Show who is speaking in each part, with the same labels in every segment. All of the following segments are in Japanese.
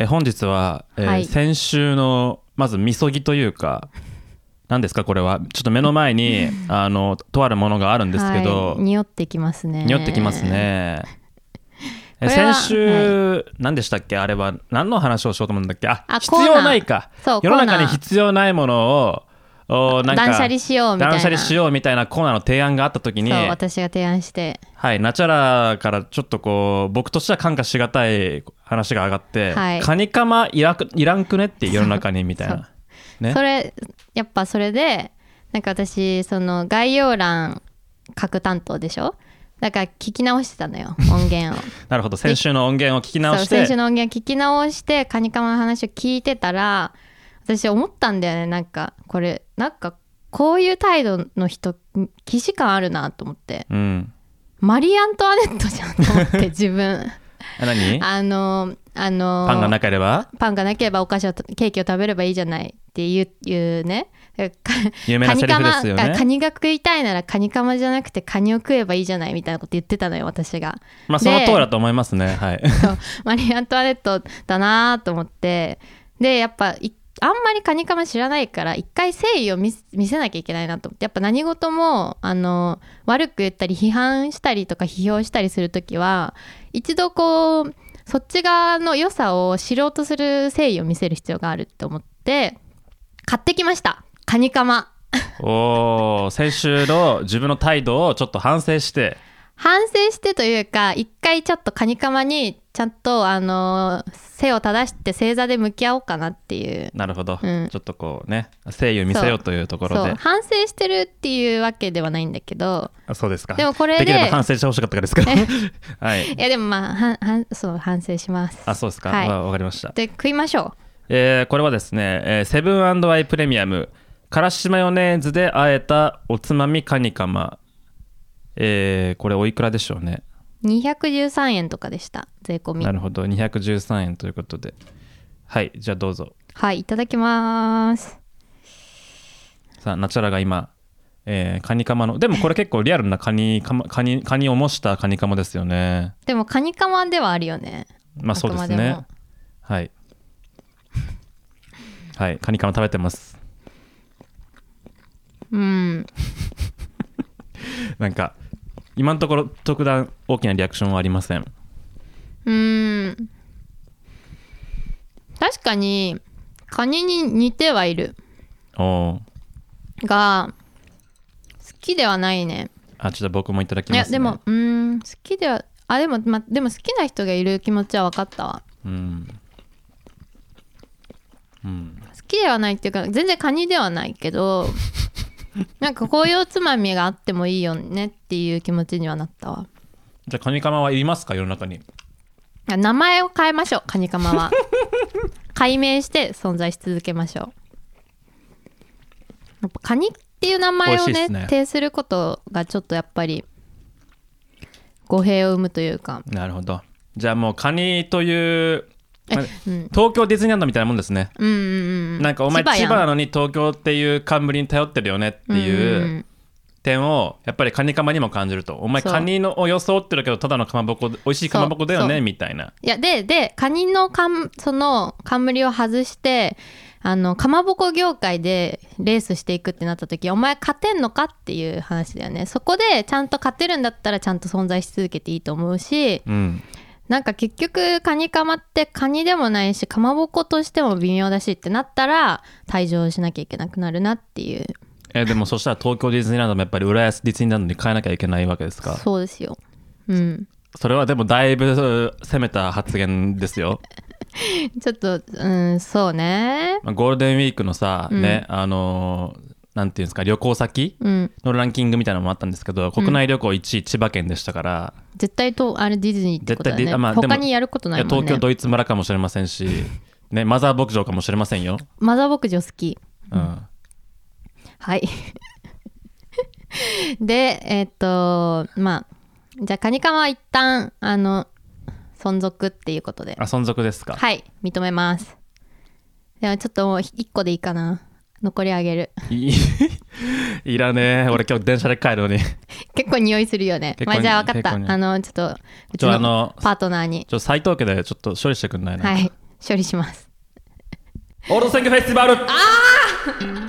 Speaker 1: えー本日は、えー
Speaker 2: はい。
Speaker 1: 先週のまずみそぎというか何ですかこれは？ちょっと目の前に あのとあるものがあるんですけど、
Speaker 2: はい、匂ってきますね。
Speaker 1: 匂ってきますね。え
Speaker 2: これは
Speaker 1: 先週、何でしたっけ？あれは何の話をしようと思うんだっけ？あ必要ないか。世の中に必要ないものをおなんか
Speaker 2: 断捨離しようみたいな。
Speaker 1: 断捨離しようみたいなコーナーの提案があった時に
Speaker 2: 私が提案して
Speaker 1: はい、ナチャラからちょっとこう僕としては感化しがたい話が上がって、
Speaker 2: はい。
Speaker 1: カニカマいらくいらんくねって世の中にみたいな。ね。
Speaker 2: それやっぱそれでなんか私その概要欄書く担当でしょ？だから聞き直してたのよ 音源を。
Speaker 1: なるほど。先週の音源を聞き直して。
Speaker 2: 先週の音源聞き直してカニカマの話を聞いてたら私思ったんだよね。なんかこれなんかこういう態度の人既視感あるなと思って。
Speaker 1: うん
Speaker 2: マリー・アントワネットじゃんと思って 自分。
Speaker 1: あ何？
Speaker 2: あのあの
Speaker 1: パンがなければ？
Speaker 2: パンがなければお菓子をケーキを食べればいいじゃないっていういうね。か
Speaker 1: 有名なセリフですよね。
Speaker 2: カニが食いたいならカニカマじゃなくてカニを食えばいいじゃないみたいなこと言ってたのよ私が。
Speaker 1: まあその通りだと思いますね。はい。
Speaker 2: マリー・アントワネットだなと思って。でやっぱいあんまりカニカマ知らないから一回誠意を見せ見せなきゃいけないなと思ってやっぱ何事もあの悪く言ったり批判したりとか批評したりする時は一度こうそっち側の良さを知ろうとする誠意を見せる必要があるって思って買ってきました。カニカマ。
Speaker 1: おー先週の自分の態度をちょっと反省して
Speaker 2: 反省してというか一回ちょっとカニカマにちゃんとあの背を正して正座で向き合おうかなっていう。
Speaker 1: なるほど、
Speaker 2: うん。
Speaker 1: ちょっとこうね誠意を見せようというところで。
Speaker 2: 反省してるっていうわけではないんだけど。
Speaker 1: あそうですか。
Speaker 2: でもこれで
Speaker 1: できれば反省してほしかったからですけどはい。
Speaker 2: いやでもまあはんはんそう反省します。
Speaker 1: あそうですか、
Speaker 2: はい。
Speaker 1: わわかりました。
Speaker 2: で食いましょ
Speaker 1: えーこれはですね、えーセブンアイプレミアム。からしマヨネーズで和えたおつまみカニカマえーこれおいくらでしょうね？
Speaker 2: う213円とかでした税込み。
Speaker 1: なるほど。213円ということで。はいじゃあどうぞ。
Speaker 2: はいいただきます。
Speaker 1: さあナチャラが今、えーカニカマのでもこれ結構リアルなカニカマ カニカニを模したカニカマですよね。
Speaker 2: でもカニカマではあるよね。
Speaker 1: まあそうですね。
Speaker 2: も。
Speaker 1: はい。はいカニカマ食べてます。
Speaker 2: うん。
Speaker 1: なんか今のところ特段大きなリアクションはありません。
Speaker 2: うーん。確かにカニに似てはいる。
Speaker 1: お
Speaker 2: が好きではないね。
Speaker 1: あちょっと僕もいただき
Speaker 2: い
Speaker 1: ます、ね、
Speaker 2: やでもうーん好きではあでも、ま、でも好きな人がいる気持ちは分かったわ。
Speaker 1: うん。うん。
Speaker 2: 好きではないっていうか全然カニではないけど なんかこういうおつまみがあってもいいよねっていう気持ちにはなったわ。
Speaker 1: じゃあカニカマはいりますか世の中に？
Speaker 2: あ名前を変えましょうカニカマは。解明して存在し続けましょう。やっぱカニっていう名前をね
Speaker 1: ね。
Speaker 2: 呈することがちょっとやっぱり語弊を生むというか。
Speaker 1: なるほど。じゃあもうカニという
Speaker 2: え
Speaker 1: ま
Speaker 2: うん。
Speaker 1: 東京ディズニーランドみたいなもんですね、
Speaker 2: うんうんうん
Speaker 1: なんかお前千葉な。のに東京っていう冠に頼ってるよねっていううん点をやっぱりカニカマにも感じると。お前カニのを装ってるけどただのかまぼこ美味しいかまぼこだよねみたいな。い
Speaker 2: やででカニのかんその冠を外してあのかまぼこ業界でレースしていくってなった時お前勝てんのかっていう話だよね。そこでちゃんと勝てるんだったらちゃんと存在し続けていいと思うし
Speaker 1: うん
Speaker 2: なんか結局カニカマってカニでもないしかまぼことしても微妙だしってなったら退場しなきゃいけなくなるなっていう。
Speaker 1: えでもそしたら東京ディズニーランドもやっぱり浦安ディズニーランドに変えなきゃいけないわけですか。
Speaker 2: そうですよ。うん。
Speaker 1: それはでもだいぶ攻めた発言ですよ、
Speaker 2: ちょっとうんそうね。
Speaker 1: まあ、ゴールデンウィークのさ、
Speaker 2: うん。
Speaker 1: ねあのーなんていうんですか旅行先
Speaker 2: うん。
Speaker 1: のランキングみたいなのもあったんですけど国内旅行1位千葉県でしたから、
Speaker 2: 絶対とあれディズニーってことだよね。
Speaker 1: 絶対ディあまあ
Speaker 2: 他にやることないね。
Speaker 1: 東京ドイツ村かもしれませんし、ね、マザー牧場かもしれませんよ、
Speaker 2: マザー牧場好き。
Speaker 1: うん、
Speaker 2: はい。でえっ、とまあじゃあカニカマは一旦あの存続っていうことで。
Speaker 1: あ存続ですか、
Speaker 2: はい認めます。でもちょっともう1個でいいかな残りあげる。
Speaker 1: い、いらねえ。俺今日電車で帰るのに。
Speaker 2: 結構匂いするよね。まあじゃあ分かった。あのちょっとうちの
Speaker 1: の
Speaker 2: パートナーに。
Speaker 1: ちょ斎藤家でちょっと処理してくんないな、
Speaker 2: はい。処理します。
Speaker 1: オールド選挙フェスティバル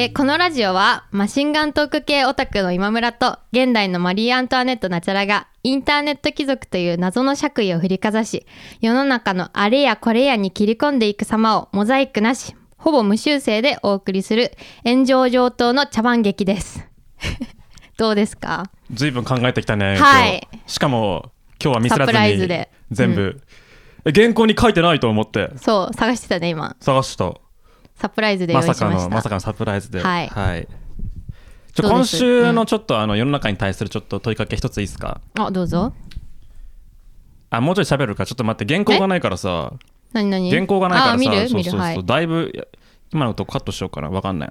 Speaker 2: えーこのラジオはマシンガントーク系オタクの今村と現代のマリー・アントワネット・ナチャラがインターネット貴族という謎の爵位を振りかざし世の中のあれやこれやに切り込んでいく様をモザイクなしほぼ無修正でお送りする炎上上等の茶番劇です。どうですか？
Speaker 1: ずいぶん考えてきたね、
Speaker 2: はい。
Speaker 1: しかも今日はミスらずに全部、え原稿に書いてないと思って。
Speaker 2: そう探してたね今。
Speaker 1: 探した
Speaker 2: サプライズで用
Speaker 1: まさか
Speaker 2: 意しました。
Speaker 1: のまさかのサプライズで。
Speaker 2: はい。
Speaker 1: ちょ今週のちょっと、あの世の中に対するちょっと問いかけ一ついいですか？
Speaker 2: あどうぞ。
Speaker 1: あもうちょい喋るか。ちょっと待って原稿がないからさ。
Speaker 2: 何何？
Speaker 1: 原稿がないからさ。
Speaker 2: あ見る。
Speaker 1: そうそうそう、
Speaker 2: はい。
Speaker 1: だいぶ今のとこカットしようかな。わかんない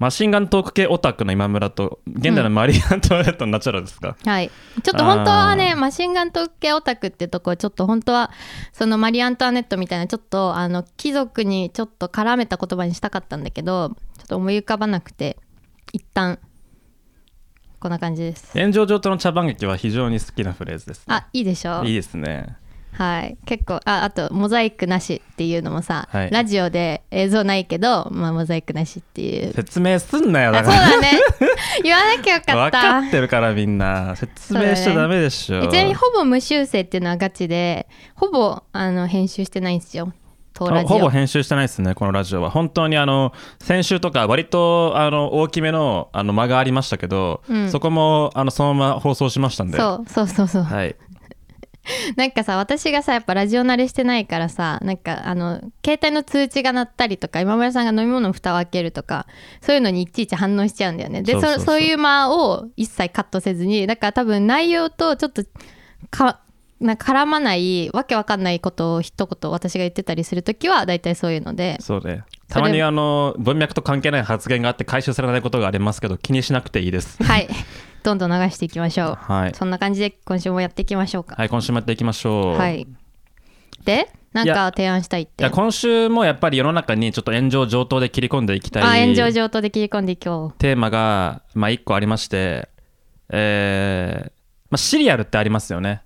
Speaker 1: マシンガントーク系オタクの今村と現代のマリー・アントワネットのナチュラルですか、
Speaker 2: はい、ちょっと本当はねマシンガントーク系オタクってとこちょっと本当はそのマリー・アントワネットみたいなちょっとあの貴族にちょっと絡めた言葉にしたかったんだけどちょっと思い浮かばなくて。一旦こんな感じです
Speaker 1: 炎上上等の茶番劇は非常に好きなフレーズです、
Speaker 2: あいいでしょ
Speaker 1: いいですね
Speaker 2: はい。結構ああとモザイクなしっていうのもさ、
Speaker 1: はい。
Speaker 2: ラジオで映像ないけど、まあ、モザイクなしっていう。
Speaker 1: 説明すんなよ
Speaker 2: あ
Speaker 1: だから。
Speaker 2: そうだね。言わなきゃよかっ
Speaker 1: 分
Speaker 2: た
Speaker 1: かってるからみんな。説明しちゃダメでしょ、
Speaker 2: ちなみにほぼ無修正っていうのはガチでほぼあの編集してないんですよ。当ラジオ。
Speaker 1: ほぼ編集してないですねこのラジオは。本当にあの先週とか割とあの大きめのあの間がありましたけど、
Speaker 2: うん。
Speaker 1: そこもあのそのまま放送しましたんで。
Speaker 2: そうそうそうそう。
Speaker 1: はい
Speaker 2: なんかさ私がさやっぱラジオ慣れしてないからさなんかあの携帯の通知が鳴ったりとか今村さんが飲み物の蓋を開けるとかそういうのにいちいち反応しちゃうんだよね。で
Speaker 1: そうそう
Speaker 2: いう間を一切カットせずにだから多分内容とちょっとかなんか絡まないわけわかんないことを一言私が言ってたりするときは大体そういうので。
Speaker 1: そうね。たまにあの文脈と関係ない発言があって回収されないことがありますけど気にしなくていいです。
Speaker 2: はい どんどん流していきましょう、
Speaker 1: はい。
Speaker 2: そんな感じで今週もやっていきましょうか。
Speaker 1: はい今週もやっていきましょう。
Speaker 2: はい。でなんか提案したいって？
Speaker 1: いや今週もやっぱり世の中にちょっと炎上上等で切り込んでいきたい
Speaker 2: あ炎上上等で切り込んでいこ
Speaker 1: テーマが、まあ、1個ありまして、えーまあ、シリアルってありますよね。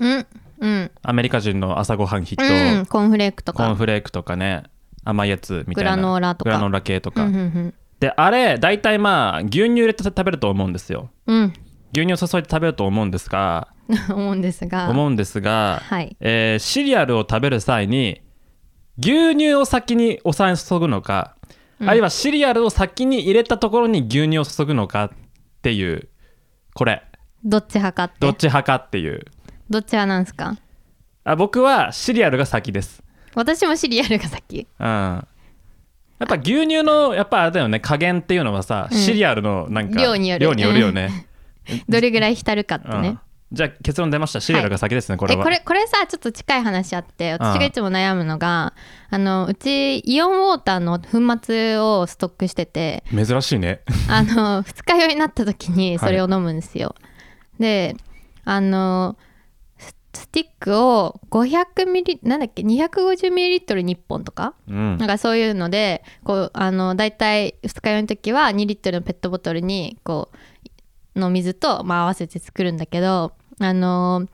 Speaker 2: ううんうん。
Speaker 1: アメリカ人の朝ごはんヒット、
Speaker 2: うんコーンフレークと
Speaker 1: コーン
Speaker 2: か
Speaker 1: フレークとかね。甘いやつみたいな。
Speaker 2: グラノーラとか。
Speaker 1: グラノーラ系とか、
Speaker 2: うんうん
Speaker 1: であれ大体まあ牛乳入れて食べると思うんですよ。
Speaker 2: うん。うん
Speaker 1: 牛乳を注いで食べると思うんですが。
Speaker 2: 思うんですが。
Speaker 1: 思うんですが、
Speaker 2: はい。
Speaker 1: えーシリアルを食べる際に牛乳を先にお皿に注ぐのか、あるいはシリアルを先に入れたところに牛乳を注ぐのかっていうこれ。
Speaker 2: どっち派かって。
Speaker 1: どっち派かっていう。
Speaker 2: どっち派なんですか？
Speaker 1: あ僕はシリアルが先です。
Speaker 2: 私もシリアルが先。
Speaker 1: うんやっぱ牛乳のやっぱあれだよね加減っていうのはさ、
Speaker 2: うん。
Speaker 1: シリアルのなんか
Speaker 2: 量による。
Speaker 1: 量によるよね、
Speaker 2: どれぐらい浸るかってね。
Speaker 1: うん、じゃあ結論出ました？シリアルが先ですね、これは。
Speaker 2: えこれこれさちょっと近い話あって私がいつも悩むのがあのうちイオンウォーターの粉末をストックしてて
Speaker 1: 珍しいね。
Speaker 2: あの二日酔いになった時にそれを飲むんですよ、であのススティックを500ミリなんだっけ250ミリリットル1本とか？
Speaker 1: うん。
Speaker 2: なんかそういうのでこうあの大体二日酔いの時は2リットルのペットボトルにこうの水と、まあ、合わせて作るんだけどあの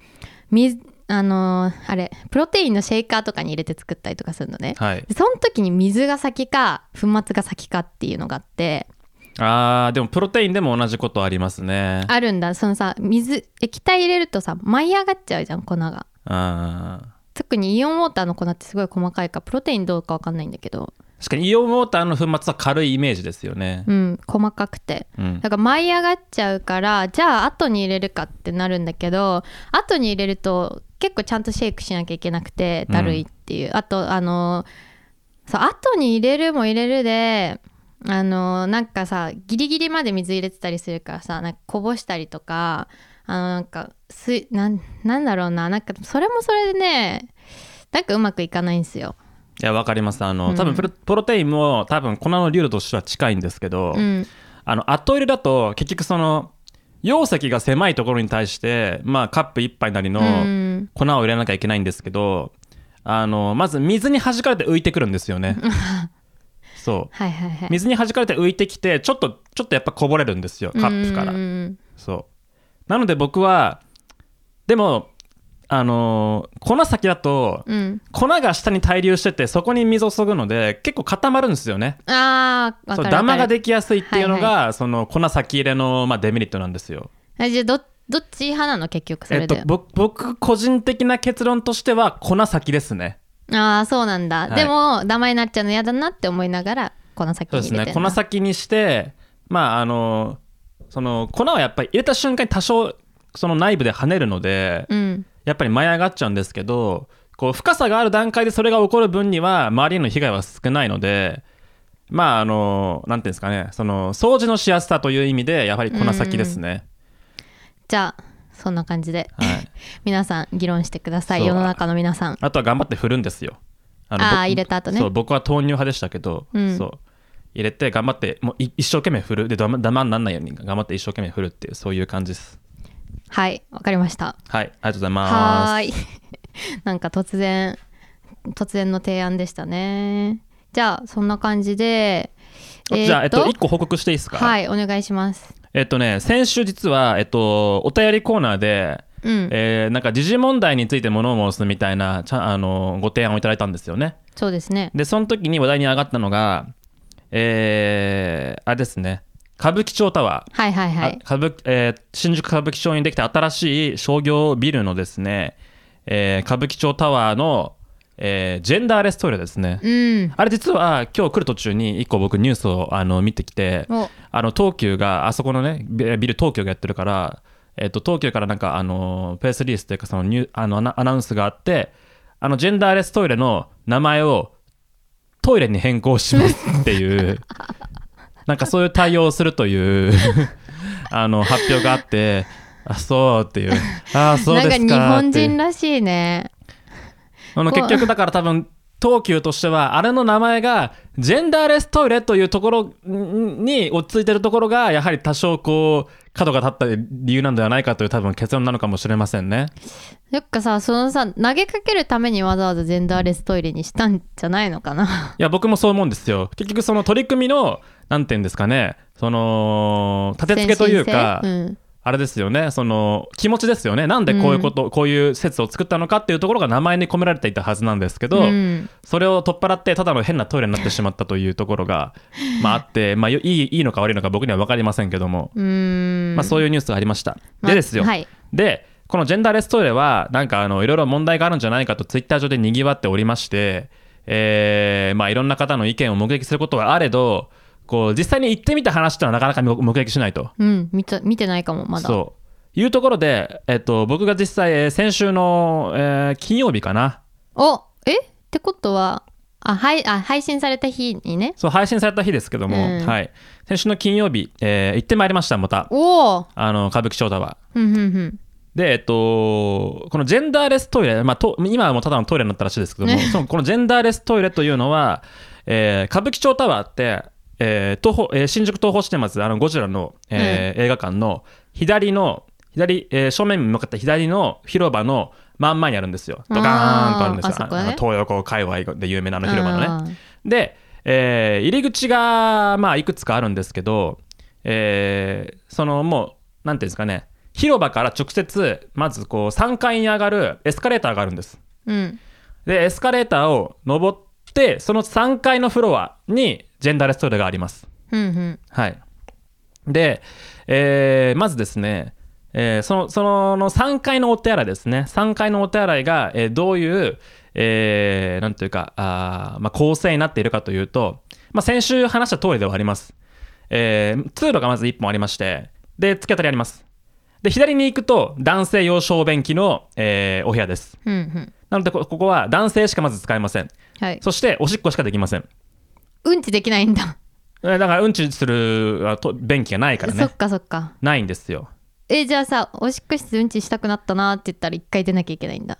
Speaker 2: 水あのあれプロテインのシェイカーとかに入れて作ったりとかするのね。
Speaker 1: はい。
Speaker 2: でその時に水が先か粉末が先かっていうのがあって
Speaker 1: あーでもプロテインでも同じことありますね。
Speaker 2: あるんだ。そのさ水液体入れるとさ舞い上がっちゃうじゃん粉が。
Speaker 1: あー。
Speaker 2: 特にイオンウォーターの粉ってすごい細かいからプロテインどうか分かんないんだけど。
Speaker 1: 確かにイオンウォーターの粉末は軽いイメージですよね。
Speaker 2: うん細かくて。
Speaker 1: うん。
Speaker 2: だから舞い上がっちゃうからじゃあ後に入れるかってなるんだけど後に入れると結構ちゃんとシェイクしなきゃいけなくてだるいっていう、あとあのそう後に入れるも入れるであのなんかさギリギリまで水入れてたりするからさなんかこぼしたりとかあのなんかすなんなんだろうななんかそれもそれでねなんかうまくいかないんですよ。
Speaker 1: いやわかります。あの、
Speaker 2: うん。
Speaker 1: 多分プロプロテインも多分粉の粒としては近いんですけど、
Speaker 2: うん。
Speaker 1: あの後入れだと結局その容積が狭いところに対して、まあ、カップ1杯なりの
Speaker 2: うん。
Speaker 1: 粉を入れなきゃいけないんですけど、あのまず水に弾かれて浮いてくるんですよね そう。
Speaker 2: はいはいはい。
Speaker 1: 水に弾かれて浮いてきてちょっとちょっとやっぱこぼれるんですよカップから。そう。なので僕はでもあのー粉先だと
Speaker 2: うん。
Speaker 1: 粉が下に滞留しててそこに水を注ぐので結構固まるんですよね。
Speaker 2: あーわ
Speaker 1: そう
Speaker 2: かる。
Speaker 1: ダマができやすいっていうのが、
Speaker 2: は
Speaker 1: その粉先入れの、まあ、デメリットなんですよ。
Speaker 2: あじゃあどどっち派なの結局そ
Speaker 1: えっと僕個人的な結論としては粉先ですね
Speaker 2: ああそうなんだ、
Speaker 1: はい。
Speaker 2: でもダマになっちゃうの嫌だなって思いながら粉先
Speaker 1: そうですね
Speaker 2: に入れてんだ。
Speaker 1: 粉先にしてまああのその粉はやっぱり入れた瞬間に多少その内部で跳ねるので、
Speaker 2: うん。
Speaker 1: やっぱり舞い上がっちゃうんですけどこう深さがある段階でそれが起こる分には周りへの被害は少ないのでまああのなんていうんですかね。その掃除のしやすさという意味でやはり粉先ですね、
Speaker 2: じゃあそんな感じで。
Speaker 1: はい、
Speaker 2: 皆さん議論してください。世の中の皆さん。
Speaker 1: あとは頑張って振るんですよ。あ僕
Speaker 2: あー入れた後ね。
Speaker 1: そう僕は豆乳派でしたけど、
Speaker 2: うん。
Speaker 1: そう。入れて頑張ってもうい一生懸命振る。でダマダマにならないように頑張って一生懸命振るっていうそういう感じです。
Speaker 2: はいわかりました。
Speaker 1: はいありがとうございます。
Speaker 2: はーい。なんか突然突然の提案でしたね。じゃあそんな感じで
Speaker 1: じゃあ、えっと、1個報告していいですか、
Speaker 2: はいお願いします
Speaker 1: えっとね、先週実は、えっと、お便りコーナーで、
Speaker 2: うん
Speaker 1: えーなんか時事問題について物申すみたいなちゃんあのご提案をいただいたんですよね。
Speaker 2: そうですね
Speaker 1: で、その時に話題に上がったのが、えーあれですね、歌舞伎町タワー。
Speaker 2: はいはいはい
Speaker 1: あ歌舞えー新宿歌舞伎町にできた新しい商業ビルのですね、えー歌舞伎町タワーの、えージェンダーレストイレですね。
Speaker 2: うん。
Speaker 1: あれ実は今日来る途中に一個僕ニュースをあの見てきて、
Speaker 2: お。
Speaker 1: あの東急があそこのねビビル東急がやってるから、えっと東急からなんかあのプレスリリースというかそのニュあのアナウンスがあってあのジェンダーレストイレの名前をトイレに変更しますっていう なんかそういう対応をするという あの発表があってあそうっていうあそうですか
Speaker 2: なんか日本人らしいね
Speaker 1: あの結局だから多分東急としてはあれの名前がジェンダーレストイレというところに落ち着いてるところがやはり多少こう角が立った理由なんではないかという多分結論なのかもしれませんね。
Speaker 2: よっかさそのさ投げかけるためにわざわざジェンダーレストイレにしたんじゃないのかな
Speaker 1: いや僕もそう思うんですよ。結局その取り組みのなんていうんですかねその立て付けというか、
Speaker 2: 先進性？
Speaker 1: あれですよね。その気持ちですよね。なんでこういうこと、こういう説を作ったのかっていうところが名前に込められていたはずなんですけど、
Speaker 2: うん。うん
Speaker 1: それを取っ払ってただの変なトイレになってしまったというところが、まあ、あって、まあ、よいいいいのか悪いのか僕には分かりませんけども、まあ、そういうニュースがありました。
Speaker 2: ま
Speaker 1: でですよ、
Speaker 2: はい。
Speaker 1: でこのジェンダーレストイレはなんかあのいろいろ問題があるんじゃないかとツイッター上でにぎわっておりまして、えーまあ、いろんな方の意見を目撃することはあれどこう実際に行ってみた話ってのはなかなか目撃しないと。
Speaker 2: うん見た見てないかもまだ。
Speaker 1: そう。いうところで、えっと、僕が実際、えー先週の、えー金曜日かな。
Speaker 2: おえ？ってことはあ,、はい、あ配信された日にね。
Speaker 1: そう配信された日ですけども、
Speaker 2: うん。
Speaker 1: はい、先週の金曜日、えー行ってまいりましたまた。
Speaker 2: おお
Speaker 1: あの歌舞伎町タワー
Speaker 2: ふんふんふん。
Speaker 1: でえっとこのジェンダーレストイレ、まあ、と今はもうただのトイレになったらしいですけども、
Speaker 2: ね
Speaker 1: そのこのジェンダーレストイレというのは、えー歌舞伎町タワーって、えー東宝えー新宿東宝シネマズあのゴジラの、えー映画館の左の左、えー正面に向かった左の広場の真ん前にあるんですよ。ドカーンとあるんですよ。
Speaker 2: あーあね。
Speaker 1: 東横界隈で有名なあの広場のねで、えー入り口が、まあ、いくつかあるんですけど、えーそのもう、なんていうんですかね、広場から直接、まずこう3階に上がるエスカレーターがあるんです。
Speaker 2: うん。
Speaker 1: で、エスカレーターを登って、その3階のフロアにジェンダーレストイレがあります。
Speaker 2: ふんふん。
Speaker 1: はい。で、えーまずですね、えーそのそのの3階のお手洗いですね。3階のお手洗いが、えーどういう、えーなんていうかあー、まあ、構成になっているかというと、まあ、先週話した通りではあります、えー通路がまず1本ありましてで突き当たりあります。で左に行くと男性用小便器の、えーお部屋です。
Speaker 2: ふんふん。
Speaker 1: なのでこここは男性しかまず使えません。
Speaker 2: はい。
Speaker 1: そしておしっこしかできません
Speaker 2: うんちできないんだ。
Speaker 1: えーだからうんちする便器がないからね。
Speaker 2: そっかそっか。
Speaker 1: ないんですよ。
Speaker 2: えじゃあさおしっこ室うんちしたくなったなって言ったら一回出なきゃいけないんだ。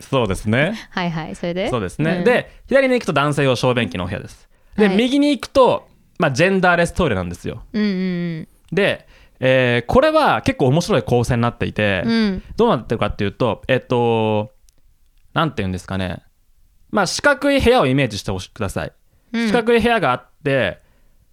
Speaker 1: そうですね。
Speaker 2: はいはいそれで？
Speaker 1: そうですね、
Speaker 2: ん。
Speaker 1: で左に行くと男性用小便器のお部屋です。で、
Speaker 2: はい。
Speaker 1: 右に行くと、まあ、ジェンダーレストイレなんですよ。
Speaker 2: うんうん
Speaker 1: で、えーこれは結構面白い構成になっていて、
Speaker 2: うん。うん
Speaker 1: どうなってるかっていうとえっとなんていうんですかねまあ四角い部屋をイメージしてください、
Speaker 2: うん。
Speaker 1: 四角い部屋があって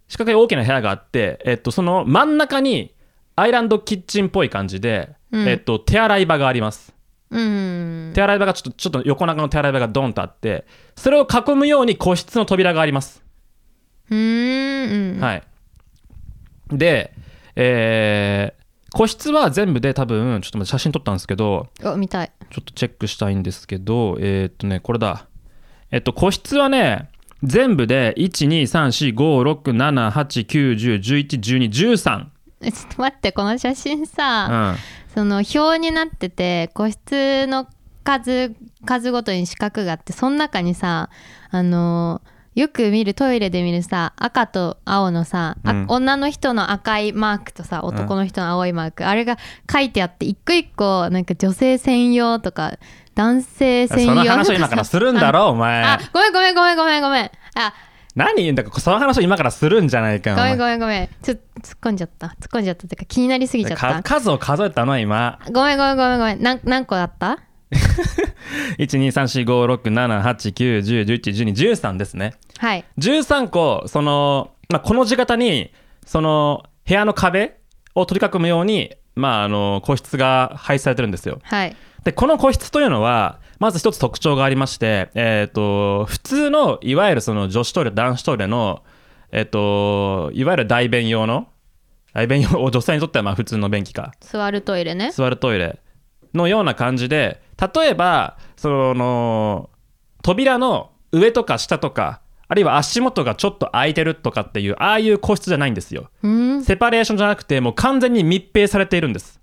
Speaker 1: 四角い大きな部屋があって、えっと、その真ん中にアイランドキッチンっぽい感じで、
Speaker 2: うん。
Speaker 1: えっと、手洗い場があります。
Speaker 2: うん。
Speaker 1: 手洗い場がちょっとちょっと横長の手洗い場がドンとあってそれを囲むように個室の扉があります、はい。でえー個室は全部で多分ちょっと待って写真撮ったんですけど
Speaker 2: お見たい。
Speaker 1: ちょっとチェックしたいんですけどえーっとねこれだえっと個室はね全部で12345678910111213
Speaker 2: え ちょっと待ってこの写真
Speaker 1: う
Speaker 2: さ、
Speaker 1: ん。
Speaker 2: その表になってて個室の数数ごとに四角があってその中にさあのよく見るトイレで見るさ赤と青のさ、あ
Speaker 1: うん。
Speaker 2: 女の人の赤いマークとさ男の人の青いマーク、あれが書いてあって一個一個なんか女性専用とか男性専用
Speaker 1: その話を今からするんだろお前。
Speaker 2: あごめんごめんごめんごめんごめん。あ
Speaker 1: 何言うんだかその話を今からするんじゃないか
Speaker 2: ごめんごめんごめん。ちょっと突っ込んじゃった。突っ込んじゃったっていうか気になりすぎちゃっ
Speaker 1: か
Speaker 2: た
Speaker 1: 数を数えたの今。
Speaker 2: ごめんごめんごめんごめん。なん何個だった？
Speaker 1: 12345678910111213ですね。
Speaker 2: はい。
Speaker 1: 13個その、まあ、この字型にその部屋の壁を取り囲むように、まあ、あの個室が配置されてるんですよ。
Speaker 2: はい
Speaker 1: でこの個室というのはまず一つ特徴がありまして、えー、と普通のいわゆるその女子トイレ男子トイレの、えー、といわゆる大便用の大便用女性にとってはまあ普通の便器か。
Speaker 2: 座るトイレね。
Speaker 1: 座るトイレのような感じで例えばその扉の上とか下とかあるいは足元がちょっと開いてるとかっていうああいう個室じゃないんですよ。
Speaker 2: うん。
Speaker 1: セパレーションじゃなくてもう完全に密閉されているんです、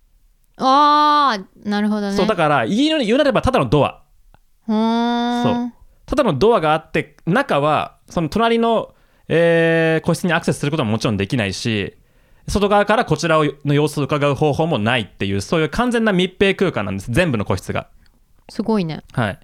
Speaker 2: ああなるほどね。
Speaker 1: そうだから言う言うなればただのドア。
Speaker 2: うーん。
Speaker 1: そう。ただのドアがあって中はその隣の、えー個室にアクセスすることはもちろんできないし外側からこちらをの様子を伺う方法もないっていうそういう完全な密閉空間なんです。全部の個室が。
Speaker 2: すごいね。
Speaker 1: はい。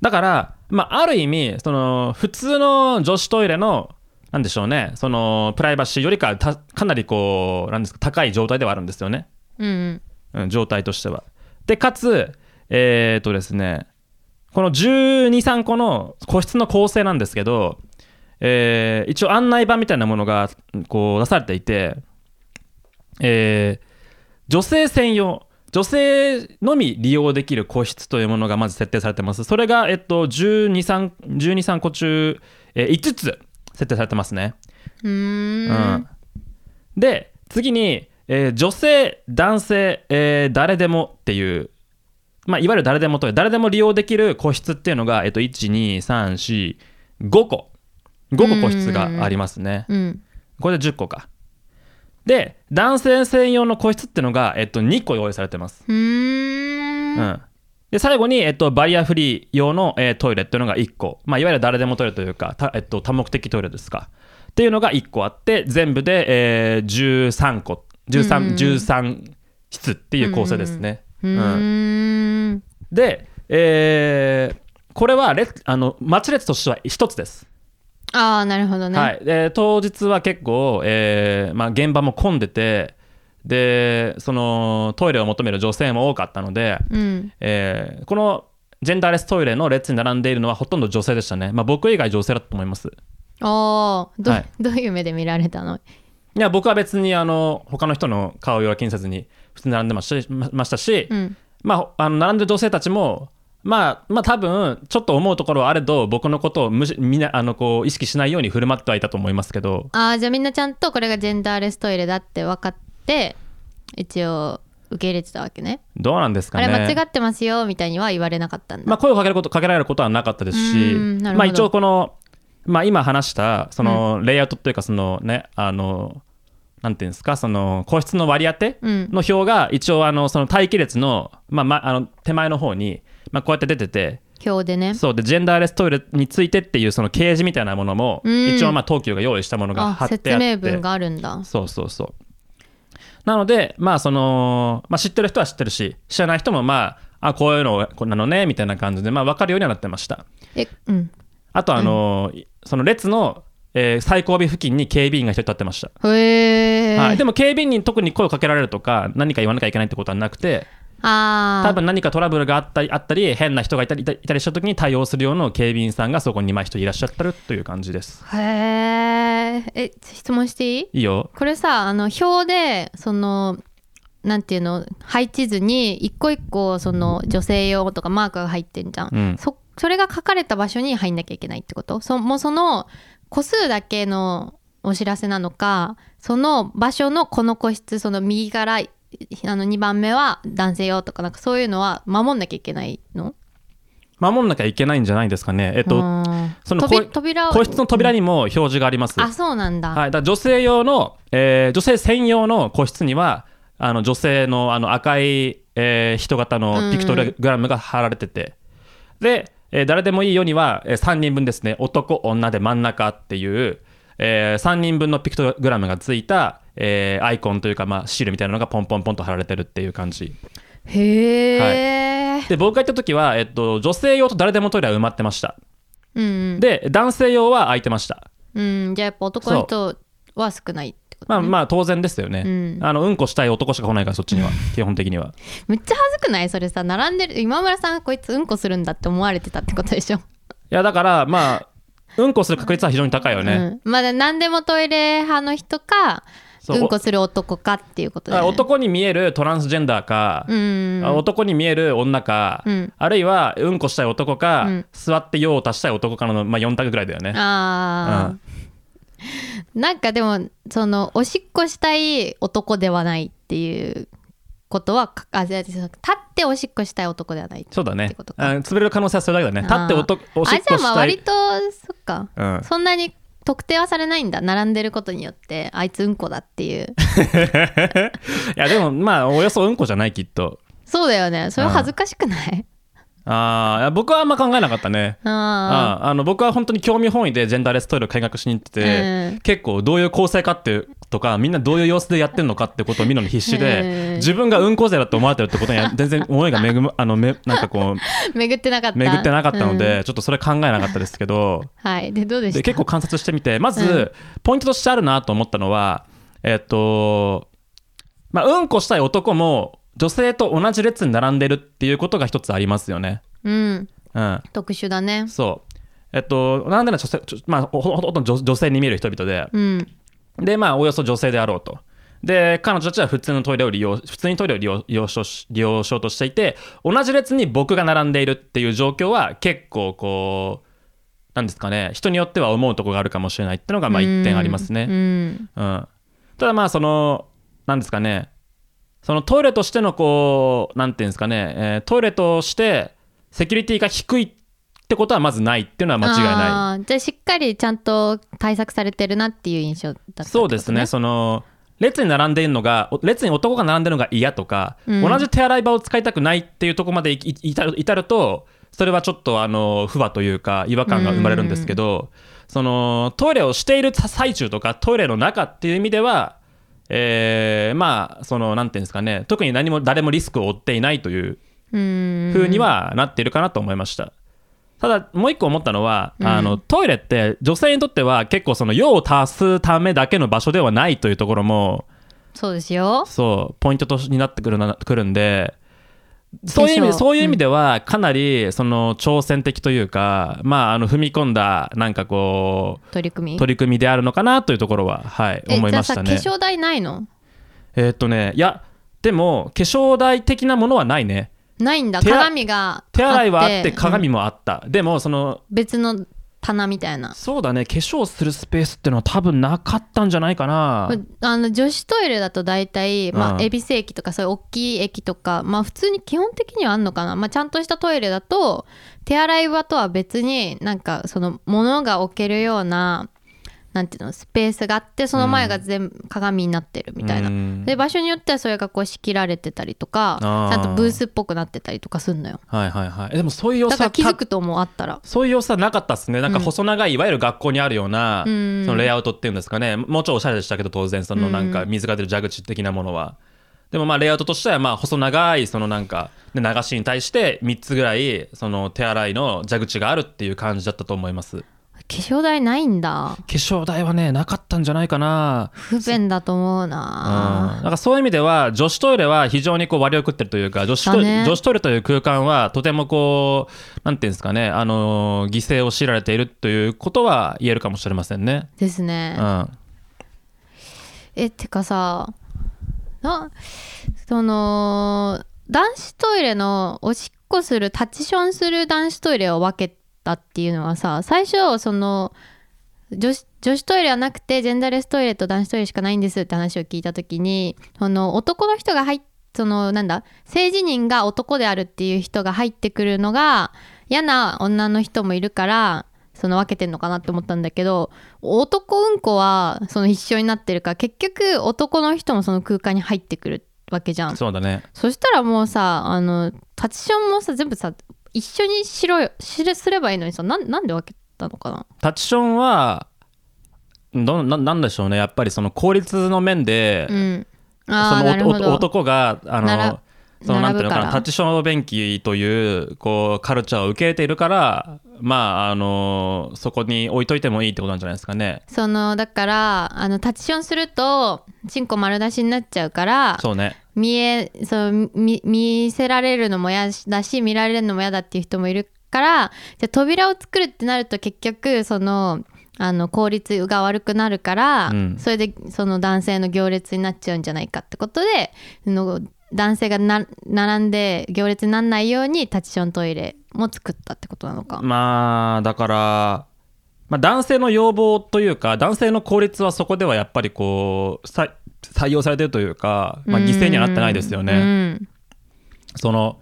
Speaker 1: だから、まあ、ある意味その普通の女子トイレのなんでしょうねそのプライバシーよりかたかなりこうなんですか高い状態ではあるんですよね、
Speaker 2: うんうん
Speaker 1: うん、状態としては。でかつえー、っとですねこの1 2 3個の個室の構成なんですけど、えー一応案内板みたいなものがこう出されていて、えー女性専用女性のみ利用できる個室というものがまず設定されてます。それが、えっと、1 2 3 12 3個中、えー5つ設定されてますね。
Speaker 2: うん。
Speaker 1: で次に、えー女性男性、えー誰でもっていう、まあ、いわゆる誰でもと誰でも利用できる個室っていうのが、えっと、12345個。5個個室がありますね。
Speaker 2: うん
Speaker 1: これで10個か。で男性専用の個室っていうのが、えっと、2個用意されてます、
Speaker 2: うーん。
Speaker 1: うん。で最後に、えっと、バリアフリー用の、えートイレっていうのが1個、まあ、いわゆる誰でもトイレというか、たえっと、多目的トイレですか。っていうのが1個あって全部で、えー13個 13,、
Speaker 2: うん
Speaker 1: 13室っていう構成ですね、
Speaker 2: うーん。
Speaker 1: で、えーこれは列あの待ち列としては1つです、
Speaker 2: ああなるほどね、
Speaker 1: はい、で当日は結構、えーまあ、現場も混んでてでそのトイレを求める女性も多かったので、
Speaker 2: うん。
Speaker 1: えーこのジェンダーレストイレの列に並んでいるのはほとんど女性でしたね、まあ、僕以外女性だと思います。
Speaker 2: おーど,、
Speaker 1: はい。
Speaker 2: どういう目で見られたの？
Speaker 1: いや僕は別にあの他の人の顔色は気にせずに普通に並んでましたし
Speaker 2: うん。
Speaker 1: まあ、あの並んでる女性たちもまあまあ多分ちょっと思うところはあれど僕のことを無視みんなあのこう意識しないように振る舞ってはいたと思いますけど。
Speaker 2: ああじゃあみんなちゃんとこれがジェンダーレストイレだって分かって一応受け入れてたわけね。
Speaker 1: どうなんですかね。
Speaker 2: あれ間違ってますよみたいには言われなかったんだ、
Speaker 1: まあ、声をかけることかけられることはなかったですしまあ、一応この、まあ、今話したそのレイアウトっていうかそのねあのなんていうんですかその個室の割り当て
Speaker 2: うん。
Speaker 1: の表が一応あのその待機列の,、まあまあ、あの手前の方に、まあ、こうやって出てて
Speaker 2: 表でね。
Speaker 1: そうでジェンダーレストイレについてっていうその掲示みたいなものも
Speaker 2: うん。
Speaker 1: 一応まあ東急が用意したものが貼
Speaker 2: あ
Speaker 1: ってあって。
Speaker 2: 説明文があるんだ。
Speaker 1: そうそうそう。なのでまあその、まあ、知ってる人は知ってるし知らない人もまああこういうのなのねみたいな感じで、まあ、分かるようにはなってました。
Speaker 2: えうん
Speaker 1: あとあの、その列の、えー最後尾付近に警備員が一人立ってました、
Speaker 2: へえ、
Speaker 1: はい、でも警備員に特に声をかけられるとか何か言わなきゃいけないってことはなくて
Speaker 2: ああ
Speaker 1: 多分何かトラブルがあったりあったり変な人がいたりいたりした時に対応するような警備員さんがそこに今人いらっしゃってるという感じです。
Speaker 2: へええ質問していい？
Speaker 1: いいよ。
Speaker 2: これさあの表でそのなんていうの配置図に一個一個その女性用とかマークが入ってんじゃん、
Speaker 1: うん。
Speaker 2: そそれが書かれた場所に入んなきゃいけないってこと？そもうその個数だけのお知らせなのかその場所のこの個室その右からあの2番目は男性用とかなんかそういうのは守んなきゃいけないの？
Speaker 1: 守んなきゃいけないんじゃないですかね。えっと
Speaker 2: うん
Speaker 1: その
Speaker 2: 扉
Speaker 1: 個室の扉にも表示があります、
Speaker 2: あそうなんだ、
Speaker 1: はい、だ女性用の、えー女性専用の個室にはあの女性のあの赤い、えー人型のピクトグラムが貼られてて、で、えー誰でもいいようには、え3人分ですね。男女で真ん中っていう、え3人分のピクトグラムがついた、えーアイコンというか、まあ、シールみたいなのがポンポンポンと貼られてるっていう感じ。
Speaker 2: へえ、
Speaker 1: で僕が行った時は、えっと、女性用と誰でもトイレは埋まってました。
Speaker 2: うん。
Speaker 1: で男性用は空いてました。
Speaker 2: うんじゃあやっぱ男の人は少ないこと
Speaker 1: まあまあ当然ですよね、
Speaker 2: うん。
Speaker 1: あのうんこしたい男しか来ないからそっちには。基本的には。
Speaker 2: めっちゃ恥ずくない？それさ並んでる今村さんこいつうんこするんだって思われてたってことでしょ、
Speaker 1: いやだからまあうんこする確率は非常に高いよね、
Speaker 2: うん、まだ何でもトイレ派の人か
Speaker 1: そう
Speaker 2: うんこする男かっていうことだよね。
Speaker 1: 男に見えるトランスジェンダーか、
Speaker 2: うん。
Speaker 1: あ男に見える女か、
Speaker 2: うん。
Speaker 1: あるいはうんこしたい男か、
Speaker 2: うん。
Speaker 1: 座って用を足したい男かの、まあ、4択ぐらいだよね。
Speaker 2: ああ、なんかでもそのおしっこしたい男ではないっていうことはかあじゃあ立っておしっこしたい男ではない
Speaker 1: そうだね。潰れる可能性はそれだけだね立っておとおしっ
Speaker 2: あじゃあまあ
Speaker 1: こしたい
Speaker 2: 割とそっか。
Speaker 1: うん。
Speaker 2: そんなに特定はされないんだ。並んでることによってあいつうんこだっていう。
Speaker 1: いやでもまあおよそうんこじゃないきっと。
Speaker 2: そうだよね。それは恥ずかしくない？
Speaker 1: あ僕はあんま考えなかったね。
Speaker 2: あ
Speaker 1: ああの僕は本当に興味本位でジェンダーレストイレを見学しに行ってて、
Speaker 2: うん
Speaker 1: 結構どういう構成かっていうとかみんなどういう様子でやってるのかってことを見るのに必死で、
Speaker 2: うん
Speaker 1: 自分がうんこ勢だと思われてるってことには全然思いがめぐむあのめなんかこう
Speaker 2: あ巡ってなかった。
Speaker 1: 巡ってなかったので、
Speaker 2: うん
Speaker 1: ちょっとそれ考えなかったですけど。
Speaker 2: はい。でどうでした？
Speaker 1: で結構観察してみてまず、
Speaker 2: うん。
Speaker 1: ポイントとしてあるなと思ったのはえっとまあうんこしたい男も女性と同じ列に並んでるっていうことが一つありますよね。
Speaker 2: うん
Speaker 1: うん、
Speaker 2: 特殊だね
Speaker 1: そう。えっと、なんでなら女性、ちょまあ、ほとんど女女性に見える人々で、
Speaker 2: うん
Speaker 1: で、まあ、およそ女性であろうと。で、彼女たちは普通のトイレを利用、普通にトイレを利用利用しようし利用しようとしていて、同じ列に僕が並んでいるっていう状況は結構こう、なんですかね、人によっては思うところがあるかもしれないっていうのが、まあ、一点ありますね。
Speaker 2: うん
Speaker 1: うん、ただまあそのなんですかねそのトイレとしてのこうなんていうんですかね、えートイレとしてセキュリティが低いってことはまずないっていうのは間違いな
Speaker 2: あーじゃあしっかりちゃんと対策されてるなっていう印象だったってこと、
Speaker 1: いそうですね。その列に並んでいるのがお列に男が並んでるのが嫌とか、
Speaker 2: うん。
Speaker 1: 同じ手洗い場を使いたくないっていうところまでいい至るとそれはちょっとあの不和というか違和感が生まれるんですけど、そのトイレをしている最中とかトイレの中っていう意味では、えーまあそのなんていうんですかね。特に何も誰もリスクを負っていないという
Speaker 2: うん。
Speaker 1: 風にはなっているかなと思いました。ただもう一個思ったのは、あのトイレって女性にとっては結構その用を足すためだけの場所ではないというところも
Speaker 2: そうですよ。
Speaker 1: そうポイントとになってくるなくるんでそういう意味そういう意味ではかなりその挑戦的というか、まああの踏み込んだなんかこう
Speaker 2: 取り組み？
Speaker 1: 取り組みであるのかなというところははい
Speaker 2: え
Speaker 1: 思いましたね。
Speaker 2: じゃあさ化粧台ないの？
Speaker 1: えーっとねいやでも化粧台的なものはないね。
Speaker 2: ないんだ。鏡が
Speaker 1: 手洗いはあって
Speaker 2: うん。
Speaker 1: 鏡もあった、でもその
Speaker 2: 別の棚みたいな。
Speaker 1: そうだね。化粧するスペースってのは多分なかったんじゃないかな。
Speaker 2: あの女子トイレだと大体、まあ、
Speaker 1: うん
Speaker 2: 恵比寿駅とかそういう大きい駅とか、まあ、普通に基本的にはあんのかな、まあ、ちゃんとしたトイレだと手洗い場とは別になんかその物が置けるようななんていうのスペースがあってその前が全部鏡になってるみたいな、
Speaker 1: うん。
Speaker 2: で場所によってはそれがこう仕切られてたりとかちゃんとブースっぽくなってたりとかすんのよ。
Speaker 1: はいはいはい。えでもそういう様子は
Speaker 2: だから気づくと思うあったら。
Speaker 1: そういう様子はなかったですね。なんか細長い、いわゆる学校にあるような、
Speaker 2: うん。
Speaker 1: そのレイアウトっていうんですかね。もうちょいおしゃれでしたけど当然そのなんか
Speaker 2: う
Speaker 1: 水が出る蛇口的なものは、でもまあレイアウトとしてはまあ細長いそのなんかで流しに対して3つぐらいその手洗いの蛇口があるっていう感じだったと思います
Speaker 2: 化粧台ないんだ。
Speaker 1: 化粧台はねなかったんじゃないかな。
Speaker 2: 不便だと思う
Speaker 1: うん、
Speaker 2: な
Speaker 1: なんかそういう意味では女子トイレは非常にこう割を食ってるというか女子トイ
Speaker 2: だね。
Speaker 1: 女子トイレという空間はとてもこうなんていうんですかね、あのー犠牲を強いられているということは言えるかもしれませんね。
Speaker 2: ですね、
Speaker 1: うん、
Speaker 2: えてかさなその男子トイレのおしっこするタッチションする男子トイレを分けたっていうのはさ最初その女子女子トイレはなくてジェンダーレストイレと男子トイレしかないんですって話を聞いた時にその男の人が入っそのなんだ性自認が男であるっていう人が入ってくるのが嫌な女の人もいるからその分けてんのかなって思ったんだけど男うんこはその一緒になってるから結局男の人もその空間に入ってくるわけじゃん。
Speaker 1: そうだね。
Speaker 2: そしたらもうさあのタッチションもさ全部さ一緒にしろよしれすればいいのにさなんなんで分けたのかな？
Speaker 1: タッチションはどななんでしょうね。やっぱりその効率の面で、
Speaker 2: うん。
Speaker 1: その男があのそのなんていうのかなタッチション便器というこうカルチャーを受け入れているからまああのそこに置いといてもいいってことなんじゃないですかね。
Speaker 2: そのだからあのタッチションするとチンコ丸出しになっちゃうから
Speaker 1: そうね。
Speaker 2: 見えそう見見せられるのも嫌だし見られるのも嫌だっていう人もいるからじゃあ扉を作るってなると結局そのあの効率が悪くなるから、
Speaker 1: うん。
Speaker 2: それでその男性の行列になっちゃうんじゃないかってことでその男性がな並んで行列にならないようにタッチショントイレも作ったってことなのか。
Speaker 1: まあだから、まあ、男性の要望というか男性の効率はそこではやっぱりこうさ採用されてるというか、まあ、犠牲にはなってないですよね。
Speaker 2: うん
Speaker 1: その、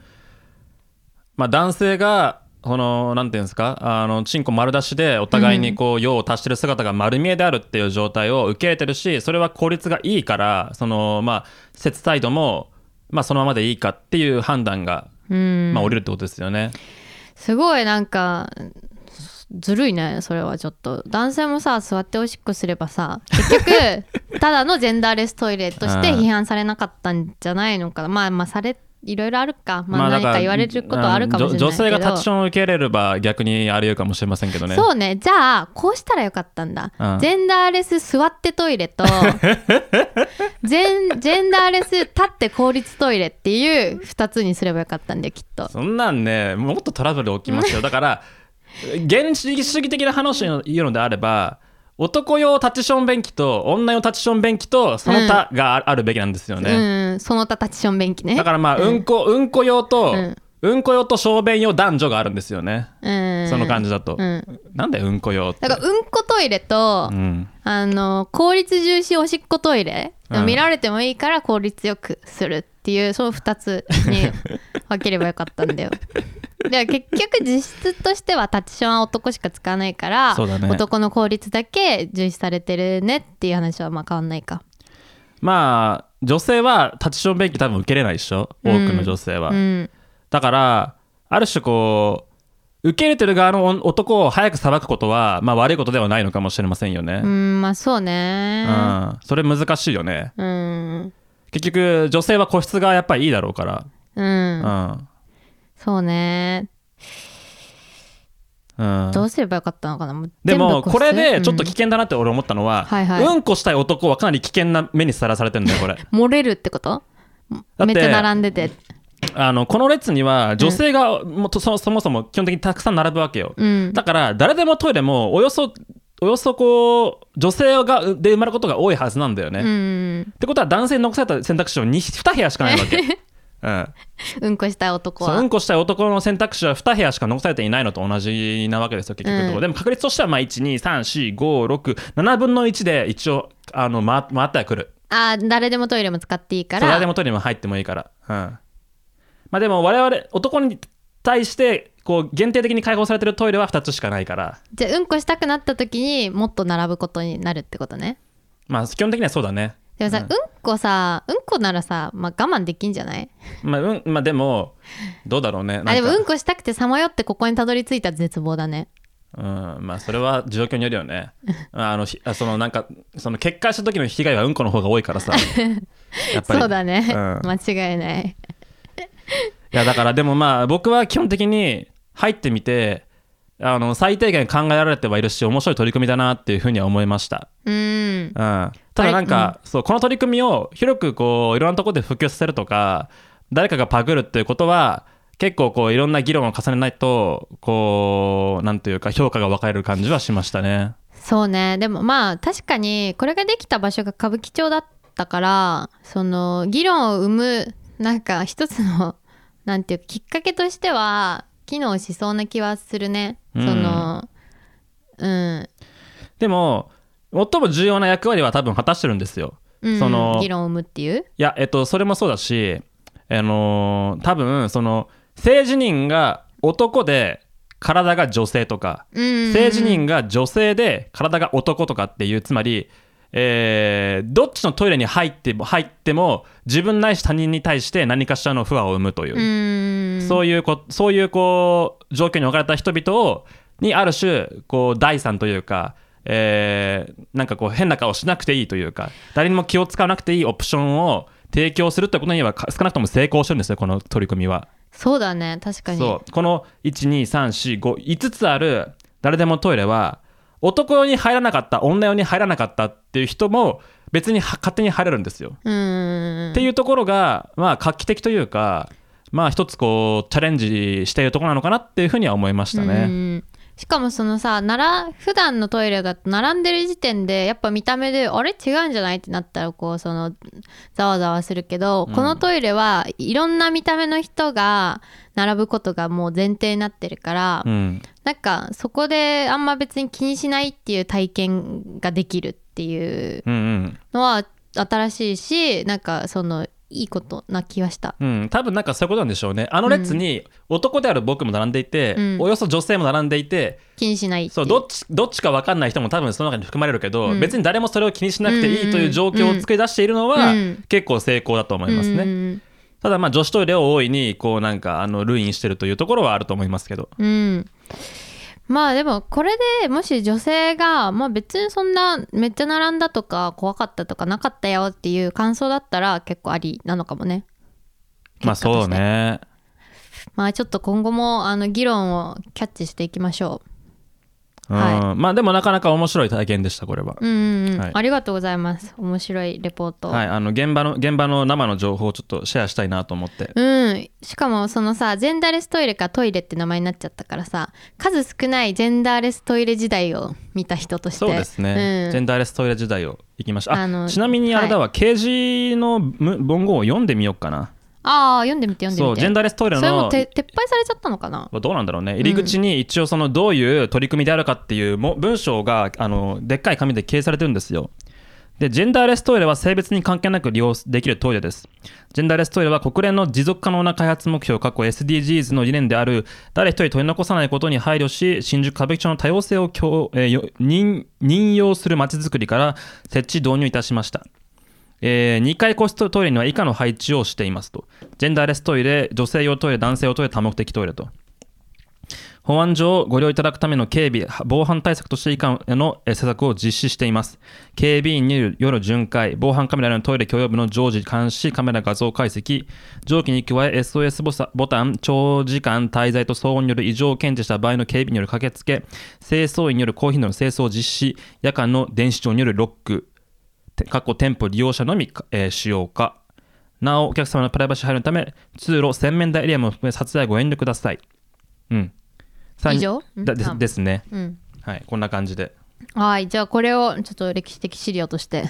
Speaker 1: まあ、男性がこのなんていうんですかあのチンコ丸出しでお互いにこう用を足してる姿が丸見えであるっていう状態を受け入れてるしそれは効率がいいからそのまあ施設サイドもまあそのままでいいかっていう判断が、
Speaker 2: うん。
Speaker 1: まあ、降りるってことですよね。
Speaker 2: すごいなんかずるいねそれはちょっと。男性もさ座っておしっこすればさ結局 ただのジェンダーレストイレとして批判されなかったんじゃないのか。なまあまあされいろいろあるか。まあ何か言われることはあるかもしれないけど、
Speaker 1: 女性がタッチションを受け入れれば逆にあり得るかもしれませんけどね。
Speaker 2: そうね。じゃあこうしたらよかったんだ、
Speaker 1: うん。
Speaker 2: ジェンダーレス座ってトイレと ジェンジェンダーレス立って効率トイレっていう2つにすればよかったんだよきっと。
Speaker 1: そんなんねもっとトラブル起きますよ。だから原始主義的な話を言うのであれば男用タッチション便器と女用タッチション便器とその他がああるべきなんですよね、
Speaker 2: うんその他タッチション便器ね。
Speaker 1: だからまあうんこうんこ用と、
Speaker 2: うん
Speaker 1: うんこ用と小便用男女があるんですよね、
Speaker 2: うん。
Speaker 1: その感じだと、
Speaker 2: うん。
Speaker 1: なんだようんこ用って。
Speaker 2: だからうんこトイレと、
Speaker 1: うん。
Speaker 2: あの効率重視おしっこトイレ、
Speaker 1: うん。
Speaker 2: 見られてもいいから効率よくするっていうその2つに分ければよかったんだよ。で結局実質としてはタッチションは男しか使わないから、
Speaker 1: ね。
Speaker 2: 男の効率だけ重視されてるねっていう話はまあ変わんないか。
Speaker 1: まあ女性はタッチション便器多分受けれないでしょ？多くの女性は、
Speaker 2: うん、
Speaker 1: だからある種こう受け入れてる側の男を早く裁くことは、まあ、悪いことではないのかもしれませんよね、
Speaker 2: うん、まあそうね。
Speaker 1: うん、それ難しいよね。
Speaker 2: うん、
Speaker 1: 結局女性は個室がやっぱりいいだろうから。
Speaker 2: うん、
Speaker 1: うん、
Speaker 2: そうね。
Speaker 1: うん、
Speaker 2: どうすればよかったのかな？
Speaker 1: でもこれでちょっと
Speaker 2: うん
Speaker 1: 危険だなって俺思ったのは、
Speaker 2: はいはい。
Speaker 1: うんこしたい男はかなり危険な目にさらされてるんだよこれ。
Speaker 2: 漏れるってこと？
Speaker 1: て
Speaker 2: めっちゃ並んでて。
Speaker 1: あのこの列には女性がもとそそもそも基本的にたくさん並ぶわけよ、
Speaker 2: うん、
Speaker 1: だから誰でもトイレもおよそおよそこう女性がで生まれることが多いはずなんだよね、
Speaker 2: う
Speaker 1: っ
Speaker 2: ん、
Speaker 1: てことは男性に残された選択肢は 2, 2部屋しかないわけ、うん、
Speaker 2: うん。こしたい男は。
Speaker 1: そううんこしたい男の選択肢は2部屋しか残されていないのと同じなわけですよ結局。
Speaker 2: うん
Speaker 1: でも確率としてはまあ1234567分の1で一応あの回回ってはくる
Speaker 2: あー誰でもトイレも使っていいから。
Speaker 1: でもトイレにも入ってもいいから、うんまあ、でも我々男に対してこう限定的に開放されてるトイレは2つしかないから。
Speaker 2: じゃあうんこしたくなった時にもっと並ぶことになるってことね。
Speaker 1: まあ基本的にはそうだね。
Speaker 2: でもさ、
Speaker 1: う
Speaker 2: うんん、こさ、うんこならさ、まあ、我慢できんじゃない？
Speaker 1: まあ、うん、まあでもどうだろうね。
Speaker 2: あでもうんこしたくてさまよってここにたどり着いた絶望だね。
Speaker 1: うん、まあそれは状況によるよね。あのそのなんかその決壊した時の被害はうんこの方が多いからさ。やっぱり。
Speaker 2: そうだね、
Speaker 1: うん。
Speaker 2: 間違いない。
Speaker 1: いやだからでもまあ僕は基本的に入ってみてあの最低限考えられてはいるし面白い取り組みだなっていうふうには思いました、
Speaker 2: うん。
Speaker 1: うん、ただなんか、そうこの取り組みを広くこういろんなところで普及させるとか誰かがパクるっていうことは結構こういろんな議論を重ねないとこうなんというか評価が分かれる感じはしましたね。
Speaker 2: そうね。でもまあ確かにこれができた場所が歌舞伎町だっったからその議論を生むなんか一つの なんていうかきっかけとしては機能しそうな気はするね、
Speaker 1: うん。
Speaker 2: そのうん、
Speaker 1: でも最も重要な役割は多分果たしてるんですよ。
Speaker 2: うん、
Speaker 1: その
Speaker 2: 議論を生むっていう？
Speaker 1: いやえっとそれもそうだしあのー多分その性自認が男で体が女性とか
Speaker 2: うん
Speaker 1: 性自認が女性で体が男とかっていうつまり、えーどっちのトイレに入っても入っても自分ないし他人に対して何かしらの不和を生むという、
Speaker 2: うん。
Speaker 1: そういうこそういうこう状況に置かれた人々をにある種こう第三というか、えーなんかこう変な顔しなくていいというか誰にも気を使わなくていいオプションを提供するということにはか少なくとも成功してるんですよこの取り組みは。
Speaker 2: そうだね確かに。
Speaker 1: そう。この12345つある誰でもトイレは男用に入らなかった女用に入らなかったっていう人も別には勝手に入れるんですよ。
Speaker 2: うん
Speaker 1: っていうところがまあ画期的というかまあ一つこうチャレンジしているところなのかなっていうふうには思いました
Speaker 2: う
Speaker 1: ね。
Speaker 2: んしかもそのさなら普段のトイレだと並んでる時点でやっぱ見た目であれ？違うんじゃないってなったらこうそのざわざわするけど、
Speaker 1: うん。
Speaker 2: このトイレはいろんな見た目の人が並ぶことがもう前提になってるから、
Speaker 1: うん。
Speaker 2: なんかそこであんま別に気にしないっていう体験ができるっていうのは新しいしなんかそのいいことな気はした。
Speaker 1: うん、多分なんかそういうことなんでしょうね。あの列に男である僕も並んでいて、
Speaker 2: うん。
Speaker 1: およそ女性も並んでいて
Speaker 2: 気にしない
Speaker 1: そうどっちどっちか分かんない人も多分その中に含まれるけど、
Speaker 2: うん。
Speaker 1: 別に誰もそれを気にしなくていいという状況を作り出しているのは、
Speaker 2: うん。
Speaker 1: 結構成功だと思いますね、
Speaker 2: うん
Speaker 1: ただまあ女子トイレを大いにこうなんかあのルインしてるというところはあると思いますけど。
Speaker 2: うん。まあでもこれでもし女性が、まあ、別にそんなめっちゃ並んだとか怖かったとかなかったよっていう感想だったら結構ありなのかもね。
Speaker 1: まあそうね
Speaker 2: まあちょっと今後もあの議論をキャッチしていきましょ
Speaker 1: うまあでもなかなか面白い体験でしたこれは、
Speaker 2: う。うんうんうん、
Speaker 1: はい。
Speaker 2: ありがとうございます。面白いレポート。
Speaker 1: はいあの現場の現場の生の情報をちょっとシェアしたいなと思って。
Speaker 2: うん、しかもそのさジェンダーレストイレかトイレって名前になっちゃったからさ数少ないジェンダーレストイレ時代を見た人として。
Speaker 1: そうですね、
Speaker 2: うん。
Speaker 1: ジェンダーレストイレ時代を行きました。あ
Speaker 2: あの
Speaker 1: ちなみにあれだわ、掲示のむ文言を読んでみようかな
Speaker 2: ああ読んでみて読んでみて。
Speaker 1: そうジェンダーレストイレ
Speaker 2: それも撤廃されちゃったのかな？
Speaker 1: どうなんだろうね。入り口に一応そのどういう取り組みであるかっていうも文章があのでっかい紙で掲示されてるんですよ。でジェンダーレストイレは性別に関係なく利用できるトイレです。ジェンダーレストイレは国連の持続可能な開発目標過去 SDGs の理念である誰一人取り残さないことに配慮し新宿歌舞伎町の多様性を強、えー任用するまちづくりから設置導入いたしましたえ2階個室トイレには以下の配置をしていますと。ジェンダーレストイレ、女性用トイレ、男性用トイレ、多目的トイレと。保安上ご利用いただくための警備、防犯対策として以下の施策を実施しています。警備員による夜巡回、防犯カメラのトイレ許容部の常時監視、カメラ画像解析、上記に加え SOS ボボタン、長時間滞在と騒音による異常を検知した場合の警備による駆けつけ、清掃員によるコーヒーの清掃実施、夜間の電子帳によるロック、過去店舗利用者のみ、えー使用か。なお、お客様のプライバシー配慮のため、通路、洗面台エリアも含め撮影ご遠慮ください。うん。
Speaker 2: 以上？
Speaker 1: だで
Speaker 2: うんあ
Speaker 1: ですね。
Speaker 2: うん
Speaker 1: はい、こんな感じで。
Speaker 2: はいじゃあこれをちょっと歴史的資料として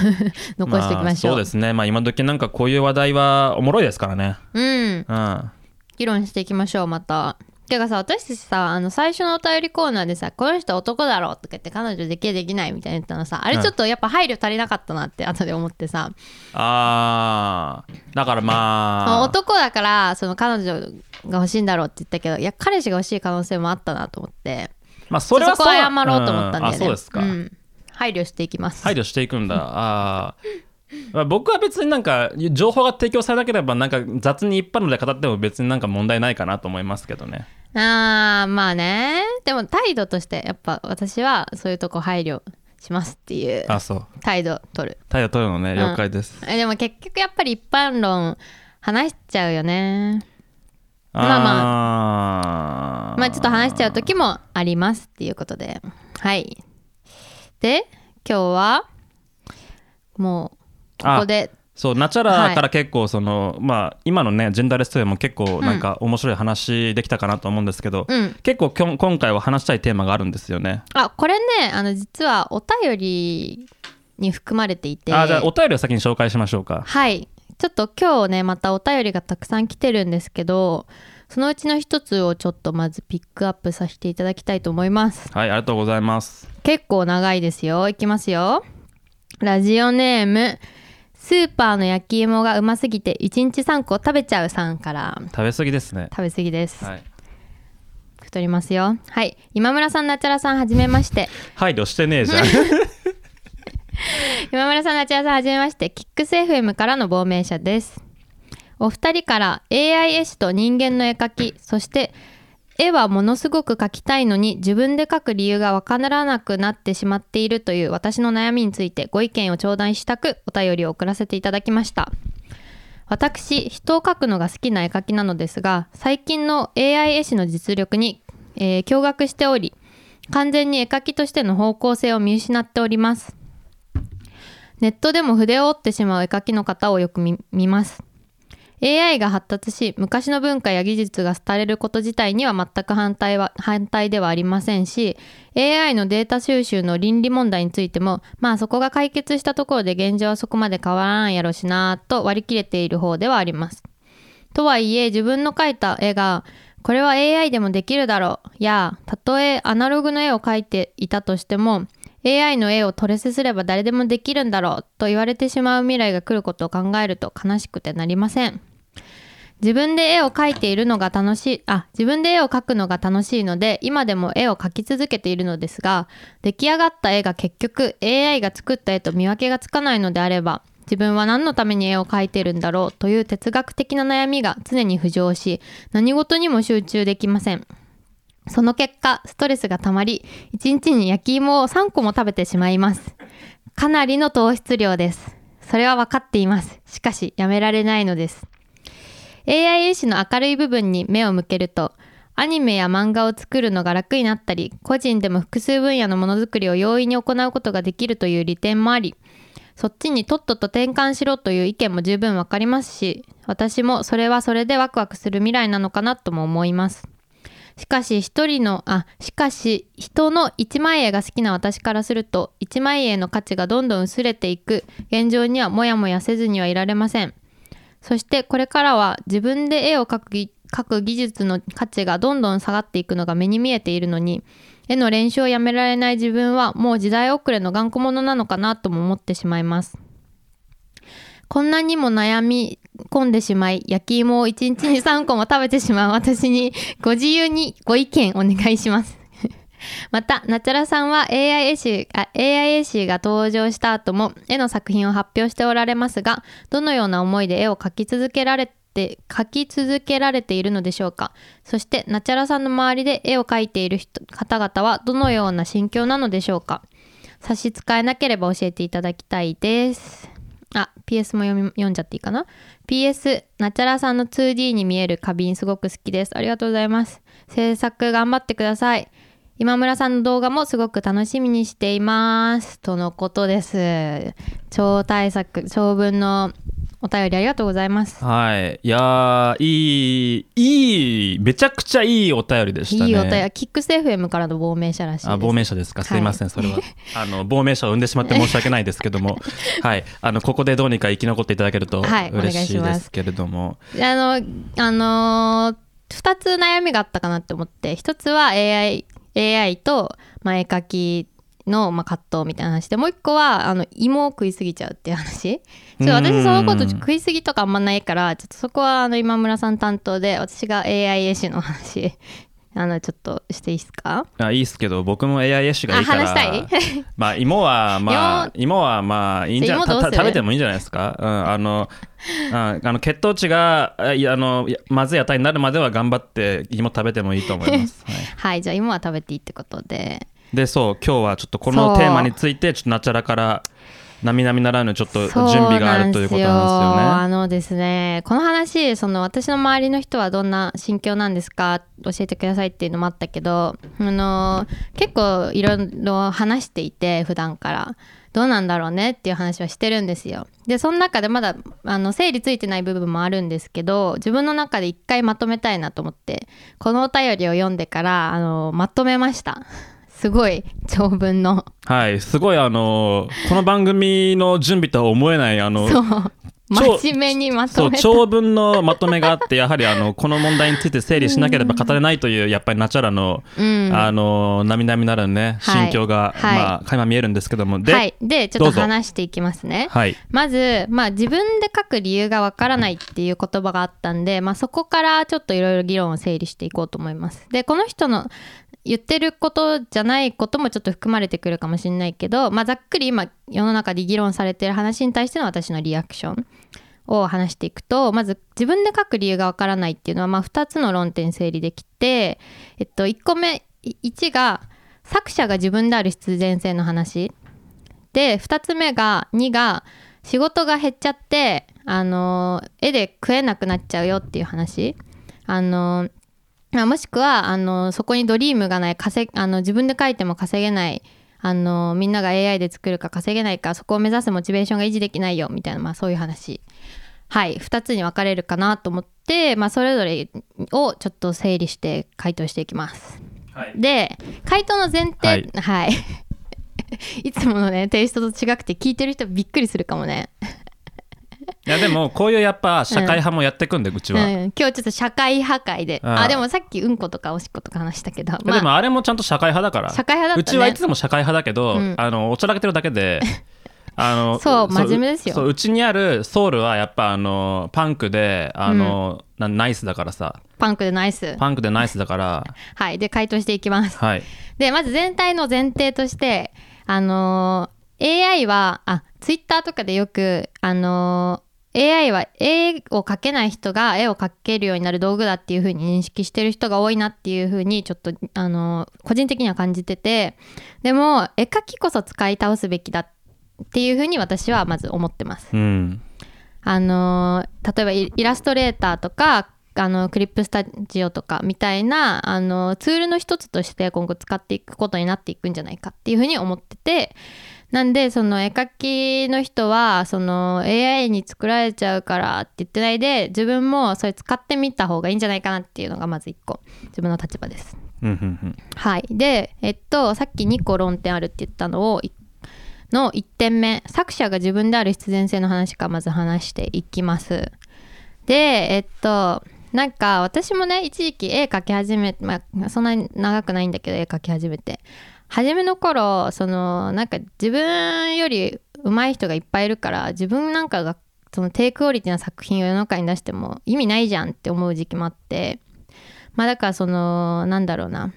Speaker 2: 残していきましょう、
Speaker 1: あそうですね。まあ今時なんかこういう話題はおもろいですからね。
Speaker 2: うん
Speaker 1: うん。
Speaker 2: 議論していきましょうまたてかさ私たちさあの最初のお便りコーナーでさ「この人男だろ」とか言って彼女できるできないみたいな言ったのさあれちょっとやっぱ配慮足りなかったなって後で思ってさ、
Speaker 1: あー、だからまあ。
Speaker 2: 男だからその彼女が欲しいんだろうって言ったけどいや彼氏が欲しい可能性もあったなと思って。
Speaker 1: まあそれは
Speaker 2: そこは謝ろうと思ったんだよね、
Speaker 1: うあ、そうですか。
Speaker 2: ん。配慮していきます。
Speaker 1: 配慮していくんだ。あー。まあ、僕は別になんか情報が提供されなければなんか雑に一般ので語っても別になんか問題ないかなと思いますけどね。
Speaker 2: あーまあね。でも態度としてやっぱ私はそういうとこ配慮しますっていう
Speaker 1: あ、そう。
Speaker 2: 態度取る。
Speaker 1: 態度取るのね、了解です。
Speaker 2: えでも結局やっぱり一般論話しちゃうよね。まあ
Speaker 1: ま
Speaker 2: まあちょっと話しちゃう時もありますっていうことで。はい。で今日はもうここで
Speaker 1: そうナチャラから結構その、まあ今のねジェンダーレストイレも結構なんか面白い話できたかなと思うんですけど、
Speaker 2: うん。
Speaker 1: 結構きょん今回は話したいテーマがあるんですよね。
Speaker 2: あこれねあの実はお便りに含まれていて。
Speaker 1: あじゃあお便りを先に紹介しましょうか。
Speaker 2: はい。ちょっと今日ねまたお便りがたくさん来てるんですけどそのうちの一つをちょっとまずピックアップさせていただきたいと思います。
Speaker 1: はいありがとうございます。
Speaker 2: 結構長いですよ。いきますよ。ラジオネームスーパーの焼き芋がうますぎて1日3個食べちゃうさんから。
Speaker 1: 食べ過ぎですね。
Speaker 2: 食べ過ぎです、
Speaker 1: はい。
Speaker 2: 太りますよ。はい。今村さんなちゃらさんはじめまして。
Speaker 1: 配慮してねえじゃん。
Speaker 2: 今村さんなちゃらさんはじめまして。キックス FM からの亡命者です。お二人から AI 絵師と人間の絵描きそして絵はものすごく描きたいのに自分で描く理由がわからなくなってしまっているという私の悩みについてご意見を頂戴したくお便りを送らせていただきました。私人を描くのが好きな絵描きなのですが最近の AI 絵師の実力に、えー驚愕しており完全に絵描きとしての方向性を見失っております。ネットでも筆を折ってしまう絵描きの方をよく見見ます。AI が発達し昔の文化や技術が廃れること自体には全く反対は反対ではありませんし AI のデータ収集の倫理問題についてもまあそこが解決したところで現状はそこまで変わらんやろしなと割り切れている方ではあります。とはいえ自分の描いた絵がこれは AI でもできるだろうやたとえアナログの絵を描いていたとしても AI の絵をトレセすれば誰でもできるんだろうと言われてしまう未来が来ることを考えると悲しくてなりません。自分で絵を描いているのが楽しいあ自分で絵を描くのが楽しいので今でも絵を描き続けているのですが出来上がった絵が結局 AI が作った絵と見分けがつかないのであれば自分は何のために絵を描いているんだろうという哲学的な悩みが常に浮上し何事にも集中できません。その結果ストレスがたまり1日に焼き芋を3個も食べてしまいます。かなりの糖質量です。それは分かっています。しかしやめられないのです。AI 絵師の明るい部分に目を向けるとアニメや漫画を作るのが楽になったり個人でも複数分野のものづくりを容易に行うことができるという利点もありそっちにとっとと転換しろという意見も十分わかりますし私もそれはそれでワクワクする未来なのかなとも思います。しかし一人のあしかし人の一枚絵が好きな私からすると一枚絵の価値がどんどん薄れていく現状にはモヤモヤせずにはいられません。そしてこれからは自分で絵を描く描く技術の価値がどんどん下がっていくのが目に見えているのに絵の練習をやめられない自分はもう時代遅れの頑固者なのかなとも思ってしまいます。こんなにも悩み込んでしまい焼き芋を1日に3個も食べてしまう私にご自由にご意見お願いします。またナチャラさんは AI 絵師あ AI 絵師が登場した後も絵の作品を発表しておられますがどのような思いで絵を描き続けられて描き続けられているのでしょうか？そしてナチャラさんの周りで絵を描いている人方々はどのような心境なのでしょうか？差し支えなければ教えていただきたいです。あ PS も読み読んじゃっていいかな？PS ナチャラさんの 2D に見える花瓶すごく好きです。ありがとうございます。制作頑張ってください。今村さんの動画もすごく楽しみにしていますとのことです。超大作長文のお便りありがとうございます。
Speaker 1: はい。いやーいいいいめちゃくちゃいいお便りでしたね。
Speaker 2: いいお便り。キックス FM からの亡命者らしいです。
Speaker 1: あ亡命者ですか。すいません、
Speaker 2: はい
Speaker 1: それは。あの亡命者を生んでしまって申し訳ないですけども。はい。あのここでどうにか生き残っていただけると
Speaker 2: はい
Speaker 1: 嬉しいですけれども、
Speaker 2: あの、あのー、2つ悩みがあったかなって思って。1つは AI, AI と、まあ、絵描きの、まあ、葛藤みたいな話でもう1個はあの芋を食いすぎちゃうっていう話。ちょ私そのこと
Speaker 1: うん
Speaker 2: 食いすぎとかあんまないからちょっとそこはあの今村さん担当で私が AI 絵師の話あのちょっとしていいですか？
Speaker 1: あいいっすけど僕も AI 絵師がいいから。
Speaker 2: あ話したい？
Speaker 1: まあ 芋はまあ芋？はまあいいんじゃ食べてもいいんじゃないですか、うん、あのうんあの血糖値があのまずい値になるまでは頑張って芋食べてもいいと思います、はい。
Speaker 2: はいじゃあ芋は食べていいってことで。
Speaker 1: でそう今日はちょっとこのテーマについてちょっとナチャラから並々ならぬちょっと準備があるということなんですよ。ね。
Speaker 2: あのですねこの話その私の周りの人はどんな心境なんですか教えてくださいっていうのもあったけどあの結構いろいろ話していて普段から。どうなんだろうねっていう話はしてるんですよ。でその中でまだあの整理ついてない部分もあるんですけど自分の中で一回まとめたいなと思ってこのお便りを読んでからあのまとめました。すごい長文の。
Speaker 1: はい、すごいあのこの番組の準備とは思えないあの
Speaker 2: そう。
Speaker 1: 超
Speaker 2: 真面目にまとめた。
Speaker 1: 長文のまとめがあってやはりあのこの問題について整理しなければ語れないというやっぱりナチュラの、
Speaker 2: うん。
Speaker 1: あの並々ならぬね
Speaker 2: はい。
Speaker 1: 心境が、
Speaker 2: はい。
Speaker 1: まあ垣間見えるんですけども。で、
Speaker 2: はい。でちょっと話していきますね。
Speaker 1: はい。
Speaker 2: まず、まあ、自分で書く理由がわからないっていう言葉があったんで、まあ、そこからちょっといろいろ議論を整理していこうと思います。でこの人の言ってることじゃないこともちょっと含まれてくるかもしれないけど、まあ、ざっくり今世の中で議論されてる話に対しての私のリアクションを話していくとまず自分で書く理由がわからないっていうのは、まあ、2つの論点整理できて、えっと、1個目1が作者が自分である必然性の話。で2つ目が2が仕事が減っちゃってあの絵で食えなくなっちゃうよっていう話。あのもしくはあのそこにドリームがない稼あの自分で書いても稼げないあのみんなが AI で作るか稼げないかそこを目指すモチベーションが維持できないよみたいな、まあ、そういう話。はい2つに分かれるかなと思って、まあ、それぞれをちょっと整理して回答していきます。
Speaker 1: はい。
Speaker 2: で回答の前提はい、い、つものねテイストと違くて聞いてる人びっくりするかもね、
Speaker 1: いやでもこういうやっぱ社会派もやってくんで、うちは、
Speaker 2: うん、今日ちょっと社会破壊で。
Speaker 1: ああ
Speaker 2: あでもさっきうんことかおしっことか話したけど、
Speaker 1: でもあ。れもちゃんと社会派だから。
Speaker 2: 社会派だね。
Speaker 1: うちはいつも社会派だけど、
Speaker 2: うん。
Speaker 1: あのおちゃらけてるだけで あの
Speaker 2: そう真面目ですよ。
Speaker 1: そううちにあるソウルはやっぱあのパンクであの、なナイスだからさ。
Speaker 2: パンクでナイス。
Speaker 1: パンクでナイスだから。
Speaker 2: はい。で回答していきます。
Speaker 1: はい。
Speaker 2: でまず全体の前提としてあのー AI はあツイッターとかでよくあのー AI は絵を描けない人が絵を描けるようになる道具だっていう風に認識してる人が多いなっていう風にちょっとあのー個人的には感じててでも絵描きこそ使い倒すべきだっていう風に私はまず思ってます。
Speaker 1: うん
Speaker 2: あのー例えばイイラストレーターとかあのクリップスタジオとかみたいなあのツールの一つとして今後使っていくことになっていくんじゃないかっていうふうに思っててなんでその絵描きの人はその AI に作られちゃうからって言ってないで自分もそれ使ってみた方がいいんじゃないかなっていうのがまず一個自分の立場です。はい。で、えっと、さっき2個論点あるって言ったのを、いの1点目、作者が自分である必然性の話からまず話していきます。で、えっと、なんか私もね、一時期絵描き始め、まあ、そんなに長くないんだけど、絵描き始めて。初めの頃、その、なんか自分より上手い人がいっぱいいるから、自分なんかが、その低クオリティな作品を世の中に出しても意味ないじゃんって思う時期もあって、まあだからその、なんだろうな、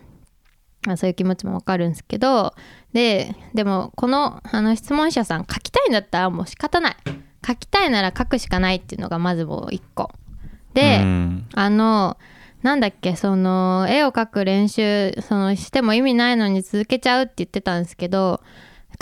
Speaker 2: まあ、そういう気持ちもわかるんですけどででもこのあの質問者さん書きたいんだったらもう仕方ない。書きたいなら書くしかないっていうのがまずもう一個。で、
Speaker 1: うん。
Speaker 2: あのなんだっけその絵を描く練習そのしても意味ないのに続けちゃうって言ってたんですけど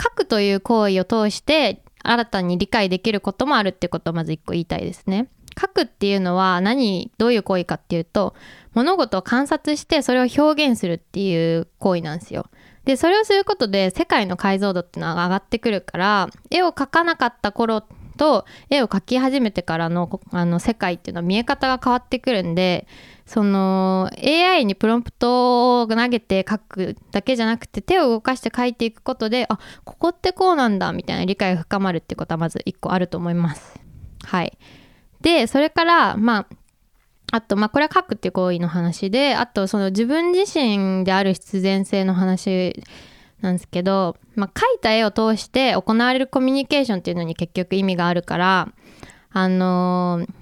Speaker 2: 書くという行為を通して新たに理解できることもあるってことをまず一個言いたいですね。書くっていうのは何どういう行為かっていうと物事を観察してそれを表現するっていう行為なんですよ。でそれをすることで世界の解像度っていうのは上がってくるから絵を描かなかった頃と絵を描き始めてからのあの世界っていうのは見え方が変わってくるんでその AI にプロンプトを投げて書くだけじゃなくて手を動かして書いていくことであここってこうなんだみたいな理解が深まるっていうことはまず一個あると思います。はい、でそれからまああと、まあ、これは書くっていう行為の話で、あと、その自分自身である必然性の話なんですけど、まあ、描いた絵を通して行われるコミュニケーションっていうのに結局意味があるから、あのー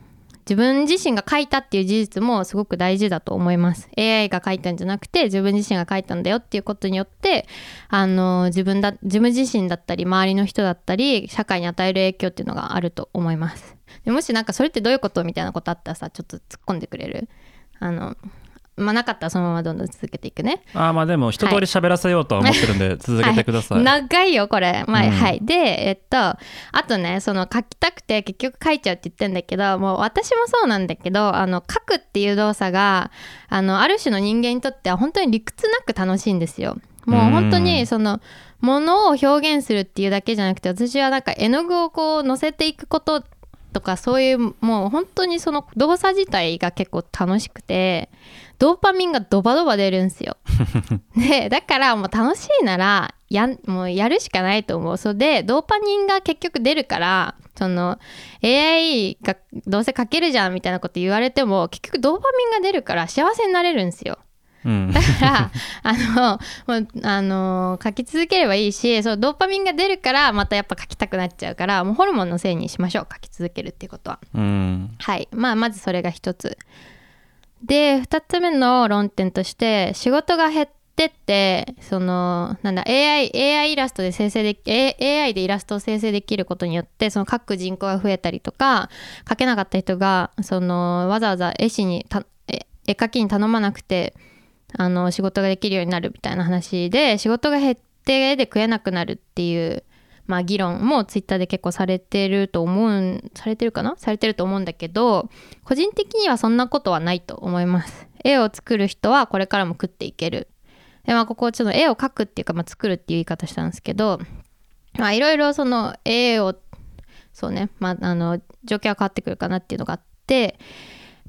Speaker 2: 自分自身が書いたっていう事実もすごく大事だと思います。AI が書いたんじゃなくて自分自身が書いたんだよっていうことによって、あのー自分だ自分自身だったり周りの人だったり社会に与える影響っていうのがあると思います。でもしなんかそれってどういうことみたいなことあったらさちょっと突っ込んでくれる？あのまあなかったらそのままどんどん続けていくね。
Speaker 1: あーまあでも一通り喋らせようとは思ってるんで続けてください、
Speaker 2: はい、長いよこれ、まあ
Speaker 1: うん。
Speaker 2: はい。でえっとあとねその書きたくて結局書いちゃうって言ってんだけどもう私もそうなんだけどあの書くっていう動作があのある種の人間にとっては本当に理屈なく楽しいんですよ。もう本当
Speaker 1: うん。
Speaker 2: にそのものを表現するっていうだけじゃなくて私はなんか絵の具をこう乗せていくこととかそういうもう本当にその動作自体が結構楽しくてドーパミンがドバドバ出るんですよ。でだからもう楽しいならやもうやるしかないと思う。それでドーパミンが結局出るからその AI がどうせ書けるじゃんみたいなこと言われても結局ドーパミンが出るから幸せになれるんですよ。
Speaker 1: うん
Speaker 2: だから あのもうあの書き続ければいいしそうドーパミンが出るからまたやっぱ書きたくなっちゃうからもうホルモンのせいにしましょう書き続けるっていうことは。
Speaker 1: うん
Speaker 2: はい。まあ、まずそれが一つ。で、二つ目の論点として、仕事が減ってって、その、なんだ、AI、AI イラストで生成でき、A- AI でイラストを生成できることによって、その各人口が増えたりとか、描けなかった人が、その、わざわざ絵師にた、絵描きに頼まなくて、あの、仕事ができるようになるみたいな話で、仕事が減って絵で食えなくなるっていう、まあ、議論もツイッターで結構されてると思うんされてるかな？されてると思うんだけど個人的にはそんなことはないと思います。絵を作る人はこれからも食っていける。でまあここちょっと絵を描くっていうか、まあ、作るっていう言い方したんですけどまあいろいろその絵をそうねまああの状況は変わってくるかなっていうのがあって、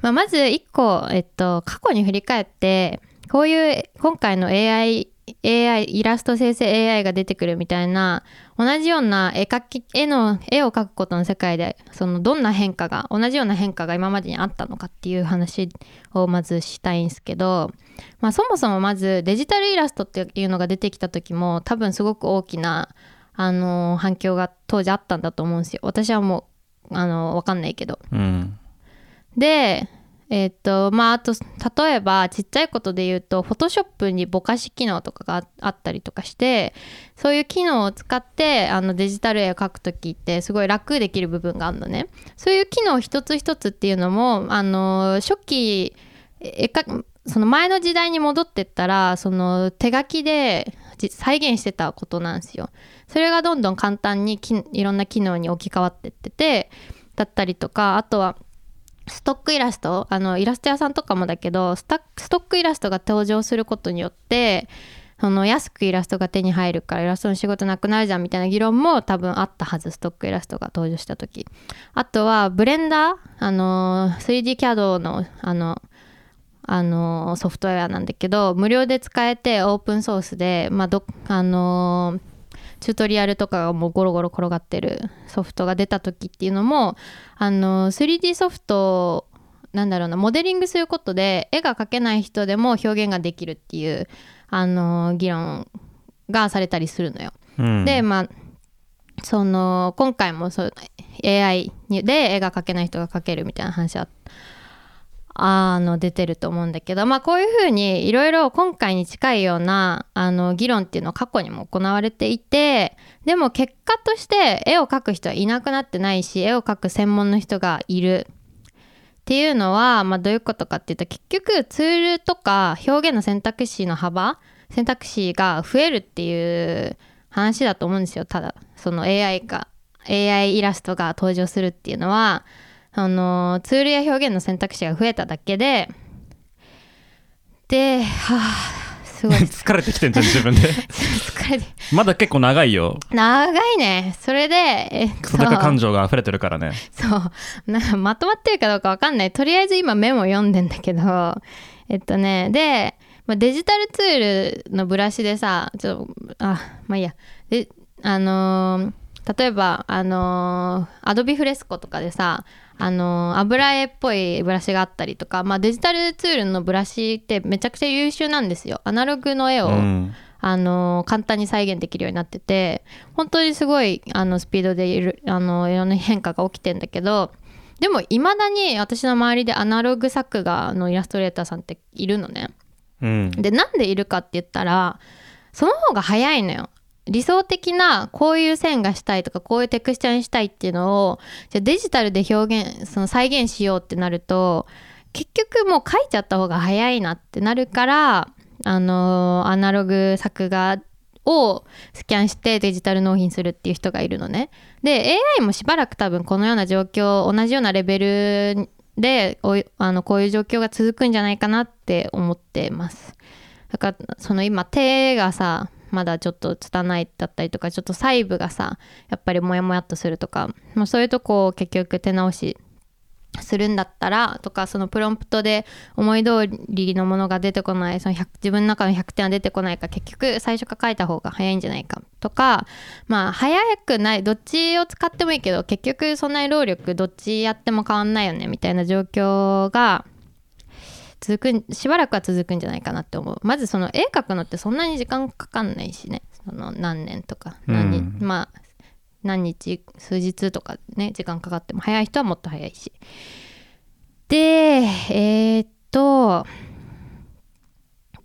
Speaker 2: まあ、まず一個、えっと、過去に振り返ってこういう今回の AI AI イラスト生成 AI が出てくるみたいな同じような絵描き絵の絵を描くことの世界でそのどんな変化が同じような変化が今までにあったのかっていう話をまずしたいんですけど、まあ、そもそもまずデジタルイラストっていうのが出てきた時も多分すごく大きなあの反響が当時あったんだと思うんですよ。私はもうあの分かんないけど。
Speaker 1: うん。
Speaker 2: でえっとまああと例えばちっちゃいことで言うとフォトショップにぼかし機能とかがあったりとかしてそういう機能を使ってあのデジタル絵を描く時ってすごい楽できる部分があるのね。そういう機能一つ一つっていうのもあの初期絵かその前の時代に戻ってったらその手書きで再現してたことなんですよ。それがどんどん簡単にきいろんな機能に置き換わってっててだったりとかあとはストックイラストあのイラスト屋さんとかもだけどスタストックイラストが登場することによってその安くイラストが手に入るからイラストの仕事なくなるじゃんみたいな議論も多分あったはずストックイラストが登場した時。あとはブレンダーあの 3D キャドのあのあのソフトウェアなんだけど無料で使えてオープンソースで、まあどあのチュートリアルとかがもうゴロゴロ転がってるソフトが出た時っていうのもあの 3D ソフトなんだろうなモデリングすることで絵が描けない人でも表現ができるっていうあの議論がされたりするのよ。
Speaker 1: うん
Speaker 2: でまあその今回もそう AI にで絵が描けない人が描けるみたいな話はあの出てると思うんだけどまあこういうふうにいろいろ今回に近いようなあの議論っていうのは過去にも行われていてでも結果として絵を描く人はいなくなってないし絵を描く専門の人がいる。っていうのは、まあ、どういうことかっていうと結局ツールとか表現の選択肢の幅選択肢が増えるっていう話だと思うんですよ。ただその AI が AI イラストが登場するっていうのは。あのツールや表現の選択肢が増えただけでではあすごい。
Speaker 1: 疲れてきてんじゃん自分で。
Speaker 2: 疲れて。
Speaker 1: まだ結構長いよ。
Speaker 2: 長いね。それでえっ
Speaker 1: クソデカ感情が溢れてるからね。
Speaker 2: そう。なんかまとまってるかどうかわかんない。とりあえず今メモ読んでんだけどえっとねで、まあ、デジタルツールのブラシでさちょっとあまあいいや。であのー例えばあのアドビフレスコとかでさあのー油絵っぽいブラシがあったりとか、まあ、デジタルツールのブラシってめちゃくちゃ優秀なんですよアナログの絵を、
Speaker 1: うん
Speaker 2: あの簡単に再現できるようになってて本当にすごいあのスピードでいるあのいろんな変化が起きてんだけどでもいまだに私の周りでアナログ作画のイラストレーターさんっているのね。
Speaker 1: うん
Speaker 2: でなんでいるかって言ったらその方が早いのよ。理想的なこういう線がしたいとかこういうテクスチャーにしたいっていうのをじゃデジタルで表現その再現しようってなると結局もう書いちゃった方が早いなってなるからあのアナログ作画をスキャンしてデジタル納品するっていう人がいるのね。で AI もしばらく多分このような状況同じようなレベルであのこういう状況が続くんじゃないかなって思ってます。だからその今手がさまだちょっと拙いだったりとかちょっと細部がさやっぱりモヤモヤっとするとか、まあ、そういうとこを結局手直しするんだったらとかそのプロンプトで思い通りのものが出てこないその自分の中の100点は出てこないか結局最初から書いた方が早いんじゃないかとかまあ早くないどっちを使ってもいいけど結局そんなに労力どっちやっても変わんないよねみたいな状況が続くしばらくは続くんじゃないかなって思う。まずその絵描くのってそんなに時間かかんないしね。その何年とか。何,、
Speaker 1: うん。
Speaker 2: まあ何日数日とかね時間かかっても。早い人はもっと早いし。でえーっと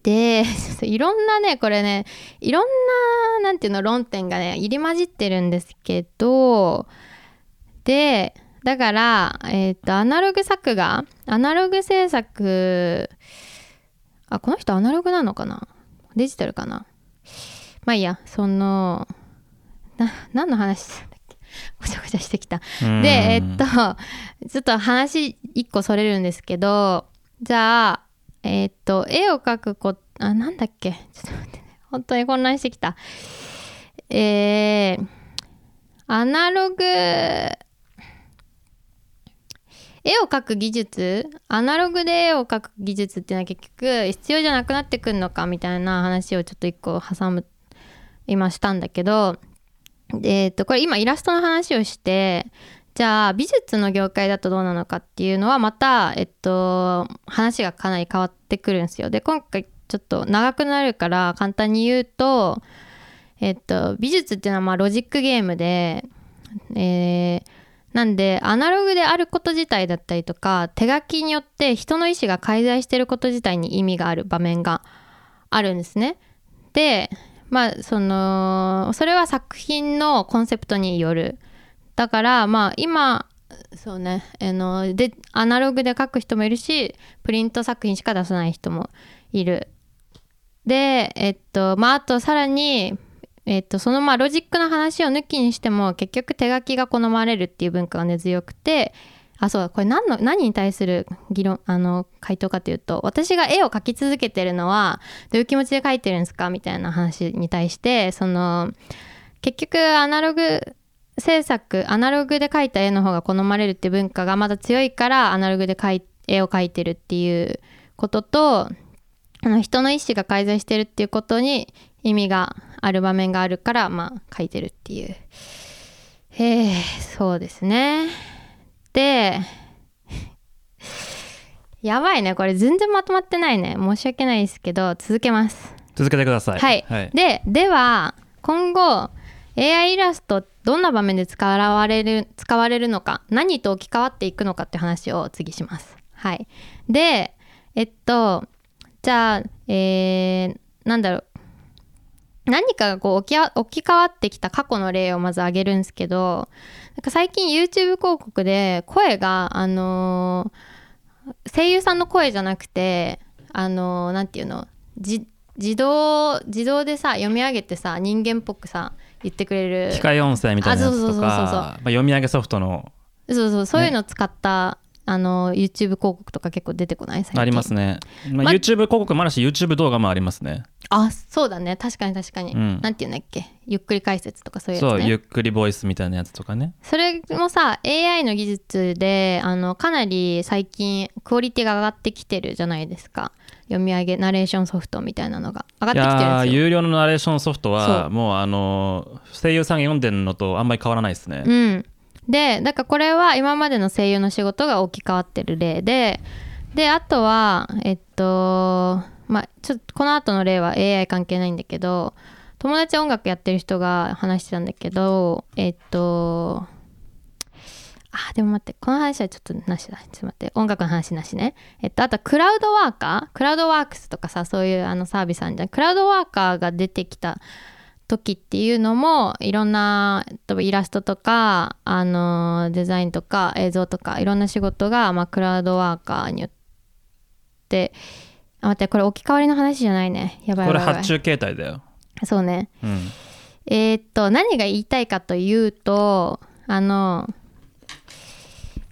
Speaker 2: で いろんなねこれねいろんななんていうの論点がね入り混じってるんですけどでだからえーっとアナログ作画？アナログ制作あこの人アナログなのかな？デジタルかな？まあいいや。そのな何の話だっけ？ごちゃごちゃしてきた。
Speaker 1: うん。
Speaker 2: でえっとちょっと話一個それるんですけどじゃあえっと絵を描くこあなんだっけ？ちょっと待ってね。本当に混乱してきた。えー、アナログ絵を描く技術アナログで絵を描く技術っていうのは結局必要じゃなくなってくるのかみたいな話をちょっと一個挟む今したんだけどえっとこれ今イラストの話をしてじゃあ美術の業界だとどうなのかっていうのはまたえっと話がかなり変わってくるんですよ。で今回ちょっと長くなるから簡単に言うとえっと美術っていうのはまあロジックゲームでえーなんでアナログであること自体だったりとか手書きによって人の意思が介在してること自体に意味がある場面があるんですね。でまあそのそれは作品のコンセプトによるだからまあ今そうねあのでアナログで書く人もいるしプリント作品しか出さない人もいるでえっとまああとさらにえっとそのまあロジックの話を抜きにしても結局手書きが好まれるっていう文化が根強くてあそうこれ何の何に対する議論あの回答かというと私が絵を描き続けてるのはどういう気持ちで描いてるんですかみたいな話に対してその結局アナログ制作アナログで描いた絵の方が好まれるっていう文化がまだ強いからアナログで描い絵を描いてるっていうこととあの人の意思が介在してるっていうことに意味がある場面があるからまあ描いてるっていう。えー、そうですね。でやばいね。これ全然まとまってないね。申し訳ないですけど続けます。
Speaker 1: 続けてください。
Speaker 2: はい、
Speaker 1: はい、
Speaker 2: ででは今後 AI イラストどんな場面で使われる使われるのか何と置き換わっていくのかって話を次します。はい。でえっとじゃあえー、なんだろう何かがこう置きあ置き換わってきた過去の例をまず挙げるんですけどなんか最近 YouTube 広告で声があのー声優さんの声じゃなくてあのーなんていうのじ自動自動でさ読み上げてさ人間っぽくさ言ってくれる。
Speaker 1: 機械音声みたいなやつと
Speaker 2: あそうそうそうそうそう。
Speaker 1: かまあ読み上げソフトの
Speaker 2: そうそうそう。いうのを使った、あの YouTube 広告とか結構出てこない？最近。
Speaker 1: ありますね、まあ、
Speaker 2: ま
Speaker 1: YouTube 広告もあるし YouTube 動画もありますね
Speaker 2: あそうだね。確かに確かに、
Speaker 1: うん。
Speaker 2: なんていうんだっけ？ゆっくり解説とかそういうやつね。
Speaker 1: そうゆっくりボイスみたいなやつとかね。
Speaker 2: それもさ AI の技術であのかなり最近クオリティが上がってきてるじゃないですか。読み上げナレーションソフトみたいなのが。上がって
Speaker 1: い
Speaker 2: きてるんですよ。
Speaker 1: 有料のナレーションソフト
Speaker 2: そ
Speaker 1: は
Speaker 2: う。
Speaker 1: もうあの声優さんが読んでるのとあんまり変わらないですね、
Speaker 2: うん、でだからこれは今までの声優の仕事が置き換わってる例でであとはえっとまあちょっとこの後の例は AI 関係ないんだけど友達音楽やってる人が話してたんだけどえっとあでも待ってこの話はちょっとなしだ。ちょっと待って音楽の話なしね。えっとあとクラウドワーカー？クラウドワークスとかさそういうあのサービスあるじゃん。クラウドワーカーが出てきた時っていうのもいろんな例えばイラストとかあのデザインとか映像とかいろんな仕事が、まあ、クラウドワーカーによってあ待ってこれ置き換わりの話じゃないね。やばい
Speaker 1: これ発注形態だよ、
Speaker 2: そうね。
Speaker 1: うん、
Speaker 2: えーっと何が言いたいかというとあの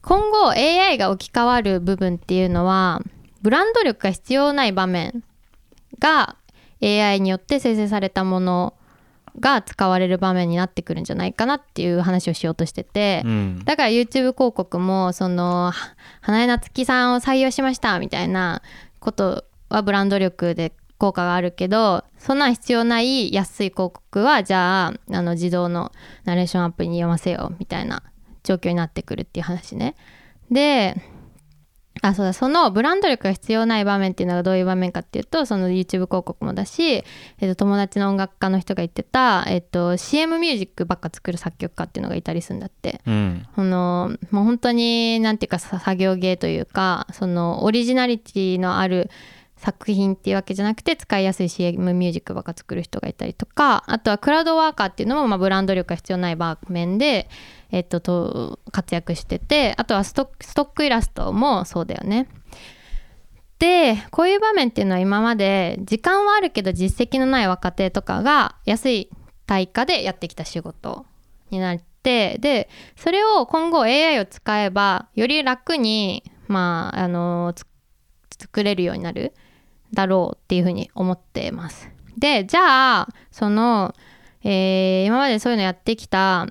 Speaker 2: 今後 AI が置き換わる部分っていうのはブランド力が必要ない場面が AI によって生成されたものが使われる場面になってくるんじゃないかなっていう話をしようとしてて、
Speaker 1: うん。
Speaker 2: だから YouTube 広告もそのは花江夏樹さんを採用しましたみたいなことはブランド力で効果があるけどそんなん必要ない安い広告はじゃああの自動のナレーションアプリに読ませようみたいな状況になってくるっていう話ね。であそうだそのブランド力が必要ない場面っていうのがどういう場面かっていうとその YouTube 広告もだし、えっと友達の音楽家の人が言ってた、えっと CM ミュージックばっか作る作曲家っていうのがいたりするんだって。
Speaker 1: うん
Speaker 2: そのもう本当になんていうかさ作業芸というかそのオリジナリティのある作品っていうわけじゃなくて使いやすい CM ミュージックばっか作る人がいたりとかあとはクラウドワーカーっていうのもまあブランド力が必要ない場面で、えっと、と活躍しててあとはストックイラストもそうだよね。でこういう場面っていうのは今まで時間はあるけど実績のない若手とかが安い対価でやってきた仕事になってでそれを今後 AI を使えばより楽にまああの作れるようになるだろうっていうふうに思ってます。でじゃあその、えー今までそういうのやってきた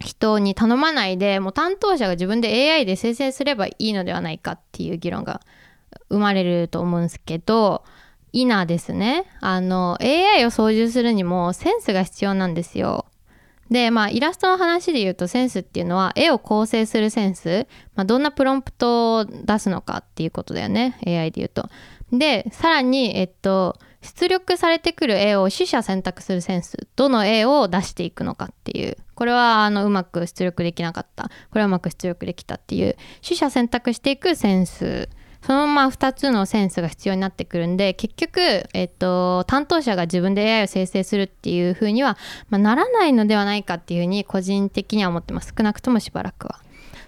Speaker 2: 人に頼まないでもう担当者が自分で AI で生成すればいいのではないかっていう議論が生まれると思うんですけどいなですねあの AI を操縦するにもセンスが必要なんですよ。でまあイラストの話で言うとセンスっていうのは絵を構成するセンス、まあ、どんなプロンプトを出すのかっていうことだよね AI で言うと。でさらにえっと出力されてくる絵を取捨選択するセンスどの絵を出していくのかっていう。これはあのうまく出力できなかった。これはうまく出力できたっていう。取捨選択していくセンス。そのまま2つのセンスが必要になってくるんで結局、えっと、担当者が自分で AI を生成するっていう風には、まあ、ならないのではないかっていうふうに個人的には思ってます。少なくともしばらくは。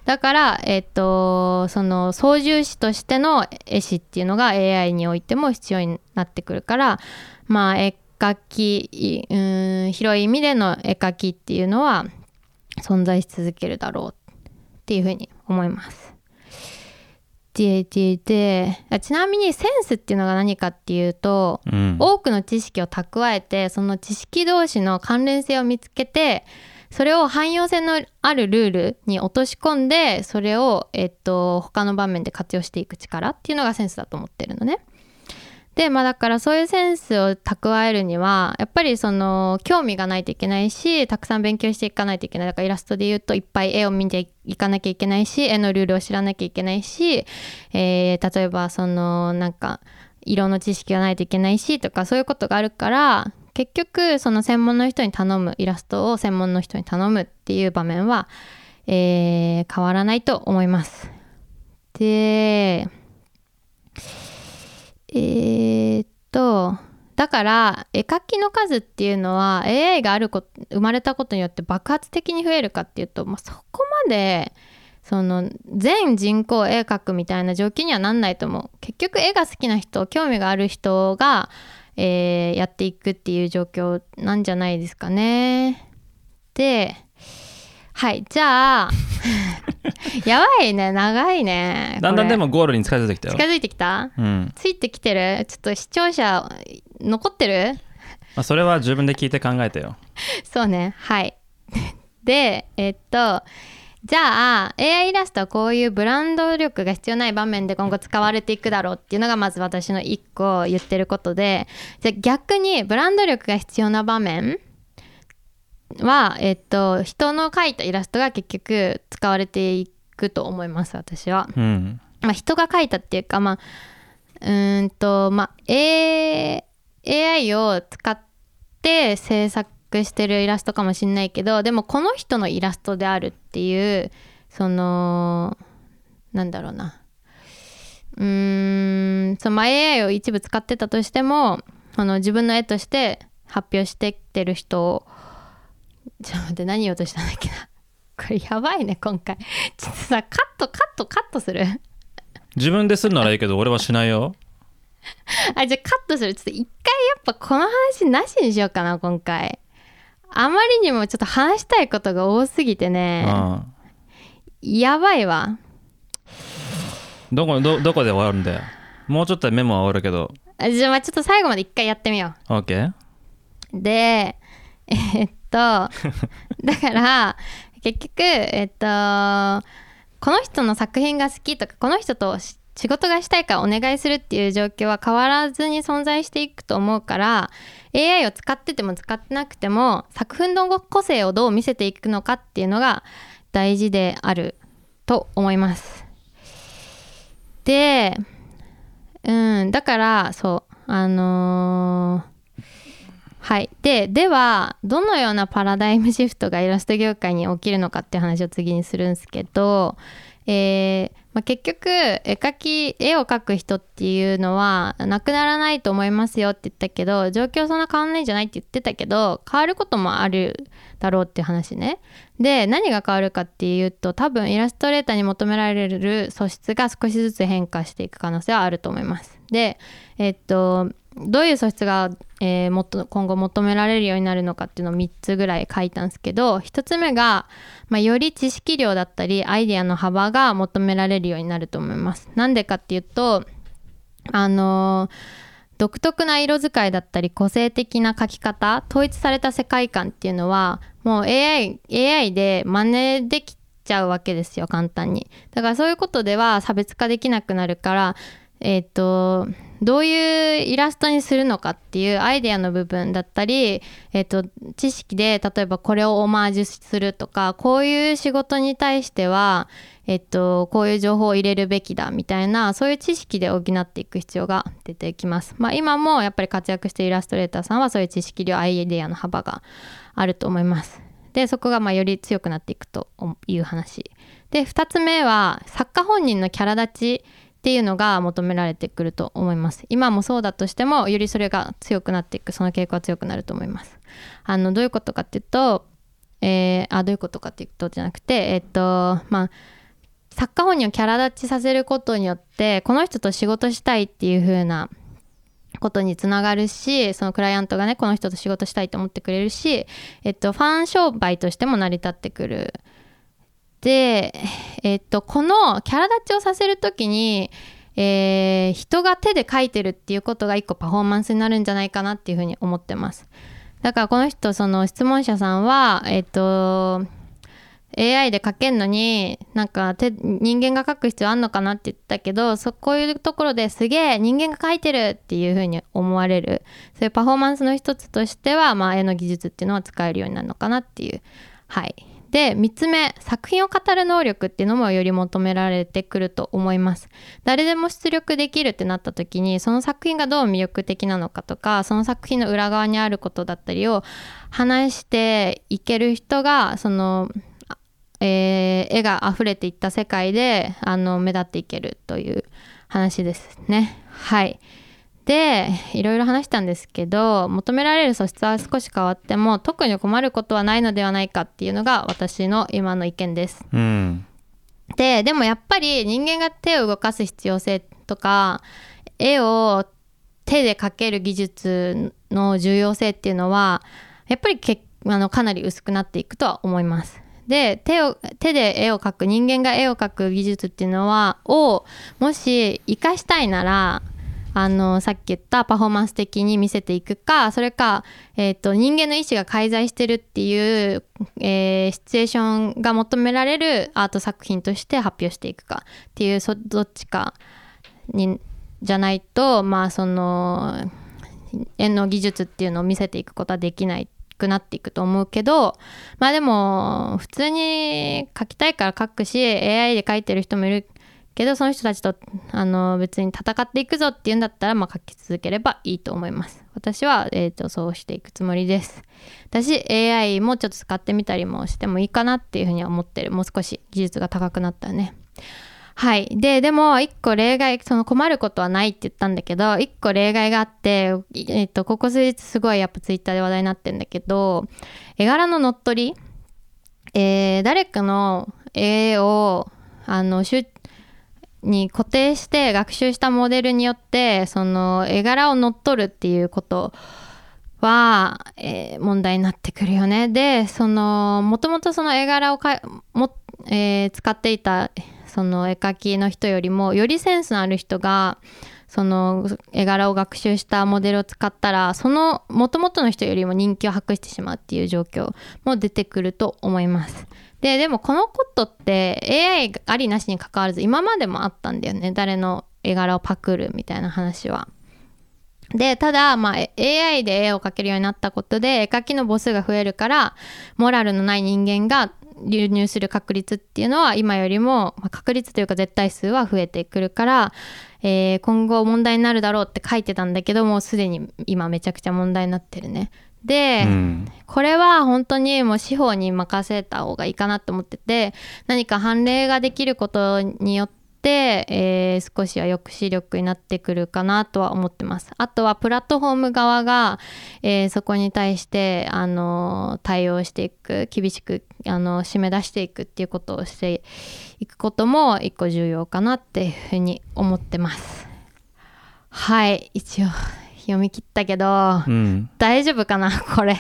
Speaker 2: だから、えっと、その操縦士としての絵師っていうのが AI においても必要になってくるからまあ絵描きうーん広い意味での絵描きっていうのは存在し続けるだろうっていうふうに思います。でででちなみにセンスっていうのが何かっていうと、
Speaker 1: うん
Speaker 2: 多くの知識を蓄えてその知識同士の関連性を見つけてそれを汎用性のあるルールに落とし込んでそれを、えっと、他の場面で活用していく力っていうのがセンスだと思ってるのね。でまあだからそういうセンスを蓄えるにはやっぱりその興味がないといけないしたくさん勉強していかないといけないだからイラストで言うといっぱい絵を見ていかなきゃいけないし絵のルールを知らなきゃいけないし、えー例えばそのなんか色の知識がないといけないしとかそういうことがあるから結局その専門の人に頼むイラストを専門の人に頼むっていう場面は、えー変わらないと思います。でえーっとだから絵描きの数っていうのは AI があるこ生まれたことによって爆発的に増えるかっていうと、まあ、そこまでその全人口絵描くみたいな状況にはなんないと思う結局絵が好きな人興味がある人が、えーやっていくっていう状況なんじゃないですかね。ではいじゃあ やばいね長いね
Speaker 1: だんだんで
Speaker 2: も
Speaker 1: もゴールに近づいてきたよ。
Speaker 2: 近づいてきた？
Speaker 1: うん。
Speaker 2: ついてきてる？ちょっと視聴者残ってる？
Speaker 1: まあ、それは自分で聞いて考えてよ。
Speaker 2: そうねはい。でえっとじゃあ AI イラストはこういうブランド力が必要ない場面で今後使われていくだろうっていうのがまず私の一個言ってることでじゃあ逆にブランド力が必要な場面は、えっと、人の描いたイラストが結局使われていくと思います私は。
Speaker 1: うん
Speaker 2: まあ、人が描いたっていうかまあうーんとまあ、A、AI を使って制作してるイラストかもしんないけどでもこの人のイラストであるっていうそのなんだろうな。うーんそのまあ AI を一部使ってたとしてもその自分の絵として発表してきてる人をちょっと待って何言おうとしたんだっけな。これやばいね今回。ちょっとさカットカットカットする。
Speaker 1: 自分でするならいいけど俺はしないよ。
Speaker 2: あじゃあカットする。ちょっと一回やっぱこの話なしにしようかな今回あまりにもちょっと話したいことが多すぎてね。
Speaker 1: うん
Speaker 2: やばいわ。
Speaker 1: どこどどこで終わるんだよ。もうちょっとでメモは終わるけど。
Speaker 2: あじゃあまあちょっと最後まで一回やってみよ
Speaker 1: OK?
Speaker 2: うでえーっと だから結局えーっとこの人の作品が好きとかこの人とし仕事がしたいからお願いするっていう状況は変わらずに存在していくと思うから AI を使ってても使ってなくても作品の個性をどう見せていくのかっていうのが大事であると思います。でうんだからそうあのーはいでではどのようなパラダイムシフトがイラスト業界に起きるのかっていう話を次にするんですけど、えーまあ、結局絵描き絵を描く人っていうのはなくならないと思いますよって言ったけど状況そんな変わんないんじゃないって言ってたけど変わることもあるだろうっていう話ね。で何が変わるかっていうと多分イラストレーターに求められる素質が少しずつ変化していく可能性はあると思います。でえっとどういう素質が、えーもっと今後求められるようになるのかっていうのを3つぐらい書いたんですけど1つ目が、まあ、より知識量だったりアイデアの幅が求められるようになると思います。なんでかっていうとあのー独特な色使いだったり個性的な描き方統一された世界観っていうのはもう AI, AI で真似できちゃうわけですよ簡単にだからそういうことでは差別化できなくなるからえっ、とどういうイラストにするのかっていうアイデアの部分だったり、えっと知識で例えばこれをオマージュするとかこういう仕事に対しては、えっとこういう情報を入れるべきだみたいなそういう知識で補っていく必要が出てきます。まあ、今もやっぱり活躍しているイラストレーターさんはそういう知識量アイデアの幅があると思います。でそこがまより強くなっていくという話。で2つ目は作家本人のキャラ立ちっていうのが求められてくると思います。今もそうだとしてもよりそれが強くなっていくその傾向が強くなると思います。あのどういうことかっていうと、えーあどういうことかっていうとじゃなくてえっとまあ作家本人をキャラ立ちさせることによってこの人と仕事したいっていう風なことにつながるしそのクライアントがねこの人と仕事したいと思ってくれるし、えっと、ファン商売としても成り立ってくるで、えっと、このキャラ立ちをさせる時に、えー人が手で描いてるっていうことが一個パフォーマンスになるんじゃないかなっていうふうに思ってます。だからこの人その質問者さんはえっと AI で描けんのになんか手人間が描く必要あんのかなって言ったけどそこういうところですげえ人間が描いてるっていう風に思われる。そういうパフォーマンスの一つとしては、まあ、絵の技術っていうのは使えるようになるのかなっていう。はい。で3つ目作品を語る能力っていうのもより求められてくると思います誰でも出力できるってなった時にその作品がどう魅力的なのかとかその作品の裏側にあることだったりを話していける人がそのえー絵が溢れていった世界であの目立っていけるという話ですね。はい。でいろいろ話したんですけど求められる素質は少し変わっても特に困ることはないのではないかっていうのが私の今の意見です。
Speaker 1: うん。
Speaker 2: ででもやっぱり人間が手を動かす必要性とか絵を手で描ける技術の重要性っていうのはやっぱりけあのかなり薄くなっていくとは思います。で手を手で絵を描く人間が絵を描く技術っていうのはをもし活かしたいならあのさっき言ったパフォーマンス的に見せていくかそれか、えー、と人間の意思が介在してるっていう、えーシチュエーションが求められるアート作品として発表していくかっていうそどっちかにじゃないとまあその絵の技術っていうのを見せていくことはできなくなっていくと思うけどまあでも普通に描きたいから描くし AI で描いてる人もいるけどその人たちとあの別に戦っていくぞっていうんだったら、まあ、描き続ければいいと思います。私は、えー、とそうしていくつもりです。私 AI もちょっと使ってみたりもしてもいいかなっていうふうには思ってる。もう少し技術が高くなったらね。はい。で、でも、一個例外、その困ることはないって言ったんだけど、一個例外があって、えっと、ここ数日すごいやっぱツイッターで話題になってんだけど、絵柄の乗っ取り、えー誰かの絵を、あの、しゅに固定して学習したモデルによって、その絵柄を乗っ取るっていうことは、えー問題になってくるよね。で、その、もともとその絵柄をかも、えー使っていたその絵描きの人よりもよりセンスのある人がその絵柄を学習したモデルを使ったらその元々の人よりも人気を博してしまうっていう状況も出てくると思います。ででもこのことって AI ありなしに関わらず今までもあったんだよね誰の絵柄をパクるみたいな話は。でただ、まあ、AI で絵を描けるようになったことで絵描きの母数が増えるからモラルのない人間が流入する確率っていうのは今よりも、まあ、確率というか絶対数は増えてくるから、えー今後問題になるだろうって書いてたんだけどもうすでに今めちゃくちゃ問題になってるね。で、
Speaker 1: うん。
Speaker 2: これは本当にもう司法に任せた方がいいかなと思ってて何か判例ができることによって、えー少しは抑止力になってくるかなとは思ってます。あとはプラットフォーム側が、えーそこに対して、あの対応していく厳しく、あの締め出していくっていうことをしていくことも一個重要かなっていうふうに思ってます。はい一応読み切ったけど、
Speaker 1: うん。
Speaker 2: 大丈夫かなこれ。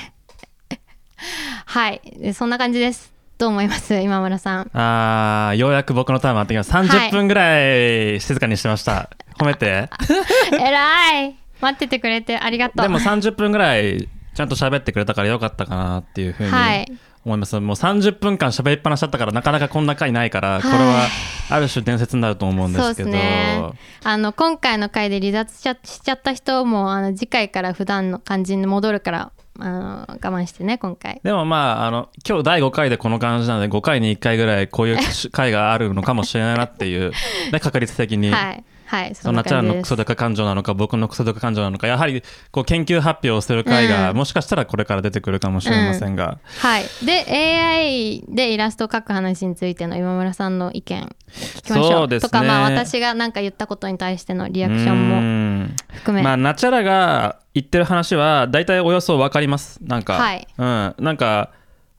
Speaker 2: はい。でそんな感じです。どう思います今村さん？
Speaker 1: あーようやく僕のターン回ってきます
Speaker 2: はい
Speaker 1: 30分ぐらい静かにしてました、褒めて。
Speaker 2: えらい。待っててくれてありがとう。
Speaker 1: でも30分ぐらいちゃんと喋ってくれたからよかったかなっていうふうに
Speaker 2: はい
Speaker 1: 思います、もう30分間喋りっぱなしだったからなかなかこんな回ないから、
Speaker 2: い。
Speaker 1: これはある種伝説になると思うんで
Speaker 2: そうです
Speaker 1: すけど
Speaker 2: ね。あの今回の回で離脱しちゃしちゃった人もあの次回から普段の感じに戻るからあの我慢してね今回。
Speaker 1: でもまああの今日第5回でこの感じなので5回に1回ぐらいこういう 回があるのかもしれないなっていう、ね、確率的に。
Speaker 2: はいはいそん
Speaker 1: そんなちゃんのクソデカ感情なのか僕のクソデカ感情なのかやはりこう研究発表をする回が、
Speaker 2: うん。
Speaker 1: もしかしたらこれから出てくるかもしれませんが、
Speaker 2: はい。で AI でイラストを描く話についての今村さんの意見聞きましょう。
Speaker 1: そうですね。
Speaker 2: とかまあ私が何か言ったことに対してのリアクションも
Speaker 1: も
Speaker 2: 含め、
Speaker 1: まあナチャラが言ってる話は大体およそ分かります。なんか、
Speaker 2: はい。
Speaker 1: うん。なんか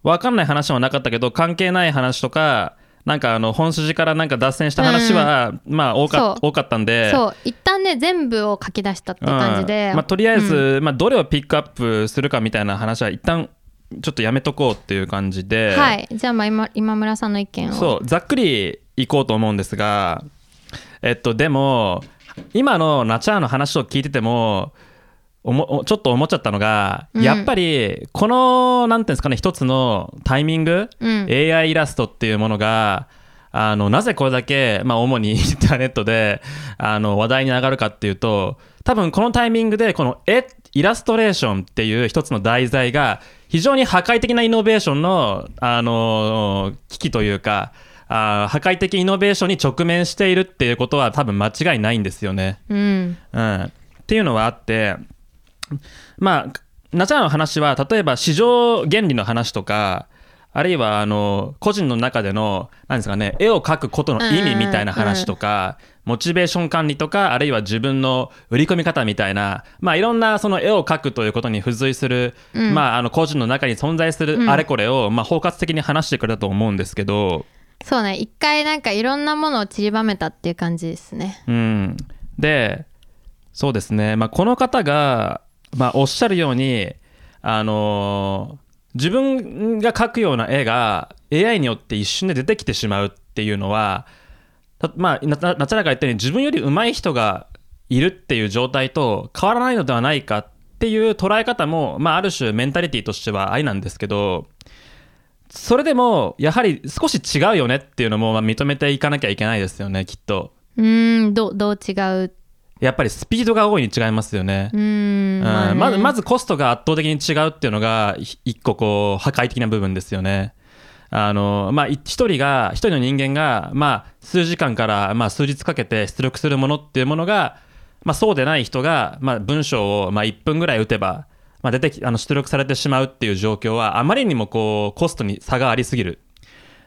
Speaker 1: 分かんない話もなかったけど関係ない話とかなんかあの本筋からなんか脱線した話は、まあ多か多かったんで。
Speaker 2: そう。一旦ね全部を書き出したっていう感じで、
Speaker 1: うん。まあ、とりあえず、まあ、どれをピックアップするかみたいな話は一旦ちょっとやめとこうっていう感じで、
Speaker 2: はい。じゃあまあ今今村さんの意見を。
Speaker 1: そう。ざっくりいこうと思うんですが。えっとでも今のナチャーの話を聞いててもおもおちょっと思っちゃったのが、
Speaker 2: うん。
Speaker 1: やっぱりこのなんていうんですかね一つのタイミング、
Speaker 2: うん。
Speaker 1: AI イラストっていうものがあのなぜこれだけ、まあ、主に インターネットであの話題に上がるかっていうと多分このタイミングでこの絵イラストレーションっていう一つの題材が非常に破壊的なイノベーションのあの危機というかあー破壊的イノベーションに直面しているっていうことは多分間違いないんですよね。
Speaker 2: うん。
Speaker 1: うん、っていうのはあってまあナチャラの話は例えば市場原理の話とかあるいはあの個人の中での何ですかね絵を描くことの意味みたいな話とか、モチベーション管理とかあるいは自分の売り込み方みたいな、まあ、いろんなその絵を描くということに付随する、まあ、あの個人の中に存在するあれこれを、まあ、包括的に話してくれたと思うんですけど、
Speaker 2: そうね。一回なんかいろんなものを散りばめたっていう感じですね。
Speaker 1: うん、でそうですね、まあ、この方が、まあ、おっしゃるように、あのー自分が描くような絵が AI によって一瞬で出てきてしまうっていうのは、まあ、ななナチャラが言ったように自分より上手い人がいるっていう状態と変わらないのではないかっていう捉え方も、まあ、ある種メンタリティーとしては愛なんですけどそれでもやはり少し違うよねっていうのもま認めていかなきゃいけないですよねきっと。
Speaker 2: うんどどう違う
Speaker 1: やっぱりスピードが大いに違いますよね。
Speaker 2: うーん
Speaker 1: うん
Speaker 2: まあね
Speaker 1: まずまずコストが圧倒的に違うっていうのがひ一個こう破壊的な部分ですよね。あのまあ、い一人が一人の人間が、まあ、数時間から、まあ、数日かけて出力するものっていうものが、まあ、そうでない人が、まあ、文章を、まあ、1分ぐらい打てば、まあ、出てきあの出力されてしまうっていう状況はあまりにもこうコストに差がありすぎる。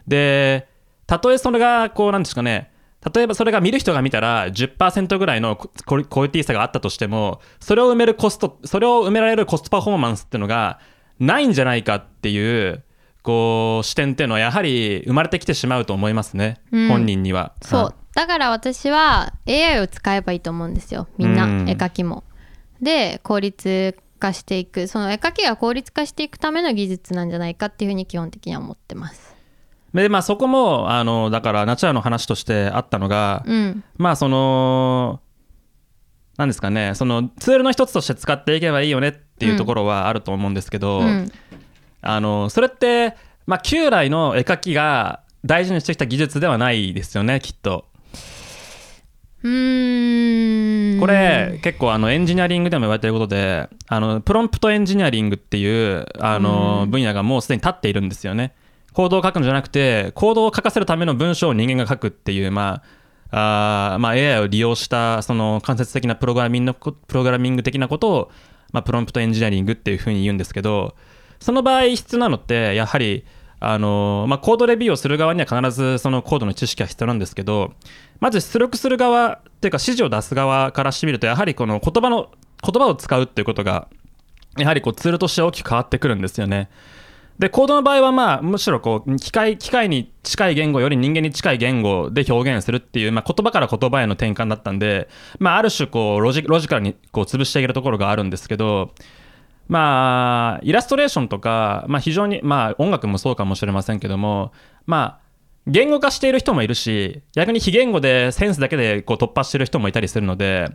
Speaker 1: でたとえそれがこうなんですかね例えばそれが見る人が見たら10%ぐらいのククオリティ差があったとしてもそれを埋めるコストそれを埋められるコストパフォーマンスっていうのがないんじゃないかっていうこう視点っていうのはやはり生まれてきてしまうと思いますね、
Speaker 2: うん。
Speaker 1: 本人には。
Speaker 2: そう。だから私は AI を使えばいいと思うんですよ。みんな
Speaker 1: うん。
Speaker 2: 絵描きも。で効率化していく。その絵描きが効率化していくための技術なんじゃないかっていうふうに基本的には思ってます。
Speaker 1: でまあそこもあのだからナチュラルの話としてあったのが、
Speaker 2: うん
Speaker 1: まあそのなんですかねそのツールの一つとして使っていけばいいよねっていうところはあると思うんですけど、
Speaker 2: うん
Speaker 1: あのそれって、まあ、旧来の絵描きが大事にしてきた技術ではないですよねきっと。
Speaker 2: うーん
Speaker 1: これ結構あのエンジニアリングでも言われてることであのプロンプトエンジニアリングっていうあの分野がもうすでに立っているんですよね。コードを書くのじゃなくてコードを書かせるための文章を人間が書くっていう、まああまあ、AI を利用したその間接的なプログラミングプログラミング的なことを、まあ、プロンプトエンジニアリングっていうふうに言うんですけどその場合必要なのってやはりあの、まあ、コードレビューをする側には必ずそのコードの知識が必要なんですけどまず出力する側っていうか指示を出す側からしてみるとやはりこの言葉の言葉を使うっていうことがやはりこうツールとして大きく変わってくるんですよね。でコードの場合はまあむしろこう機械機械に近い言語より人間に近い言語で表現するっていう、まあ、言葉から言葉への転換だったんで、まあ、ある種こうロジロジカルにこう潰していけるところがあるんですけどまあイラストレーションとか、まあ、非常にまあ音楽もそうかもしれませんけどもまあ言語化している人もいるし逆に非言語でセンスだけでこう突破している人もいたりするので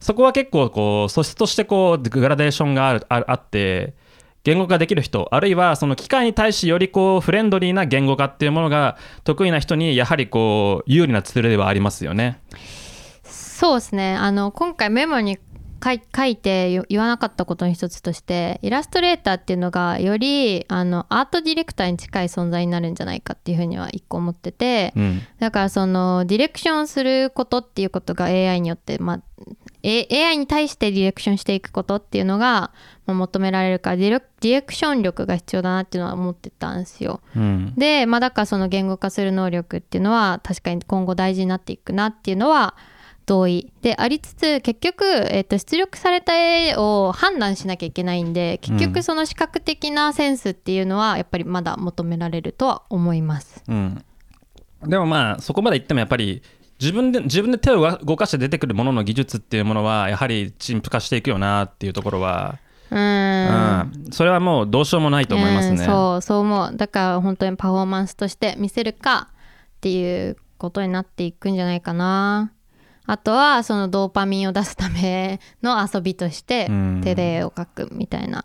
Speaker 1: そこは結構こう素質としてこうグラデーションがあるああって言語化できる人あるいはその機械に対しよりこうフレンドリーな言語化っていうものが得意な人にやはりこう有利なツールではありますよね。
Speaker 2: そうですねあの今回メモに書い書いてよ言わなかったことの一つとしてイラストレーターっていうのがよりあのアートディレクターに近い存在になるんじゃないかっていうふうには一個思ってて、
Speaker 1: うん
Speaker 2: だからそのディレクションすることっていうことが AI によって、まあ、AI に対してディレクションしていくことっていうのが、まあ、求められるからディレクディレクション力が必要だなっていうのは思ってたんですよ。
Speaker 1: うん
Speaker 2: で、まあ、だからその言語化する能力っていうのは確かに今後大事になっていくなっていうのは同意。でありつつ結局、えっと出力された絵を判断しなきゃいけないんで結
Speaker 1: うん。
Speaker 2: 局その視覚的なセンスっていうのはやっぱりまだ求められるとは思います。
Speaker 1: うん、でもまあそこまで言ってもやっぱり自分で自分で手を動かして出てくるものの技術っていうものはやはり陳腐化していくよなっていうところは、
Speaker 2: うーん。
Speaker 1: うん。それはもうどうしようもないと思いますね。
Speaker 2: うんそうそう思う。だから本当にパフォーマンスとして見せるかっていうことになっていくんじゃないかなあとはそのドーパミンを出すための遊びとして
Speaker 1: うん。
Speaker 2: 手で絵を描くみたいな。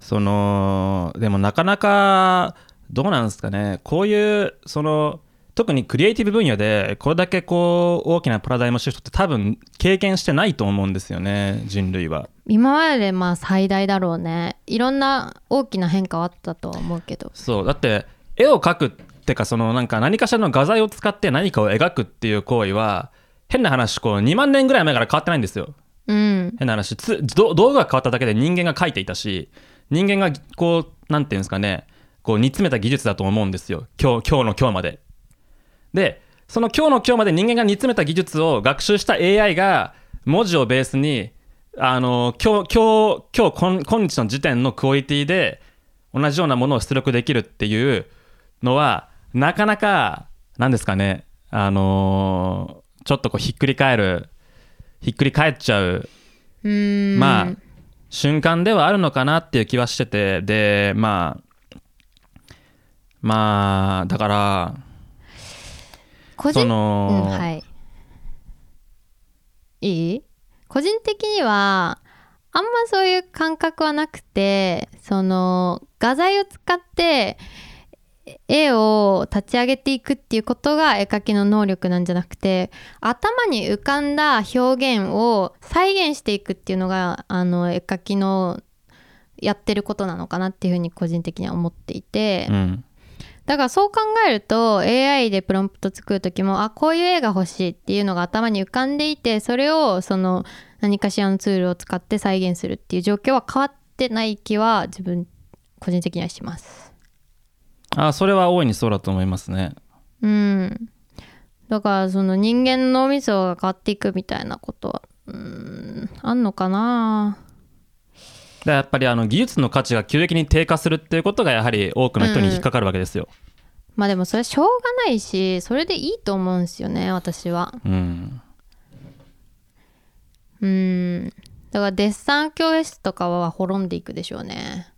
Speaker 1: そのでもなかなかどうなんですかね。こういうその特にクリエイティブ分野でこれだけこう大きなパラダイムシフトって多分経験してないと思うんですよね人類は。
Speaker 2: 今まででまあ最大だろうね。いろんな大きな変化はあったとは思うけど。
Speaker 1: そう。だって絵を描くってかそのなんか何かしらの画材を使って何かを描くっていう行為は変な話こう2万年ぐらい前から変わってないんですよ。
Speaker 2: うん。
Speaker 1: 変な話。つど道具が変わっただけで人間が描いていたし人間がこうなんていうんですかね。こう煮詰めた技術だと思うんですよ。今日今日の今日まで。でその今日の今日まで人間が煮詰めた技術を学習した AI が文字をベースにあの今日今日今日今今日の時点のクオリティで同じようなものを出力できるっていうのはなかなかなんですかねあのーちょっとこうひっくり返るひっくり返っちゃうまあ瞬間ではあるのかなっていう気はしててでまあまあだからその、
Speaker 2: うん、はい。いい？個人的にはあんまそういう感覚はなくてその画材を使って絵を立ち上げていくっていうことが絵描きの能力なんじゃなくて頭に浮かんだ表現を再現していくっていうのがあの絵描きのやってることなのかなっていうふうに個人的には思っていて、
Speaker 1: うん。
Speaker 2: だからそう考えると AI でプロンプト作る時もあこういう絵が欲しいっていうのが頭に浮かんでいてそれをその何かしらのツールを使って再現するっていう状況は変わってない気は自分個人的にはします
Speaker 1: あそれは大いにそうだと思いますね。
Speaker 2: うん。だからその人間の脳みそが変わっていくみたいなことはうーんあんのかな？
Speaker 1: でやっぱりあの技術の価値が急激に低下するっていうことがやはり多くの人に引っかかるわけですよ、
Speaker 2: まあでもそれはしょうがないしそれでいいと思うんですよね私は。
Speaker 1: うん、
Speaker 2: うん。だからデッサン教室とかは滅んでいくでしょうね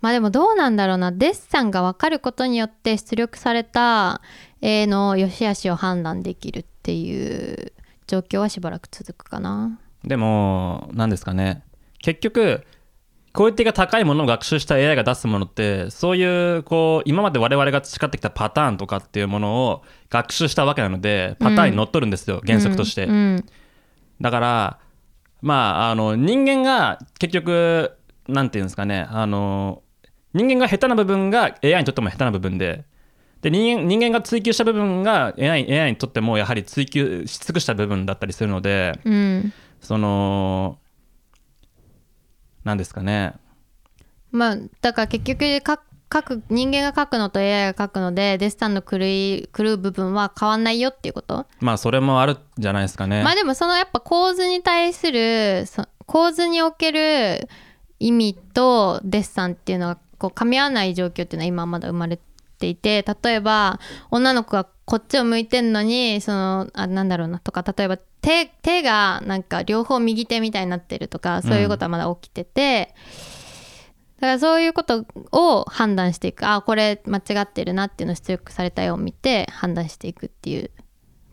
Speaker 2: まあでもどうなんだろうなデッサンが分かることによって出力された絵の良し悪しを判断できるっていう状況はしばらく続くかな。
Speaker 1: でも何ですかね。結局クオリティが高いものを学習した AI が出すものってそういうこう今まで我々が培ってきたパターンとかっていうものを学習したわけなのでパターンにのっとるんですよ、原則として、
Speaker 2: うんうん。
Speaker 1: だからまああの人間が結局なんていうんですかねあの人間が下手な部分が AI にとっても下手な部分でで人間人間が追求した部分が AI, AI にとってもやはり追求し尽くした部分だったりするので
Speaker 2: うん。
Speaker 1: そのなんですかね。
Speaker 2: まあだから結局か書く人間が書くのと AI が書くのでデッサンの狂い狂う部分は変わんないよっていうこと、
Speaker 1: まあそれもあるんじゃないですかね、
Speaker 2: まあでもそのやっぱ構図に対するそ構図における意味とデッサンっていうのがこう噛み合わない状況っていうのは今まだ生まれていて例えば女の子がこっちを向いてんのにそのあなんだろうなとか例えば手手がなんか両方右手みたいになってるとかそういうことはまだ起きてて、だからそういうことを判断していくあこれ間違ってるなっていうのを出力された絵を見て判断していくっていう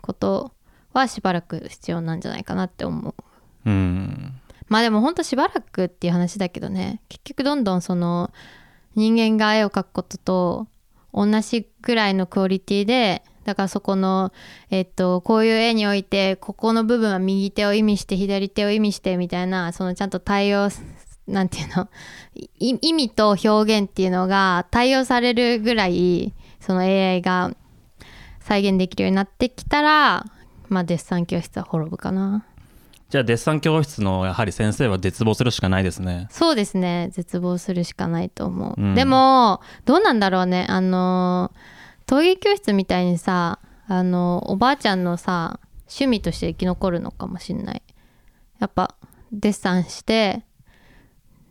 Speaker 2: ことはしばらく必要なんじゃないかなって思う。
Speaker 1: うん
Speaker 2: まあでもほんとしばらくっていう話だけどね結局どんどんその人間が絵を描くことと同じぐらいのクオリティでだからそこのえっとこういう絵においてここの部分は右手を意味して左手を意味してみたいなそのちゃんと対応なんていうの意味と表現っていうのが対応されるぐらいその AI が再現できるようになってきたらまあデッサン教室は滅ぶかな。
Speaker 1: じゃあデッサン教室のやはり先生は絶望するしかないですね。
Speaker 2: そうですね。絶望するしかないと思う、
Speaker 1: うん。
Speaker 2: でもどうなんだろうね。あの陶芸教室みたいにさあのおばあちゃんのさ趣味として生き残るのかもしんない。やっぱデッサンして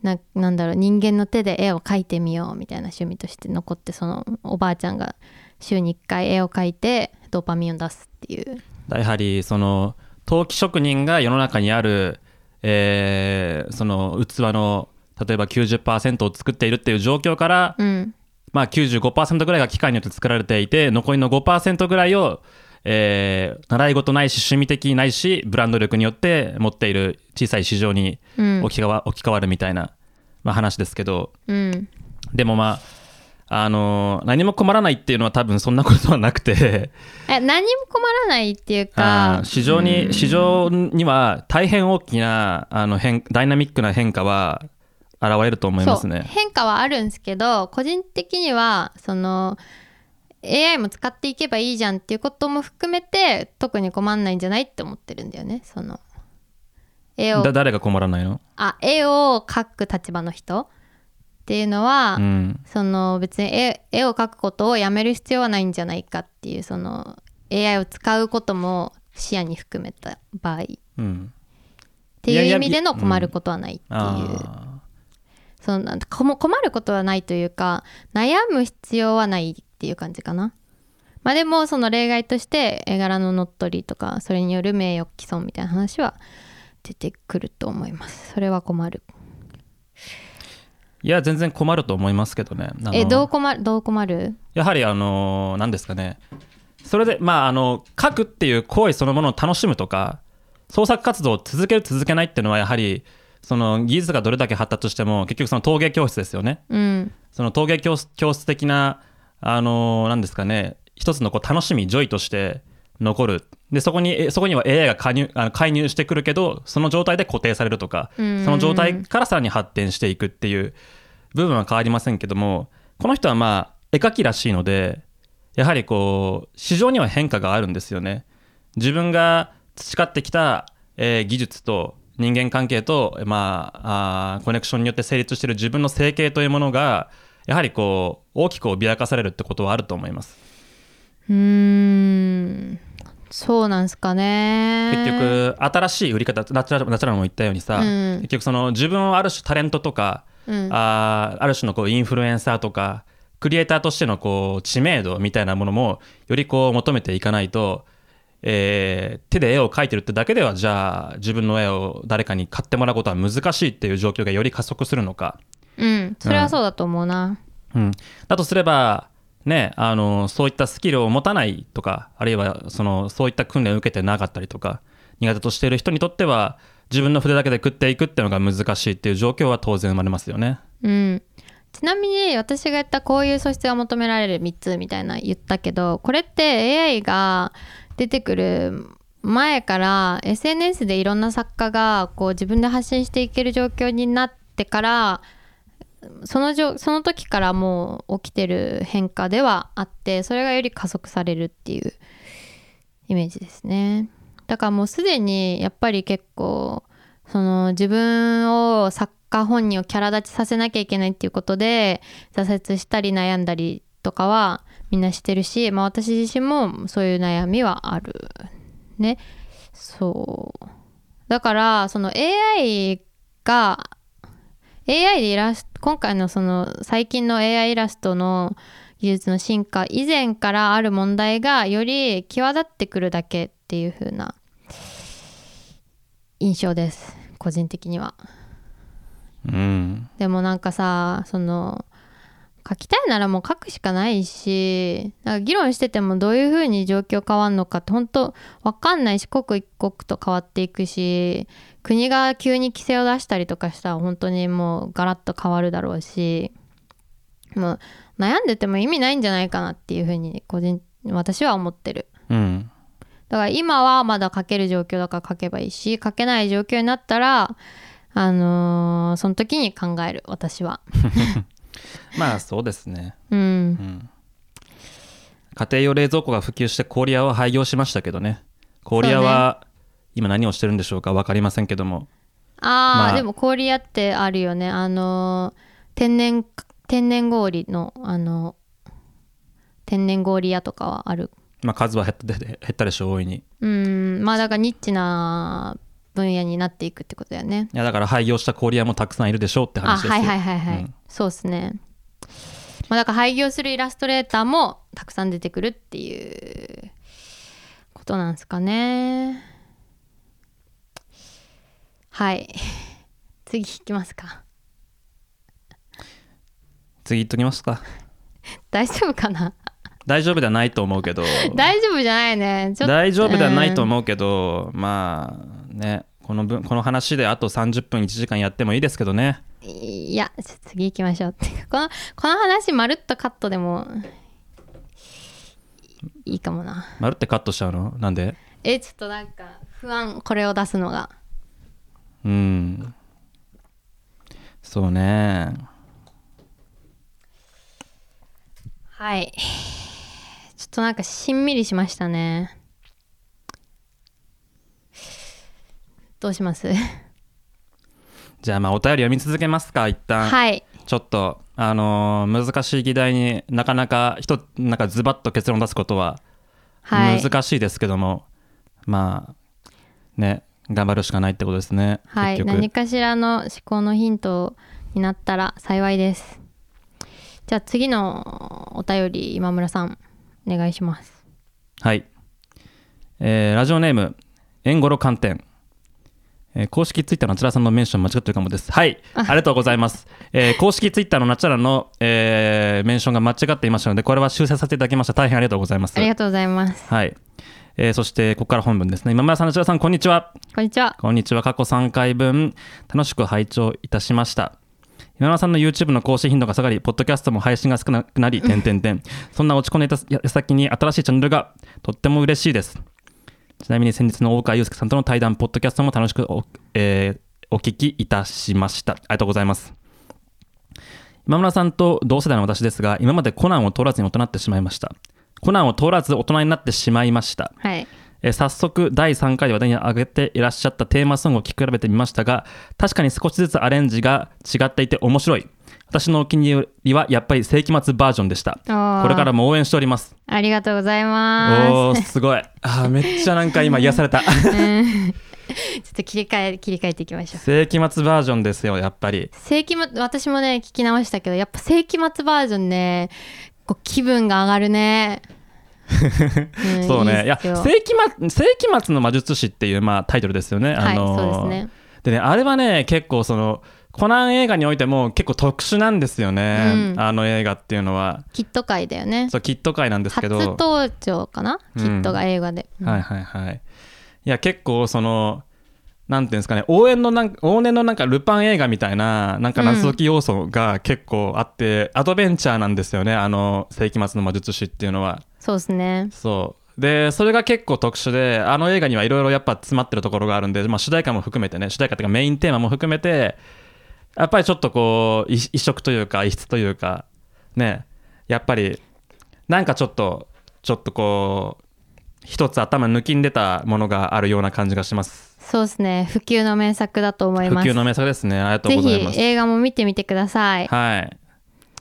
Speaker 2: ななんだろう人間の手で絵を描いてみようみたいな趣味として残ってそのおばあちゃんが週に1回絵を描いてドーパミンを出すっていう。
Speaker 1: やはりその陶器職人が世の中にある、えーその器の例えば90%を作っているっていう状況から、
Speaker 2: うん。
Speaker 1: まあ、95%ぐらいが機械によって作られていて残りの5%ぐらいを、えー習い事ないし趣味的ないしブランド力によって持っている小さい市場に
Speaker 2: うん。
Speaker 1: 置き換わ置き換わるみたいな、まあ、話ですけど。
Speaker 2: うん。
Speaker 1: でもまああのー何も困らないっていうのは多分そんなことはなくて。
Speaker 2: え何も困らないっていう
Speaker 1: あ
Speaker 2: か
Speaker 1: ー市場に、市場には大変大きなあの変ダイナミックな変化は現れると思います
Speaker 2: そう
Speaker 1: ね。
Speaker 2: 変化はあるんですけど個人的にはその AI も使っていけばいいじゃんっていうことも含めて特に困んないんじゃないって思ってるんだよね。その絵を
Speaker 1: だ誰が困らないの、
Speaker 2: あ絵を描く立場の人っていうのは、
Speaker 1: うん
Speaker 2: その別に絵絵を描くことをやめる必要はないんじゃないかっていうその AI を使うことも視野に含めた場合っ
Speaker 1: うん、
Speaker 2: て
Speaker 1: い
Speaker 2: う意味での困ることはないっていう。
Speaker 1: あ
Speaker 2: そのなんかこも困ることはないというか悩む必要はないっていう感じかな。まあでもその例外として絵柄の乗っ取りとかそれによる名誉毀損みたいな話は出てくると思います。それは困る。
Speaker 1: いや全然困ると思いますけどね。
Speaker 2: えどう困るどう困る？
Speaker 1: やはりあの何ですかねそれでまああの書くっていう行為そのものを楽しむとか創作活動を続ける続けないっていうのはやはりその技術がどれだけ発達しても結局その陶芸教室ですよね。
Speaker 2: うん
Speaker 1: その陶芸教室教室的なあの何ですかね一つのこう楽しみ joy として残る。でそこにえそこには AI が加入あの介入してくるけどその状態で固定されるとか。そ
Speaker 2: うん。
Speaker 1: の状態からさらに発展していくっていう部分は変わりませんけどもこの人はまあ絵描きらしいのでやはりこう市場には変化があるんですよね。自分が培ってきた、えー技術と人間関係と、まあ、あーコネクションによって成立している自分の生計というものがやはりこう大きく脅かされるってことはあると思います
Speaker 2: うーん。そうなんすかね。
Speaker 1: 結局新しい売り方ナチュラルナチュラルも言ったようにさ、
Speaker 2: うん。
Speaker 1: 結局その自分をある種タレントとか、
Speaker 2: うん。
Speaker 1: あーある種のこうインフルエンサーとかクリエイターとしてのこう知名度みたいなものもよりこう求めていかないと、えー手で絵を描いてるってだけではじゃあ自分の絵を誰かに買ってもらうことは難しいっていう状況がより加速するのか。
Speaker 2: うん。それはそうだと思うな。
Speaker 1: うん、だとすれば、ね、あのそういったスキルを持たないとかあるいはそのそういった訓練を受けてなかったりとか苦手としている人にとっては自分の筆だけで食っていくっていうのが難しいっていう状況は当然生まれますよね。
Speaker 2: うんちなみに私が言ったこういう素質が求められる3つみたいな言ったけどこれって AI が出てくる前から SNS でいろんな作家がこう自分で発信していける状況になってからそのじょその時からもう起きてる変化ではあってそれがより加速されるっていうイメージですね。だからもうすでにやっぱり結構その自分を作家本人をキャラ立ちさせなきゃいけないっていうことで挫折したり悩んだりとかはみんなしてるし、まあ、私自身もそういう悩みはある。ね。そう。だからその AI が AI でイラスト今回のその最近の AI イラストの技術の進化以前からある問題がより際立ってくるだけっていう風な印象です。個人的には。
Speaker 1: うん、
Speaker 2: でもなんかさその書きたいならもう書くしかないしなんか議論しててもどういう風に状況変わるのかって本当わかんないし刻一刻と変わっていくし国が急に規制を出したりとかしたら本当にもうガラッと変わるだろうしもう悩んでても意味ないんじゃないかなっていう風に個人私は思ってる。
Speaker 1: うん、
Speaker 2: だから今はまだ書ける状況だから書けばいいし書けない状況になったらあのーその時に考える私は
Speaker 1: まあそうですね、
Speaker 2: うん。
Speaker 1: うん、家庭用冷蔵庫が普及して氷屋は廃業しましたけどね。氷屋は今何をしてるんでしょうか分かりませんけども。
Speaker 2: あー、
Speaker 1: まあ。
Speaker 2: でも氷屋ってあるよね。あのー天然天然氷のあの天然氷屋とかはある。
Speaker 1: まあ数は減った減ったでしょう大いに。
Speaker 2: うん。まあだからニッチな分野になっていくってことだよね。
Speaker 1: いやだから廃業した氷屋もたくさんいるでしょうって
Speaker 2: あ
Speaker 1: 話ですよ。
Speaker 2: はいはいはいはい、
Speaker 1: うん。
Speaker 2: そうですね。まあだから廃業するイラストレーターもたくさん出てくるっていうことなんですかね。はい。次引きますか。
Speaker 1: 次言っときますか。
Speaker 2: 大丈夫かな。
Speaker 1: 大丈夫ではないと思うけど。
Speaker 2: 大丈夫じゃないね。
Speaker 1: 大丈夫ではないと
Speaker 2: うん。
Speaker 1: 思うけど、まあねこの分この話であと30分1時間やってもいいですけどね。
Speaker 2: いや次行きましょう。っていうかこのこの話まるっとカットでもいいかもな。
Speaker 1: まるってカットしちゃうの？なんで？
Speaker 2: えちょっとなんか不安これを出すのが。
Speaker 1: うん。そうね。
Speaker 2: はい。ちょっとなんかしんみりしましたねどうします？
Speaker 1: じゃあまあお便り読み続けますか一旦、
Speaker 2: はい。
Speaker 1: ちょっとあのー難しい議題になかなか一つなんかズバッと結論出すことは
Speaker 2: はい。
Speaker 1: 難しいですけども、まあね頑張るしかないってことですね、
Speaker 2: はい。何かしらの思考のヒントになったら幸いです。じゃあ次のお便り今村さんお願いします。
Speaker 1: はい、えーラジオネームエンゴロ寒天えー公式ツイッターのナチュラさんのメンション間違ってるかもです。はい、ありがとうございます。えー公式ツイッターのナチュラの、えーメンションが間違っていましたので、これは修正させていただきました。大変ありがとうございます。
Speaker 2: ありがとうございます
Speaker 1: はい。えーそして、ここから本文ですね。今村さん、ナチュラさん、こんにちは。
Speaker 2: こんにちは
Speaker 1: こんにちは。過去3回分、楽しく拝聴いたしました。今村さんの YouTube の更新頻度が下がり、ポッドキャストも配信が少なくなり、点々点。そんな落ち込んでいた矢先に新しいチャンネルがとっても嬉しいです。ちなみに先日の大川祐介さんとの対談、ポッドキャストも楽しくお,、えーお聞きいたしました。ありがとうございます。今村さんと同世代の私ですが、今までコナンを通らずに大人になってしまいました。コナンを通らず大人になってしまいました。
Speaker 2: はい
Speaker 1: えー早速第3回で話題に上げていらっしゃったテーマソングを聴き比べてみましたが確かに少しずつアレンジが違っていて面白い私のお気に入りはやっぱり世紀末バージョンでした。これからも応援しております。
Speaker 2: ありがとうござい
Speaker 1: お
Speaker 2: ま
Speaker 1: ーすごい。あーめっちゃなんか今癒された。
Speaker 2: すうん。ちょっと切り替え切り替えていきましょう。
Speaker 1: 世紀末バージョンですよやっぱり。
Speaker 2: 世紀末私もね聞き直したけどやっぱ世紀末バージョンねこう気分が上がるね、ん
Speaker 1: そうね。いや世紀末世紀末の魔術師っていうまあタイトルですよね。
Speaker 2: はい
Speaker 1: あのー
Speaker 2: そうですね。
Speaker 1: でねあれはね結構そのコナン映画においても結構特殊なんですよね、
Speaker 2: うん。
Speaker 1: あの映画っていうのは。
Speaker 2: キット界だよね。
Speaker 1: そうキット界なんですけ
Speaker 2: 初
Speaker 1: ど
Speaker 2: 登場かな、
Speaker 1: うん。
Speaker 2: キットが映画で、うん。
Speaker 1: はいはいはい。いや結構そのなんていうんですかね。応援のなんか往年のなんかルパン映画みたいななんか謎解き要素が結構あって、アドベンチャーなんですよね。あの世紀末の魔術師っていうのは。
Speaker 2: そうですね。
Speaker 1: そう。でそれが結構特殊であの映画にはいろいろやっぱ詰まってるところがあるんで、まあ、主題歌も含めてね。主題歌っていうかメインテーマも含めてやっぱりちょっとこう異異色というか異質というかね。やっぱりなんかちょっとちょっとこう一つ頭抜きんでたものがあるような感じがします。
Speaker 2: そうですね。普及の名作だと思い
Speaker 1: 普
Speaker 2: ます。
Speaker 1: 及の名作ですね。ありがとう
Speaker 2: ぜ
Speaker 1: ございます。
Speaker 2: ひ映画も見てみてください。
Speaker 1: はい。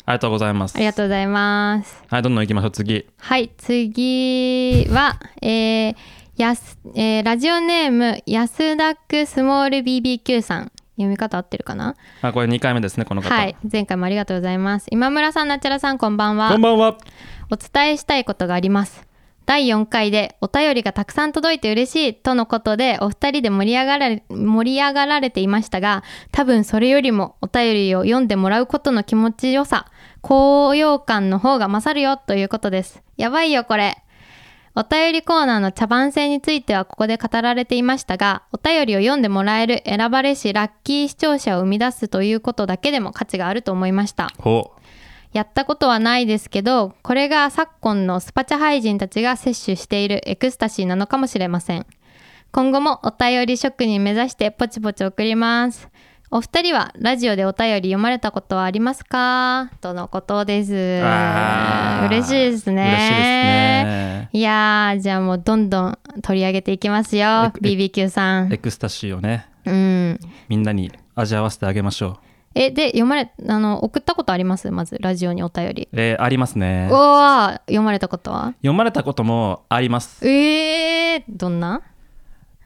Speaker 1: ありがとうございます。
Speaker 2: ありがとうございます。
Speaker 1: はいどんどん行きましょう。次。
Speaker 2: はい次はえーやすえーラジオネーム安田区スモール BBQ さん読み方合ってるかな？
Speaker 1: あこれ2回目ですねこの方、
Speaker 2: はい。前回もありがとうございます。今村さんなちゃらさんこんばんは。
Speaker 1: こんばんは。
Speaker 2: お伝えしたいことがあります。第4回でお便りがたくさん届いて嬉しいとのことでお二人で盛り上がられ盛り上がられていましたが多分それよりもお便りを読んでもらうことの気持ちよさ高揚感の方が勝るよということです。やばいよこれお便りコーナーの茶番性についてはここで語られていましたがお便りを読んでもらえる選ばれしラッキー視聴者を生み出すということだけでも価値があると思いました。
Speaker 1: ほ
Speaker 2: やったことはないですけどこれが昨今のスパチャ廃人たちが摂取しているエクスタシーなのかもしれません。今後もお便り職人目指してポチポチ送りますお二人はラジオでお便り読まれたことはありますか？とのことです。嬉しいですね。
Speaker 1: 嬉しいですね。
Speaker 2: いやーじゃあもうどんどん取り上げていきますよ
Speaker 1: え
Speaker 2: BBQ さん。
Speaker 1: エクスタシーをね。
Speaker 2: うん。
Speaker 1: みんなに味わわせてあげましょう。
Speaker 2: えで読まれあの送ったことあります？まずラジオにお便り。
Speaker 1: えーありますね。
Speaker 2: おー読まれたことは？
Speaker 1: 読まれたこともあります。
Speaker 2: えー、どんな？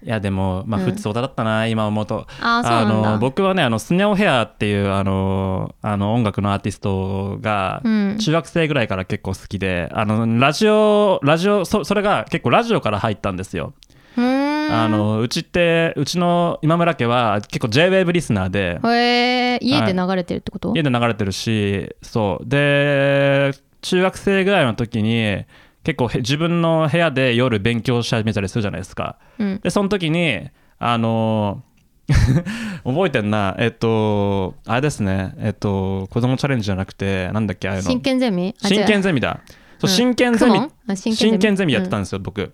Speaker 2: い
Speaker 1: やでもまあ
Speaker 2: うん。
Speaker 1: 普通だったな、今思うと。
Speaker 2: あ
Speaker 1: の僕はねあのスネオヘアっていうあのあの音楽のアーティストが
Speaker 2: うん。
Speaker 1: 中学生ぐらいから結構好きで、あのラジオラジオそそれが結構ラジオから入ったんですよ、あのうちってうちの今村家は結構 JWAVE リスナーで。
Speaker 2: 家で流れてるってこと、
Speaker 1: 家で流れてるしそう。で中学生ぐらいの時に結構へ自分の部屋で夜勉強し始めたりするじゃないですか。
Speaker 2: うん。
Speaker 1: でその時にあの 覚えてんな。えっとあれですね。えっと子供チャレンジじゃなくてなんだっけああいうの。
Speaker 2: 真剣ゼミ？あ
Speaker 1: 真剣
Speaker 2: ゼ
Speaker 1: ゼミだ。そう
Speaker 2: うん。
Speaker 1: 真剣ゼミ、
Speaker 2: 真剣ゼミ。
Speaker 1: やってたんですよ、僕。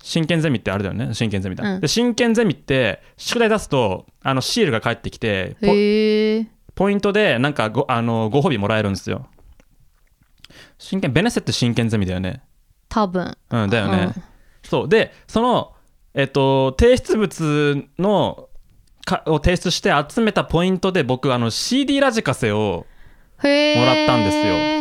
Speaker 1: 真剣ゼミってあれだよね。真剣ゼミだ、
Speaker 2: うん。
Speaker 1: で真剣ゼミって宿題出すとあのシールが返ってきてポポイントでなんかごあのご褒美もらえるんですよ。真剣ベネセって真剣ゼミだよね
Speaker 2: 多分。
Speaker 1: うんだよね、
Speaker 2: うん。
Speaker 1: そう。でそのえっと提出物のかを提出して集めたポイントで僕あの CD ラジカセをもらったんです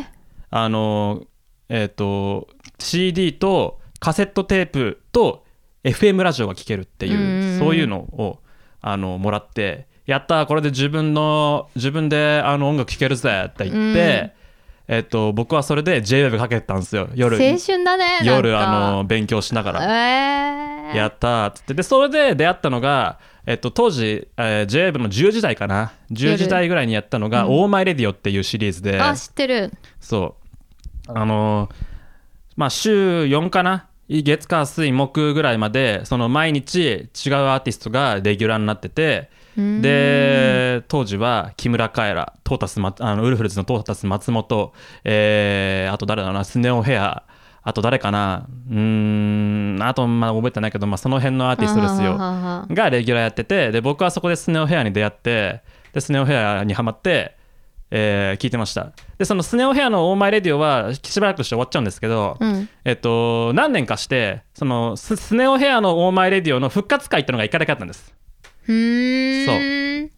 Speaker 1: よ。あのえっと CD とカセットテープと FM ラジオが聴けるっていう、そういうのをあのもらってやったーこれで自分の自分であの音楽聴けるぜって言って、えっと僕はそれで JWEB かけてたんですよ。夜
Speaker 2: 青春だね
Speaker 1: 夜あの勉強しながら。
Speaker 2: えー、
Speaker 1: やったーっつって。でそれで出会ったのが、えっと、当時、えー、JWEB の10時台かな。10時台ぐらいにやったのが「
Speaker 2: うん
Speaker 1: オーマイレディオ」っていうシリーズで、
Speaker 2: あ知ってる。
Speaker 1: そう。あのーまあ週4かな？月火水木ぐらいまでその毎日違うアーティストがレギュラーになっててで当時は木村カエラトータスまあのウルフルズのトータス松本、えーあと誰だなスネオヘアあと誰かなうーんあとまあ覚えてないけど、まあ、その辺のアーティストですよ。
Speaker 2: はははは
Speaker 1: がレギュラーやっててで僕はそこでスネオヘアに出会ってでスネオヘアにハマって、えー聞いてました。でそのスネオヘアの「オーマイレディオ」はしばらくして終わっちゃうんですけど、
Speaker 2: うん。
Speaker 1: えっと何年かしてそのススネオヘアの「オーマイレディオ」の復活会っていうのが1回だけあったんです
Speaker 2: う。ー。ん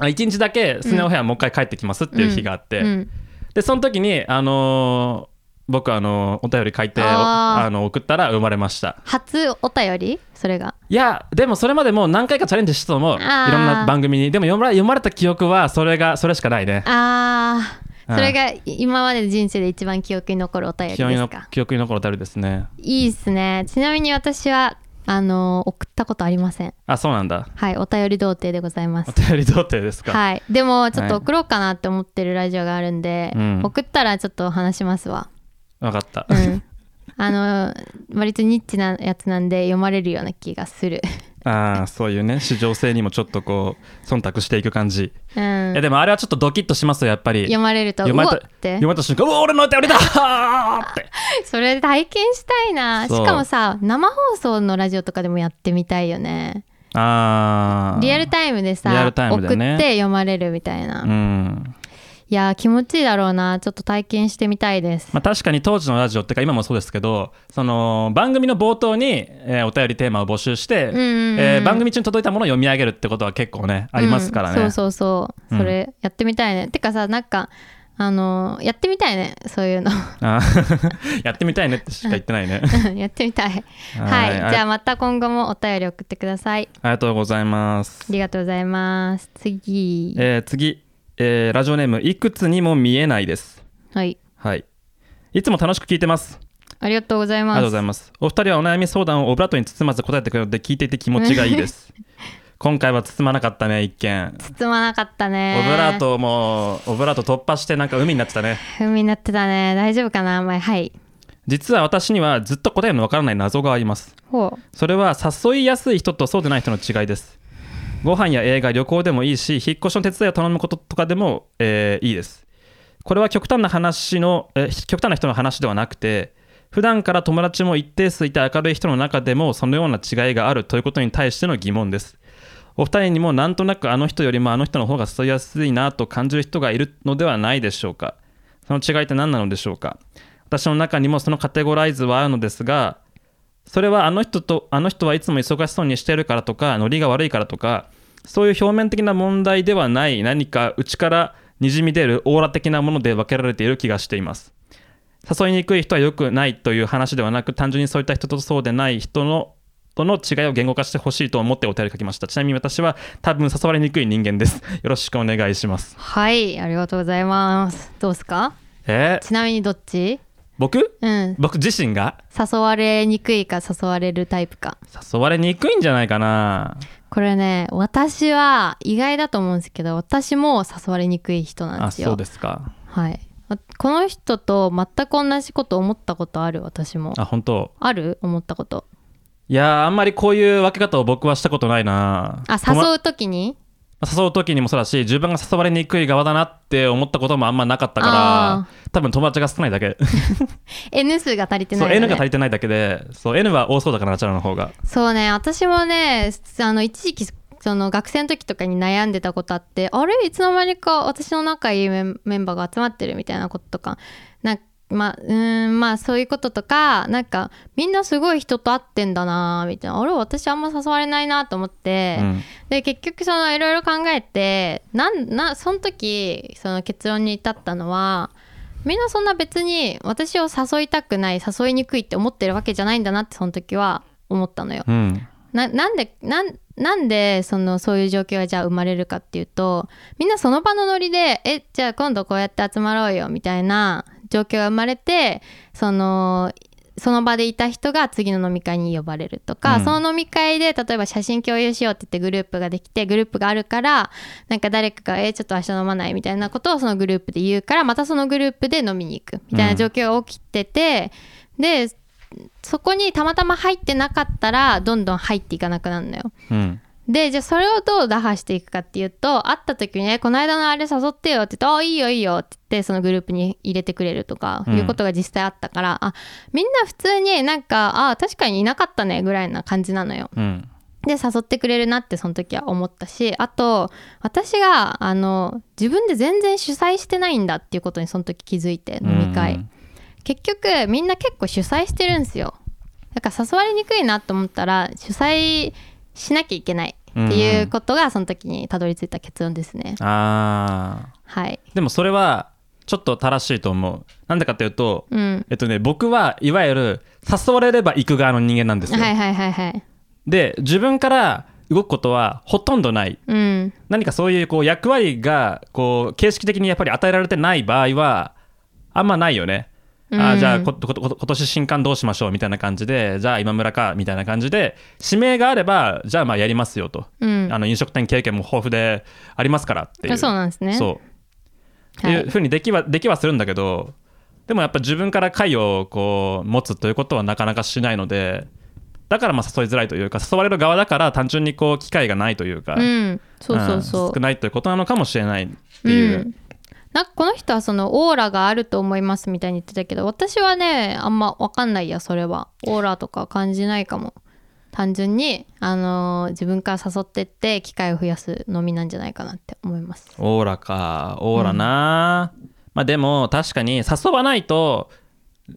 Speaker 1: あ1日だけスネオヘアもう一回帰ってきますっていう日があって、
Speaker 2: うん。
Speaker 1: でその時にあのー僕あのお便り書いて
Speaker 2: あ
Speaker 1: の送ったら生まれました。
Speaker 2: 初お便り？それが。
Speaker 1: いやでもそれまでもう何回かチャレンジしたと思ういろんな番組に。でも読まれ読まれた記憶はそれがそれしかないね。
Speaker 2: あ
Speaker 1: うん。
Speaker 2: ーそれが今までの人生で一番記憶に残るお便りですか？
Speaker 1: 記憶に残るお便りですね。
Speaker 2: いいっすね。ちなみに私はあの送ったことありません。
Speaker 1: あそうなんだ。
Speaker 2: はいお便り童貞でございます。
Speaker 1: お便り童貞ですか、
Speaker 2: はい。でもちょっと
Speaker 1: はい
Speaker 2: 送ろうかなって思ってるラジオがあるんで、
Speaker 1: うん。
Speaker 2: 送ったらちょっと話しますわ。
Speaker 1: 分かった、
Speaker 2: うん。あの割とニッチなやつなんで読まれるような気がする
Speaker 1: ああそういうね市場性にもちょっとこう忖度していく感じ、
Speaker 2: うん。
Speaker 1: いやでもあれはちょっとドキッとしますよやっぱり。
Speaker 2: 読まれるとう
Speaker 1: 読まれた
Speaker 2: おって。
Speaker 1: 読まれた瞬間うわ俺のお便りだーって。
Speaker 2: それ体験したいな。しかもさ生放送のラジオとかでもやってみたいよね。
Speaker 1: ああ
Speaker 2: リアルタイムでさ
Speaker 1: ね。
Speaker 2: 送って読まれるみたいな、い
Speaker 1: うん
Speaker 2: やー気持ちいいだろうな。ちょっと体験してみたいです、
Speaker 1: まあ、確かに当時のラジオってか今もそうですけどその番組の冒頭に、えーお便りテーマを募集して、
Speaker 2: うんうんうん
Speaker 1: えー番組中に届いたものを読み上げるってことは結構ねありますからね、
Speaker 2: うんそうそうそう。
Speaker 1: うん。
Speaker 2: それやってみたいね、てかさなんかあのーやってみたいね。そういうの。
Speaker 1: やってみたいねってしか言ってないね。
Speaker 2: やってみたい。
Speaker 1: はい。
Speaker 2: はい。じゃあまた今後もお便り送ってください。
Speaker 1: ありがとうございます。
Speaker 2: ありがとうございます。次。
Speaker 1: えー次、えーラジオネームいくつにも見えないです。
Speaker 2: はい。
Speaker 1: はい。いつも楽しく聞いてます。
Speaker 2: ありがとうござい
Speaker 1: あり
Speaker 2: ます
Speaker 1: がとうございます。お二人はお悩み相談をオブラートに包まず答えてくれるので聞いていて気持ちがいいです。今回は包まなかったね一見。
Speaker 2: 包まなかったね。
Speaker 1: オブラートもオブラート突破してなんか海になってたね。
Speaker 2: 海になってたね。大丈夫かな？まあはい。
Speaker 1: 実は私にはずっと答えのわからない謎があります。
Speaker 2: ほう。
Speaker 1: それは誘いやすい人とそうでない人の違いですご飯や映画旅行でもいいし引っ越しの手伝いを頼むこととかでも、えーいいです。これは極端な話の、えー極端な人の話ではなくて普段から友達も一定数いて明るい人の中でもそのような違いがあるということに対しての疑問です。お二人にもなんとなくあの人よりもあの人の方が誘いやすいなと感じる人がいるのではないでしょうか。その違いって何なのでしょうか。私の中にもそのカテゴライズはあるのですがそれはあの人とあの人はいつも忙しそうにしているからとかノリが悪いからとかそういう表面的な問題ではない何か内からにじみ出るオーラ的なもので分けられている気がしています。誘いにくい人は良くないという話ではなく単純にそういった人とそうでない人のとの違いを言語化してほしいと思ってお便り書きました。ちなみに私は多分誘われにくい人間です。よろしくお願いします。
Speaker 2: はいありがとうございます。どうですか？
Speaker 1: え？ー
Speaker 2: ちなみにどっち？
Speaker 1: 僕？
Speaker 2: うん。
Speaker 1: 僕自身が？
Speaker 2: 誘われにくいか誘われるタイプか。
Speaker 1: 誘われにくいんじゃないかな。
Speaker 2: これね私は意外だと思うんですけど私も誘われにくい人なん
Speaker 1: あ
Speaker 2: ですよ。
Speaker 1: そうですか。
Speaker 2: はい。あこの人と全く同じこと思ったことある私も。
Speaker 1: あ本当？
Speaker 2: ある？思ったこと。
Speaker 1: いやーあんまりこういう分け方を僕はしたことないな。
Speaker 2: あ誘う時に？
Speaker 1: 誘う時にもそうだし自分が誘われにくい側だなって思ったこともあんまなかった
Speaker 2: あ
Speaker 1: から多分友達が少ないだけ。
Speaker 2: N 数が足りてな
Speaker 1: そう
Speaker 2: いよ、ね、
Speaker 1: N が足りてないだけでそう N は多そうだからナチュラルの方が。
Speaker 2: そうね私もねあの一時期その学生の時とかに悩んでたことあってあれいつの間にか私の仲いいメンバーが集まってるみたいなこととかまあうーんまあそういうこととかなんかみんなすごい人と会ってんだなみたいな。あれ私あんま誘われないなと思って、
Speaker 1: うん。
Speaker 2: で結局そのいろいろ考えてなんなその時その結論に至ったのはみんなそんな別に私を誘いたくない誘いにくいって思ってるわけじゃないんだなってその時は思ったのよ。
Speaker 1: うん。
Speaker 2: ななんでなんなんでそのそういう状況がじゃあ生まれるかっていうとみんなその場のノリで「えじゃあ今度こうやって集まろうよ」みたいな状況が生まれてそのその場でいた人が次の飲み会に呼ばれるとか、
Speaker 1: うん。
Speaker 2: その飲み会で例えば写真共有しようって言ってグループができてグループがあるからなんか誰かが「えちょっと明日飲まない」みたいなことをそのグループで言うからまたそのグループで飲みに行くみたいな状況が起きてて、でそこにたまたま入ってなかったらどんどん入っていかなくなるのよ。
Speaker 1: うん
Speaker 2: でじゃあそれをどう打破していくかっていうと会った時にね「この間のあれ誘ってよ」って言って「ああいいよいいよ」って言ってそのグループに入れてくれるとか
Speaker 1: うん。
Speaker 2: いうことが実際あったから、あみんな普通になんか「あ確かにいなかったね」ぐらいな感じなのよ。
Speaker 1: うん。
Speaker 2: で誘ってくれるなってその時は思ったしあと私があの自分で全然主催してないんだっていうことにその時気づいて飲み会。
Speaker 1: うん
Speaker 2: 結局みんな結構主催してるんですよ。だから誘われにくいなと思ったら主催しなきゃいけないっていうことがその時にたどり着いた結論ですね、
Speaker 1: あ
Speaker 2: はい。
Speaker 1: ーでもそれはちょっと正しいと思う。なんでかっていうと
Speaker 2: うん。
Speaker 1: えっとね僕はいわゆる誘われれば行く側の人間なんですよ、
Speaker 2: はいはいはいはい。
Speaker 1: で自分から動くことはほとんどない。
Speaker 2: うん。
Speaker 1: 何かそういうこう役割がこう形式的にやっぱり与えられてない場合はあんまないよねあじゃあこここ今年新刊どうしましょうみたいな感じでじゃあ今村かみたいな感じで指名があればじゃあまあやりますよと、
Speaker 2: うん。
Speaker 1: あの飲食店経験も豊富でありますからっていう。
Speaker 2: そうなんですね。
Speaker 1: そう。って
Speaker 2: はい。
Speaker 1: いうふうにできはできはするんだけどでもやっぱ自分から会をこう持つということはなかなかしないのでだからまあ誘いづらいというか誘われる側だから単純にこう機会がないというか、
Speaker 2: うん。そうそうそう
Speaker 1: ん少ないということなのかもしれないっていう、
Speaker 2: うんなんかこの人はそのオーラがあると思いますみたいに言ってたけど私はねあんま分かんないやそれは。オーラとか感じないかも。単純に、あのー自分から誘ってって機会を増やすのみなんじゃないかなって思います。
Speaker 1: オーラか。オーラな、まあでも確かに誘わないと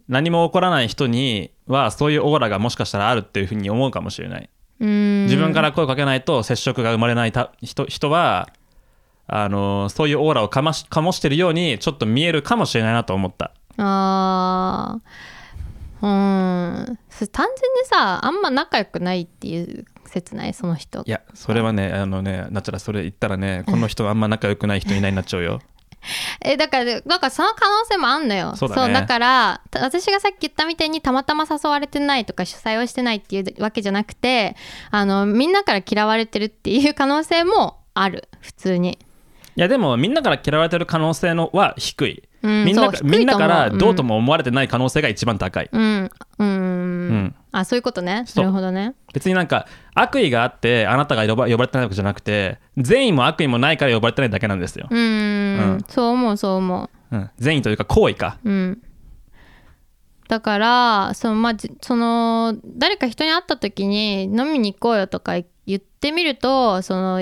Speaker 1: 何も起こらない人にはそういうオーラがもしかしたらあるっていうふうに思うかもしれない。
Speaker 2: うん。
Speaker 1: 自分から声をかけないと接触が生まれないた人人はあのそういうオーラをかまし醸してるようにちょっと見えるかもしれないなと思った。
Speaker 2: あーうん。そ単純にさあんま仲良くないっていう説ない？その人。
Speaker 1: いやそれはねあのねなっちゃらそれ言ったらねこの人あんま仲良くない人いないになっちゃうよ。
Speaker 2: えだからだからその可能性もあんのよ。
Speaker 1: そうだね。
Speaker 2: からた私がさっき言ったみたいにたまたま誘われてないとか主催をしてないっていうわけじゃなくてあのみんなから嫌われてるっていう可能性もある普通に、
Speaker 1: いやでもみんなから嫌われてる可能性のは低い、
Speaker 2: うん
Speaker 1: みんなみんなからどうとも思われてない可能性が一番高い、
Speaker 2: うん。うん、
Speaker 1: うん。
Speaker 2: あそういうことね。なるほどね。
Speaker 1: 別になんか悪意があってあなたが呼ば呼ばれてないわけじゃなくて善意も悪意もないから呼ばれてないだけなんですよ、
Speaker 2: うん。
Speaker 1: うん。
Speaker 2: そう思うそう思う。
Speaker 1: うん、善意というか好意か。
Speaker 2: うん、だからその,、まあ、じその誰か人に会った時に飲みに行こうよとか言ってみるとその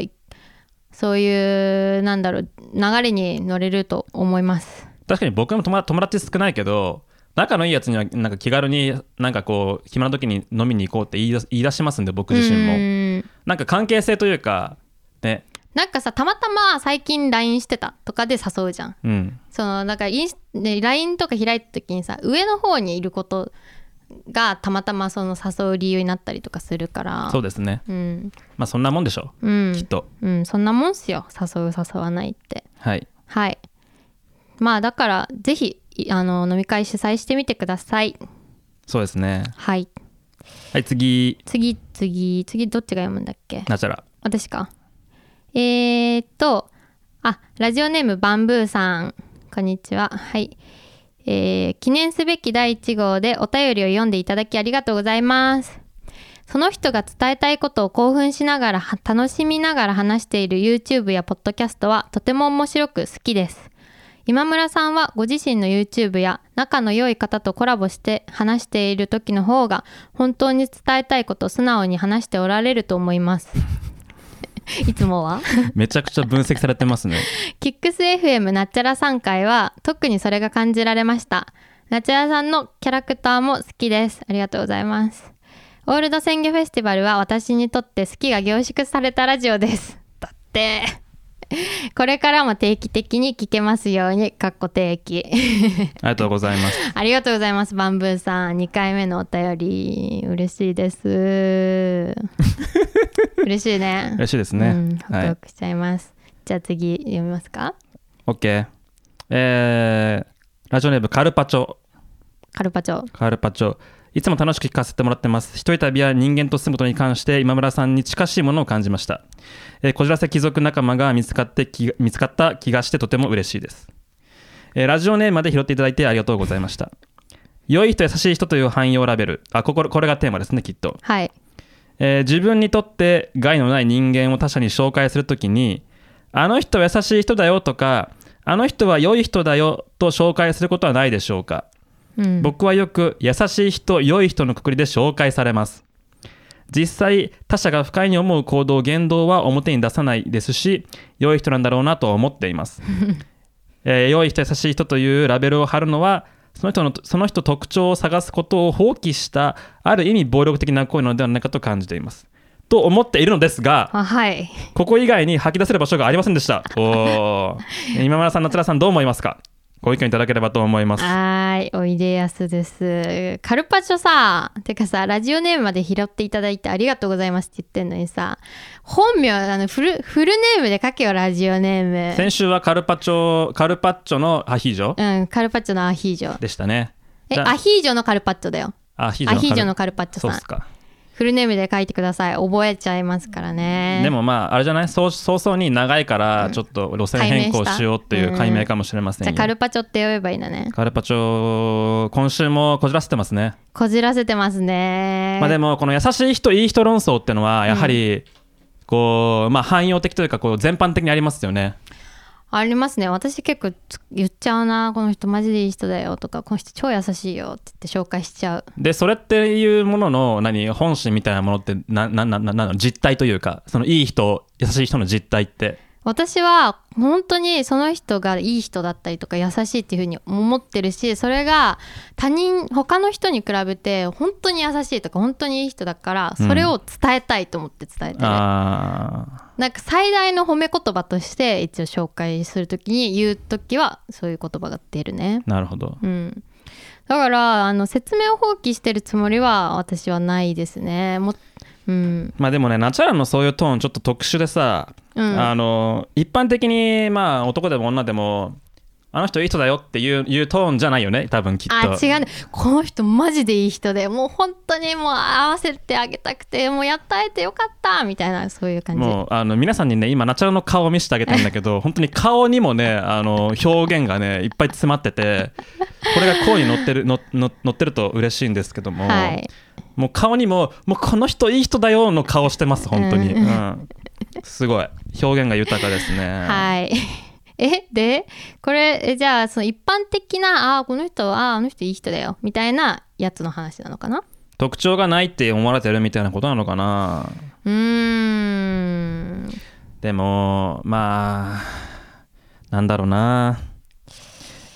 Speaker 2: そういうなんだろう流れに乗れると思います。
Speaker 1: 確かに僕も友達友達少ないけど仲のいいやつにはなんか気軽になんかこう暇な時に飲みに行こうって言い出しますんで僕自身も
Speaker 2: うん
Speaker 1: なんか関係性というかね
Speaker 2: なんかさたまたま最近 LINE してたとかで誘うじゃん。
Speaker 1: うん
Speaker 2: そのだからインス、ね、LINE とか開いた時にさ上の方にいることがたまたまその誘う理由になったりとかするから。
Speaker 1: そうですね。
Speaker 2: うん。
Speaker 1: まあそんなもんでしょ
Speaker 2: う。
Speaker 1: う、きっと。
Speaker 2: うん、そんなもんっすよ。誘う誘わないって。
Speaker 1: はい。
Speaker 2: はい。まあだからぜひいあの飲み会主催してみてください。
Speaker 1: そうですね。
Speaker 2: はい。
Speaker 1: はい次。
Speaker 2: 次次次どっちが読むんだっけ？
Speaker 1: ナチャラ
Speaker 2: 私か。えー、っとあラジオネームバンブーさん。こんにちは。はいえー記念すべき第1号でお便りを読んでいただきありがとうございます。その人が伝えたいことを興奮しながら楽しみながら話している YouTube やポッドキャストはとても面白く好きです。今村さんはご自身の YouTube や仲の良い方とコラボして話している時の方が本当に伝えたいことを素直に話しておられると思います。いつもは？
Speaker 1: めちゃくちゃ分析されてますね。
Speaker 2: キックス FM ナッチャラ3回は特にそれが感じられました。ナチャラさんのキャラクターも好きです。ありがとうございます。オールド鮮魚フェスティバルは私にとって好きが凝縮されたラジオです。だって これからも定期的に聞けますようにかっこ定期。
Speaker 1: ありがとうございます。
Speaker 2: ありがとうございますバンブーさん。2回目のお便り。嬉しいです。嬉しいね。
Speaker 1: 嬉しいですね、
Speaker 2: うん、ホ
Speaker 1: はい。
Speaker 2: クホクしちゃいます、じゃあ次読みますか
Speaker 1: ？OK えー、ラジオネームカルパチョ。
Speaker 2: カルパチョ。
Speaker 1: カルパチョ。いつも楽しく聞かせてもらってます。一人旅や人間と住むことに関して今村さんに近しいものを感じました、えーこじらせ貴族仲間が見つかってき見つかった気がしてとても嬉しいです、えーラジオネームまで拾っていただいてありがとうございました。良い人優しい人という汎用ラベル。あこここれがテーマですねきっと。
Speaker 2: はい。
Speaker 1: えー自分にとって害のない人間を他者に紹介するときにあの人は優しい人だよとかあの人は良い人だよと紹介することはないでしょうか、
Speaker 2: うん。
Speaker 1: 僕はよく優しい人良い人のくくりで紹介されます実際他者が不快に思う行動言動は表に出さないですし良い人なんだろうなと思っています、えー良い人優しい人というラベルを貼るのはその人のその人特徴を探すことを放棄したある意味暴力的な行為なのではないかと感じています。と思っているのですが
Speaker 2: あはい。
Speaker 1: ここ以外に吐き出せる場所がありませんでした。おー。今村さん夏良さんどう思いますか？ご意見いただければと思います。
Speaker 2: はーいおいでやすです。カルパチョさてかさラジオネームまで拾っていただいてありがとうございますって言ってんのにさ。本名あのフルフルネームで書けよラジオネーム。
Speaker 1: 先週はカルパチョカルパッチョのアヒージョ？
Speaker 2: うんカルパチョのアヒージョ。
Speaker 1: でしたね。
Speaker 2: えアヒージョのカルパッチョだよ。
Speaker 1: アヒ
Speaker 2: ージョの
Speaker 1: カ
Speaker 2: カルパッチョさん。
Speaker 1: そうっすか
Speaker 2: フルネームで書いてください。覚えちゃいますからね。
Speaker 1: でもまああれじゃない？そう早々に長いからちょっと路線変更しようっていう解明かもしれませんよ、
Speaker 2: じゃあカルパチョって呼べばいいんだね。
Speaker 1: カルパチョ今週もこじらせてますね。
Speaker 2: こじらせてますね。
Speaker 1: まあでもこの優しい人いい人論争ってのはやはりこうまあ汎用的というかこう全般的にありますよね
Speaker 2: ありますね。私結構言っちゃうなこの人マジでいい人だよとかこの人超優しいよって言って紹介しちゃう。
Speaker 1: でそれっていうものの何本心みたいなものってなななななの実態というかそのいい人優しい人の実態って。
Speaker 2: 私は本当にその人がいい人だったりとか優しいっていうふうに思ってるしそれが他人他の人に比べて本当に優しいとか本当にいい人だからそれを伝えたいと思って伝えてる、
Speaker 1: あ
Speaker 2: なんか最大の褒め言葉として一応紹介するときに言うときはそういう言葉が出るね。
Speaker 1: ーなるほど。
Speaker 2: うん。だからあの説明を放棄してるつもりは私はないですね。もうん。
Speaker 1: まあでもねナチュラルのそういうトーンちょっと特殊でさ、
Speaker 2: うん。
Speaker 1: あの一般的にまあ男でも女でもあの人いい人だよっていういうトーンじゃないよね多分きっと。
Speaker 2: あ違うね。この人マジでいい人でもう本当にもう合わせてあげたくてもうやった会えてよかったみたいなそういう感じ。
Speaker 1: もうあの皆さんにね今ナチュラルの顔を見せてあげたんだけど 本当に顔にもねあの表現がねいっぱい詰まっててこれが声に乗ってるのの乗ってると嬉しいんですけども、
Speaker 2: はい。
Speaker 1: もう顔にももうこの人いい人だよの顔してます本当に、
Speaker 2: う
Speaker 1: うんん。すごい。表現が豊かですね。
Speaker 2: はいえでこれえじゃあその一般的なあーこの人はあの人いい人だよみたいなやつの話なのかな？
Speaker 1: 特徴がないって思われてるみたいなことなのかな？
Speaker 2: うーん。
Speaker 1: でもまあなんだろうな。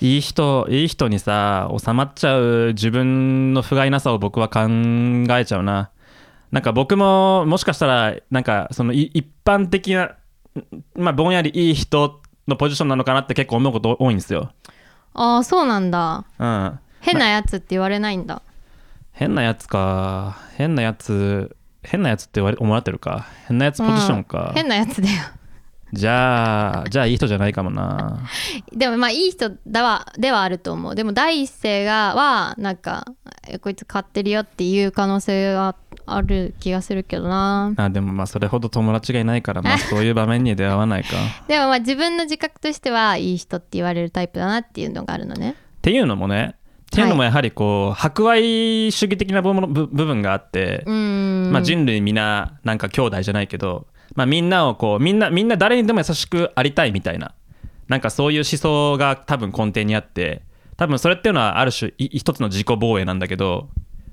Speaker 1: いい人いい人にさ収まっちゃう自分の不甲斐なさを僕は考えちゃうな。なんか僕ももしかしたらなんかそのい一般的なまあぼんやりいい人のポジションなのかなって結構思うこと多いんですよ。
Speaker 2: ああそうなんだ。
Speaker 1: うん。
Speaker 2: 変なやつって言われないんだ。
Speaker 1: 変なやつか。変なやつ変なやつって言われ思われてるか。変なやつポジションか、
Speaker 2: うん変なやつだよ
Speaker 1: じゃあじゃあいい人じゃないかもな。
Speaker 2: でもまあいい人だわではあると思う。でも第一声がはなんかえこいつ買ってるよっていう可能性がある気がするけどな。
Speaker 1: あでもまあそれほど友達がいないからまあ そういう場面に出会わないか。
Speaker 2: でもまあ自分の自覚としてはいい人って言われるタイプだなっていうのがあるのね。
Speaker 1: っていうのもねっていうのもやはりこう博愛主義的な部分部部分があってまあ、人類皆なんか兄弟じゃないけど、まあ、みんなをこうみんなみんな誰にでも優しくありたいみたいな。なんかそういう思想が多分根底にあって多分それっていうのはある種い一つの自己防衛なんだけど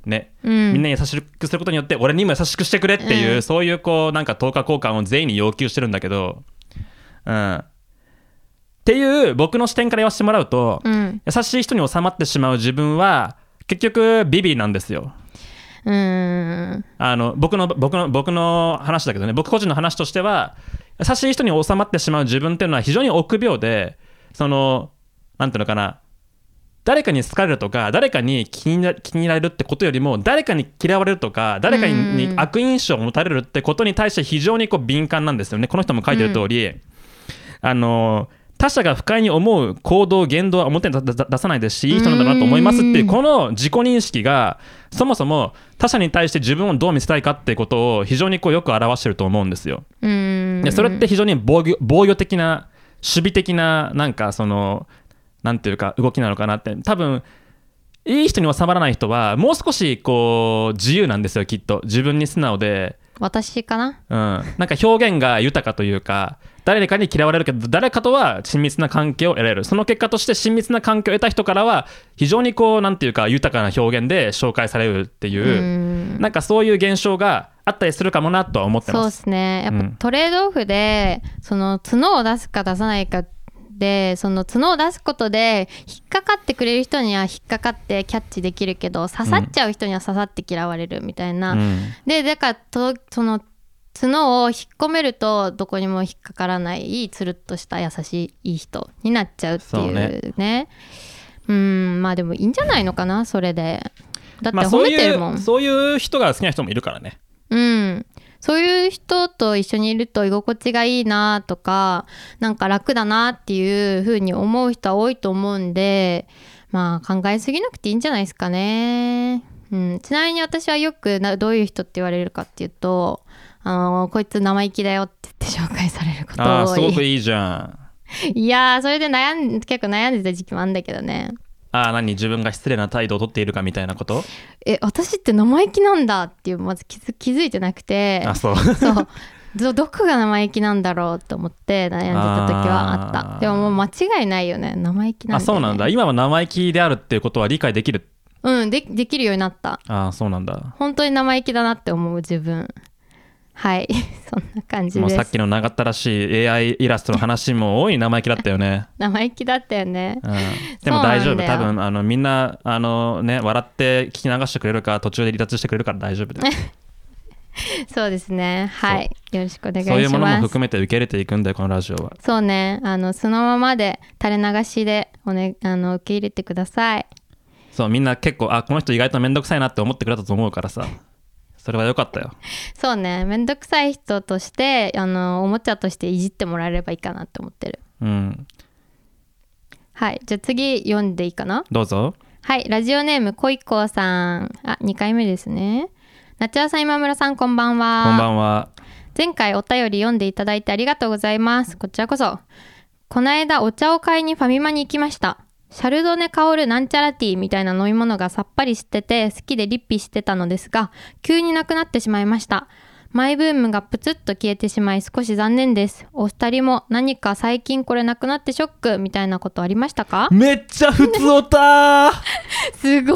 Speaker 1: ね、
Speaker 2: うん。
Speaker 1: みんなに優しくすることによって俺にも優しくしてくれっていう、
Speaker 2: うん。
Speaker 1: そういうこうなんか等価交換を全員に要求してるんだけど、うん、っていう僕の視点から言わせてもらうと、
Speaker 2: うん。
Speaker 1: 優しい人に収まってしまう自分は結局ビビなんですよ。
Speaker 2: うーん。
Speaker 1: あの僕の僕の僕の話だけどね。僕個人の話としては優しい人に収まってしまう自分っていうのは非常に臆病でそのなんていうのかな。誰かに好かれるとか誰かに気にな気に入られるってことよりも誰かに嫌われるとか誰かに
Speaker 2: うん。
Speaker 1: 悪印象を持たれるってことに対して非常にこう敏感なんですよね。この人も書いてる通り、あの他者が不快に思う行動言動は表に出さないですしいい人なんだなと思いますっていううんこの自己認識がそもそも他者に対して自分をどう見せたいかっていうことを非常にこうよく表してると思うんですよ。でそれって非常に防御防御的な守備的ななんかそのなんていうか動きなのかなって。多分いい人に収まらない人はもう少しこう自由なんですよきっと。自分に素直で、
Speaker 2: 私かな？
Speaker 1: うん、なんか表現が豊かというか誰かに嫌われるけど誰かとは親密な関係を得られる。その結果として親密な関係を得た人からは非常にこうなんていうか豊かな表現で紹介されるっていう
Speaker 2: う
Speaker 1: なんかそういう現象があったりするかもなとは思って
Speaker 2: そう
Speaker 1: ま。
Speaker 2: です。すねやっぱ
Speaker 1: うん。
Speaker 2: トレードオフで、その角を出すか出さないかでその角を出すことで引っかかってくれる人には引っかかってキャッチできるけど刺さっちゃう人には刺さって嫌われるみたいな、
Speaker 1: うん。
Speaker 2: でだからとその角を引っ込めるとどこにも引っかからないつるっとした優しいいい人になっちゃうっていう
Speaker 1: ね。
Speaker 2: ね。うんまあでもいいんじゃないのかなそれで。だって褒めてるもん、
Speaker 1: いうそういう人が好きな人もいるからね。
Speaker 2: うん。そういう人と一緒にいると居心地がいいなとかなんか楽だなっていう風に思う人は多いと思うんでまあ考えすぎなくていいんじゃないですかね。うん、ちなみに私はよくなどういう人って言われるかっていうと「あのこいつ生意気だよ」って言って紹介されること
Speaker 1: ああすごくいいじゃん。
Speaker 2: いやーそれで悩ん結構悩んでた時期もあるんだけどね。
Speaker 1: ああ何自分が失礼な態度をとっているかみたいなこと？
Speaker 2: え私って生意気なんだっていうまず気づ気づいてなくて。
Speaker 1: あそう。
Speaker 2: そう。どどこが生意気なんだろうと思って悩んでた時はあった。でももう間違いないよね。生意気なんだよ、ね、
Speaker 1: あそうなんだ。今は生意気であるっていうことは理解できる？
Speaker 2: うんでできるようになった。
Speaker 1: ああそうなんだ。
Speaker 2: 本当に生意気だなって思う自分はい。そんな感じ
Speaker 1: もうさっきの長ったらしい AI イラストの話も多い生意気だったよね、
Speaker 2: 生意気だったよね。
Speaker 1: うん、でも大丈夫。多分あのみんなあのね笑って聞き流してくれるか途中で離脱してくれるから大丈夫です
Speaker 2: そうですね。はい。よろしくお願いし
Speaker 1: そういうものも
Speaker 2: ます
Speaker 1: 含めて受け入れていくんだよこのラジオは。
Speaker 2: そうね。あのそのままで垂れ流しでお、ね、あの受け入れてください。
Speaker 1: そうみんな結構あこの人意外と面倒くさいなって思ってくれたと思うからさそれは良かったよ。
Speaker 2: そうね。めんどくさい人としてあのおもちゃとしていじってもらえればいいかなって思ってる。
Speaker 1: うん。
Speaker 2: はい。じゃあ次読んでいいかな？
Speaker 1: どうぞ。
Speaker 2: はい。ラジオネームこいこうさん。あ2回目ですね。夏谷さん今村さんこんばんは。
Speaker 1: こんばんは。
Speaker 2: 前回お便り読んでいただいてありがとうございますこちらこそこの間お茶を買いにファミマに行きましたシャルドネ香るなんちゃらティーみたいな飲み物がさっぱりしてて好きでリッピしてたのですが急になくなってしまいました。マイブームがプツッと消えてしまい少し残念です。お二人も何か最近これなくなってショック？みたいなことありましたか？
Speaker 1: めっちゃ普通オタ
Speaker 2: すご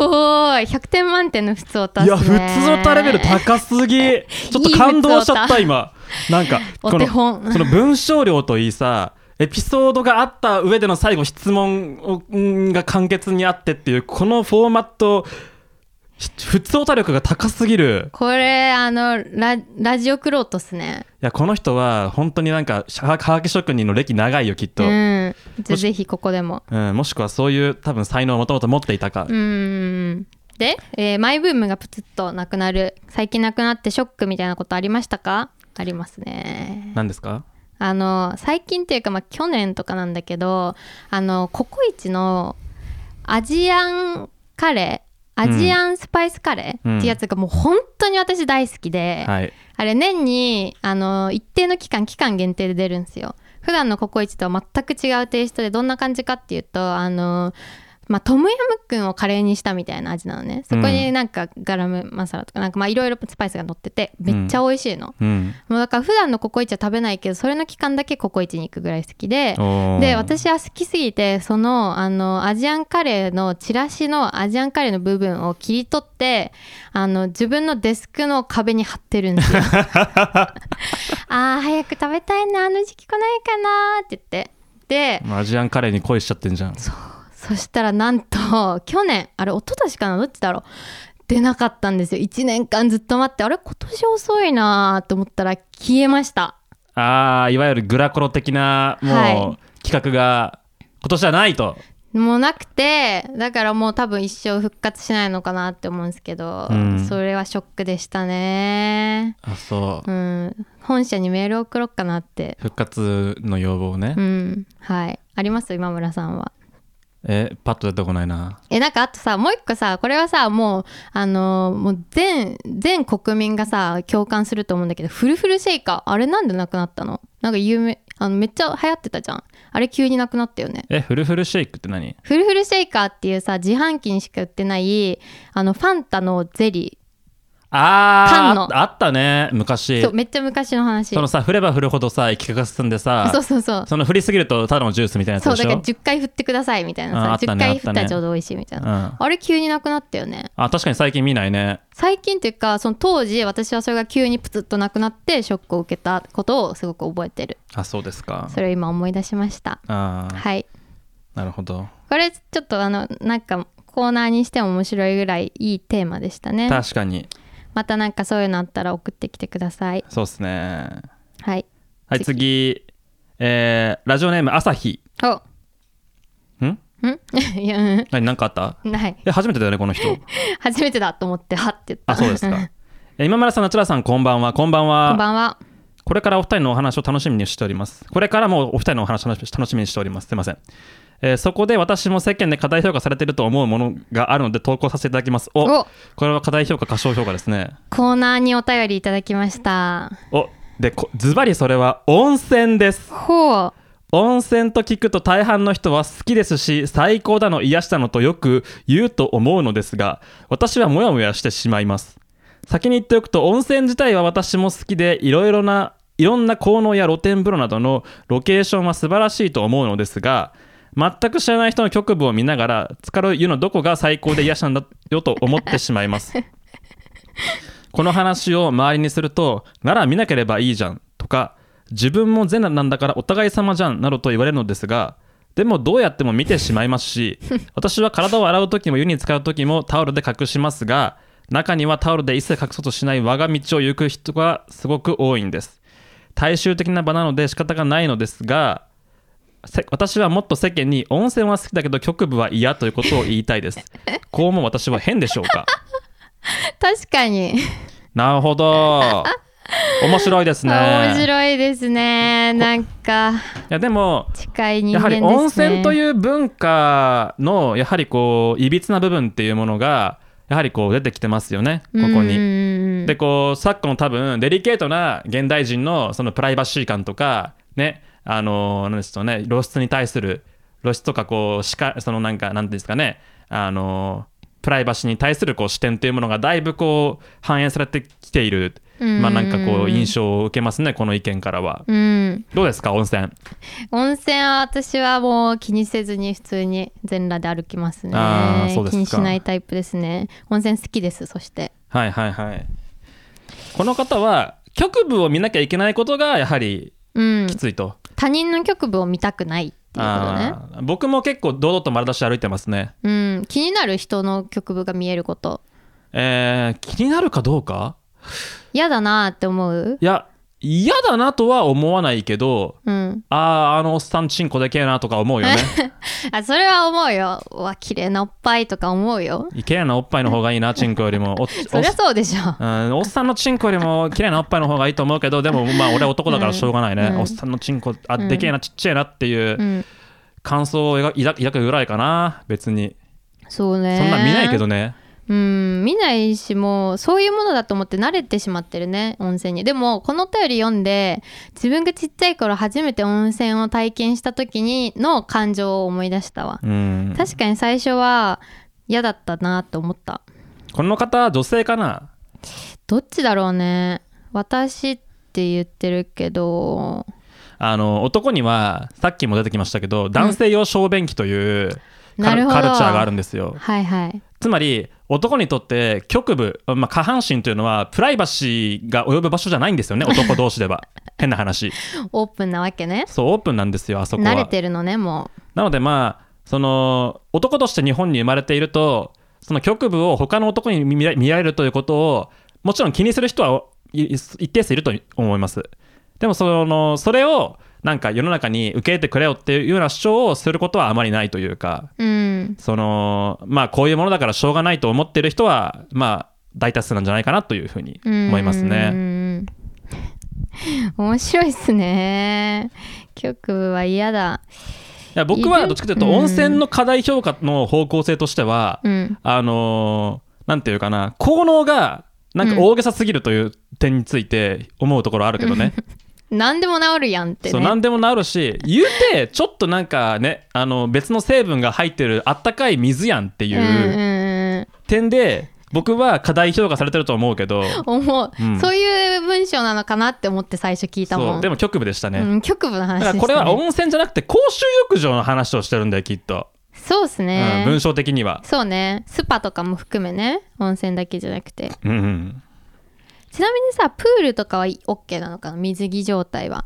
Speaker 2: い。100点満点の普通おた
Speaker 1: いや普通オタレベル高すぎ。ちょっと感動しちゃった今。なんか
Speaker 2: お
Speaker 1: このその文章量といいさエピソードがあった上での最後質問が簡潔にあってっていうこのフォーマットひ普通オタ力が高すぎる。
Speaker 2: これあのララジオクロートっすね。
Speaker 1: いやこの人は本当になんかははがき職人の歴長いよきっと、
Speaker 2: う
Speaker 1: うん
Speaker 2: んぜぜひここでも。
Speaker 1: もしくはそういう多分才能をもともと持っていたか、
Speaker 2: うーん。で、えーマイブームがプツッとなくなる最近なくなってショックみたいなことありましたか？ありますね。
Speaker 1: 何ですか？
Speaker 2: あの最近っていうか、まあ、去年とかなんだけどあのココイチのアジアンカレーアジアンスパイスカレーっていうやつがもう本当に私大好きで、
Speaker 1: はい。
Speaker 2: あれ年にあの一定の期間期間限定で出るんですよ。普段のココイチとは全く違うテイストでどんな感じかっていうとあのまあ、トムヤムクンをカレーにしたみたいな味なのね。そこになんかガラムマサラとかなんかまあいろいろスパイスが乗っててめっちゃ美味しいの、
Speaker 1: うん。
Speaker 2: もうだから普段のココイチは食べないけどそれの期間だけココイチに行くぐらい好きで。で私は好きすぎてそのあのアジアンカレーのチラシのアジアンカレーの部分を切り取ってあの自分のデスクの壁に貼ってるんですよ。あー早く食べたいなあの時期来ないかなって言って。で
Speaker 1: アジアンカレーに恋しちゃってんじゃん。
Speaker 2: そしたらなんと去年あれ一昨年かなどっちだろう。出なかったんですよ。1年間ずっと待ってあれ今年遅いなと思ったら消えました。
Speaker 1: ああいわゆるグラコロ的なもう、
Speaker 2: はい。
Speaker 1: 企画が今年はないと。
Speaker 2: もうなくてだからもう多分一生復活しないのかなって思うんですけど、
Speaker 1: うん。
Speaker 2: それはショックでしたね。
Speaker 1: あそう。
Speaker 2: うん。本社にメール送ろうかなって。
Speaker 1: 復活の要望ね、
Speaker 2: うん。はい。あります？今村さんは
Speaker 1: えパッと出てこないな。
Speaker 2: えなんかあとさもう一個さこれはさもうあのーもう全全国民がさ共感すると思うんだけどフルフルシェイカーあれなんでなくなったの？なんか有名あのめっちゃ流行ってたじゃん。あれ急になくなったよね。
Speaker 1: えフルフルシェイクって何？
Speaker 2: フルフルシェイカーっていうさ自販機にしか売ってないあのファンタのゼリ
Speaker 1: あー
Speaker 2: 缶の。
Speaker 1: ああったね
Speaker 2: ー
Speaker 1: 昔。
Speaker 2: そうめっちゃ昔の話。
Speaker 1: そのさ振れば振るほどさ液化が進んでさ
Speaker 2: そうそうそう。
Speaker 1: その振りすぎるとただのジュースみたいなやつ
Speaker 2: そうだから10回振ってくださいみたいなさ、
Speaker 1: ね
Speaker 2: 10回振ったらちょうど美味しいみたいな、
Speaker 1: うん。
Speaker 2: あれ急になくなったよね。
Speaker 1: あ確かに最近見ないね。
Speaker 2: 最近っていうかその当時私はそれが急にプツッとなくなってショックを受けたことをすごく覚えてる。
Speaker 1: あそうですか。
Speaker 2: それを今思い出しました。はい。
Speaker 1: なるほど。
Speaker 2: これちょっとあのなんかコーナーにしても面白いぐらいいいテーマでしたね。
Speaker 1: 確かに
Speaker 2: またなんかそういうのあったら送ってきてください。
Speaker 1: そうっすね。
Speaker 2: はい。
Speaker 1: はい次。えーラジオネーム朝日
Speaker 2: お。
Speaker 1: ん？
Speaker 2: ん？いや。うん
Speaker 1: 何何かあった？
Speaker 2: ない。
Speaker 1: え初めてだよねこの人。
Speaker 2: 初めてだと思ってはっ て言った。
Speaker 1: あそうですか。え今村さん、夏良さん、こんばんは。こんばんは。
Speaker 2: こんばんは。
Speaker 1: これからお二人のお話を楽しみにしております。これからもお二人のお話を楽しみにしております。すいません。えーそこで私も世間で過大評価されていると思うものがあるので投稿させていただきます。お
Speaker 2: お
Speaker 1: これは過大評価、過小評価ですね。
Speaker 2: コーナーにお便りいただきました。
Speaker 1: おで、こズバリそれは温泉です。
Speaker 2: ほう。
Speaker 1: 温泉と聞くと大半の人は好きですし最高だの癒したのとよく言うと思うのですが私はモヤモヤしてしまいます先に言っておくと温泉自体は私も好きでいろいろないろんな効能や露天風呂などのロケーションは素晴らしいと思うのですが全く知らない人の局部を見ながら浸かる湯のどこが最高で癒したんだよと思ってしまいます。この話を周りにするとなら見なければいいじゃんとか自分も善なんだからお互い様じゃんなどと言われるのですがでもどうやっても見てしまいますし 私は体を洗う時も湯に浸かる時もタオルで隠しますが中にはタオルで一切隠そうとしない我が道を行く人がすごく多いんです。大衆的な場なので仕方がないのですがせ私はもっと世間に温泉は好きだけど局部は嫌ということを言いたいです こうも私は変でしょうか？
Speaker 2: 確かに。
Speaker 1: なるほど面白いですね
Speaker 2: 面白いですね。なんか、
Speaker 1: いやでも
Speaker 2: 近い人間ね。
Speaker 1: やはり温泉という文化のやはりこういびつな部分っていうものがやはりこう出てきてますよねここに。
Speaker 2: に
Speaker 1: でこう昨今多分デリケートな現代人のそのプライバシー感とかねあのなんですかね露出に対する露出とかこうしかそのなんかなんていうんですかねあのプライバシーに対するこう視点というものがだいぶこう反映されてきているまあなんかこう印象を受けますねこの意見からは。
Speaker 2: うん。
Speaker 1: どうですか温泉？
Speaker 2: 温泉は私はもう気にせずに普通に全裸で歩きますね
Speaker 1: あーそうですか
Speaker 2: 気にしないタイプですね温泉好きですそして
Speaker 1: はいはいはい。この方は局部を見なきゃいけないことがやはり
Speaker 2: うん。
Speaker 1: きついと。
Speaker 2: 他人の局部を見たくないっていうことね。
Speaker 1: あー。僕も結構堂々と丸出しで歩いてますね。
Speaker 2: うん。気になる人の局部が見えること。
Speaker 1: えー気になるかどうか？
Speaker 2: 嫌だなって思う？
Speaker 1: いや嫌だなとは思わないけど
Speaker 2: うん。
Speaker 1: あああのおっさんチンコでけえなとか思うよね。
Speaker 2: あそれは思うよ。うわ綺麗なおっぱいとか思うよ。
Speaker 1: いけなおっぱいの方がいいなチンコよりも。お
Speaker 2: そりゃそうでしょ。
Speaker 1: おうん、おっさんのチンコよりも綺麗なおっぱいの方がいいと思うけどでもまあ俺男だからしょうがないね、
Speaker 2: うん。
Speaker 1: おっさんのチンコあでけえなちっちゃいなっていう
Speaker 2: うん。
Speaker 1: 感想を抱くぐらいかな別に。
Speaker 2: そうね。
Speaker 1: そんなん見ないけどね
Speaker 2: うん見ないしもうそういうものだと思って慣れてしまってるね温泉に。でもこのお便り読んで自分がちっちゃい頃初めて温泉を体験した時にの感情を思い出したわ。
Speaker 1: うん。
Speaker 2: 確かに最初は嫌だったなと思った。
Speaker 1: この方女性かな？
Speaker 2: どっちだろうね。私って言ってるけど。
Speaker 1: あの男にはさっきも出てきましたけど男性用小便器というカル,、
Speaker 2: なるほど。
Speaker 1: カルチャーがあるんですよ。
Speaker 2: はいはい
Speaker 1: つまり男にとって局部、まあ、下半身というのはプライバシーが及ぶ場所じゃないんですよね 男同士では。変な話。
Speaker 2: オープンなわけね。
Speaker 1: そうオープンなんですよあそこは。
Speaker 2: 慣れてるのねも
Speaker 1: なのでまあその男として日本に生まれているとその局部を他の男に見られるということをもちろん気にする人はい一定数いると思います。でもそのそれをなんか世の中に受け入れてくれよっていうような主張をすることはあまりないというか
Speaker 2: ううん。
Speaker 1: そのまあこういうものだからしょうがないと思ってる人はまあ大多数なんじゃないかなというふうに思います
Speaker 2: う
Speaker 1: ね。
Speaker 2: ん。面白いっすね。局部は嫌だ。
Speaker 1: いや僕はどっちかというと
Speaker 2: うん。
Speaker 1: 温泉の課題評価の方向性としては、
Speaker 2: うん。
Speaker 1: あのーなんていうかな効能がなんか大げさすぎるという点について思うところあるけどね、
Speaker 2: 何でも治るやんって
Speaker 1: そう
Speaker 2: ね
Speaker 1: 何でもなるし言うてちょっとなんかねあの別の成分が入ってるあったかい水やんってい
Speaker 2: う
Speaker 1: 点で僕は過大評価されてると思うけど。
Speaker 2: 思う、
Speaker 1: うん。
Speaker 2: そういう文章なのかなって思って最初聞いたもん。
Speaker 1: でも局部でしたね、
Speaker 2: うん、局部の話ね、
Speaker 1: だからこれは温泉じゃなくて公衆浴場の話をしてるんだよきっと、
Speaker 2: そうっすね、
Speaker 1: うん、文章的には。
Speaker 2: そうね。スパとかも含めね。温泉だけじゃなくて。
Speaker 1: うんうん
Speaker 2: ちなみにさプールとかは OK なのかな？水着状態は。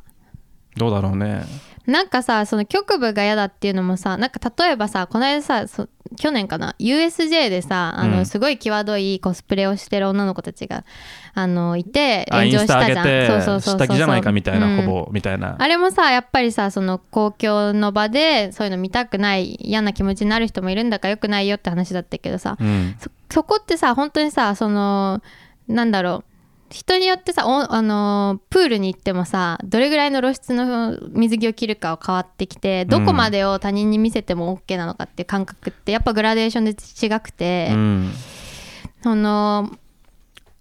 Speaker 1: どうだろうね。
Speaker 2: なんかさその局部が嫌だっていうのもさなんか例えばさこの間さそ去年かな？USJ でさあの、
Speaker 1: うん。
Speaker 2: すごい際どいコスプレをしてる女の子たちがあのいて
Speaker 1: あインスタ
Speaker 2: 炎上したじゃん。そうそうそうそう
Speaker 1: 下着じゃないかみたいな、
Speaker 2: うん。
Speaker 1: ほぼみたいな。
Speaker 2: あれもさやっぱりさその公共の場でそういうの見たくない嫌な気持ちになる人もいるんだからよくないよって話だったけどさ。
Speaker 1: うん。
Speaker 2: そそこってさ本当にさそのなんだろう？人によってさおあのープールに行ってもさどれぐらいの露出の水着を着るかは変わってきてどこまでを他人に見せても OK なのかっていう感覚ってやっぱグラデーションで違くて、
Speaker 1: うん。
Speaker 2: その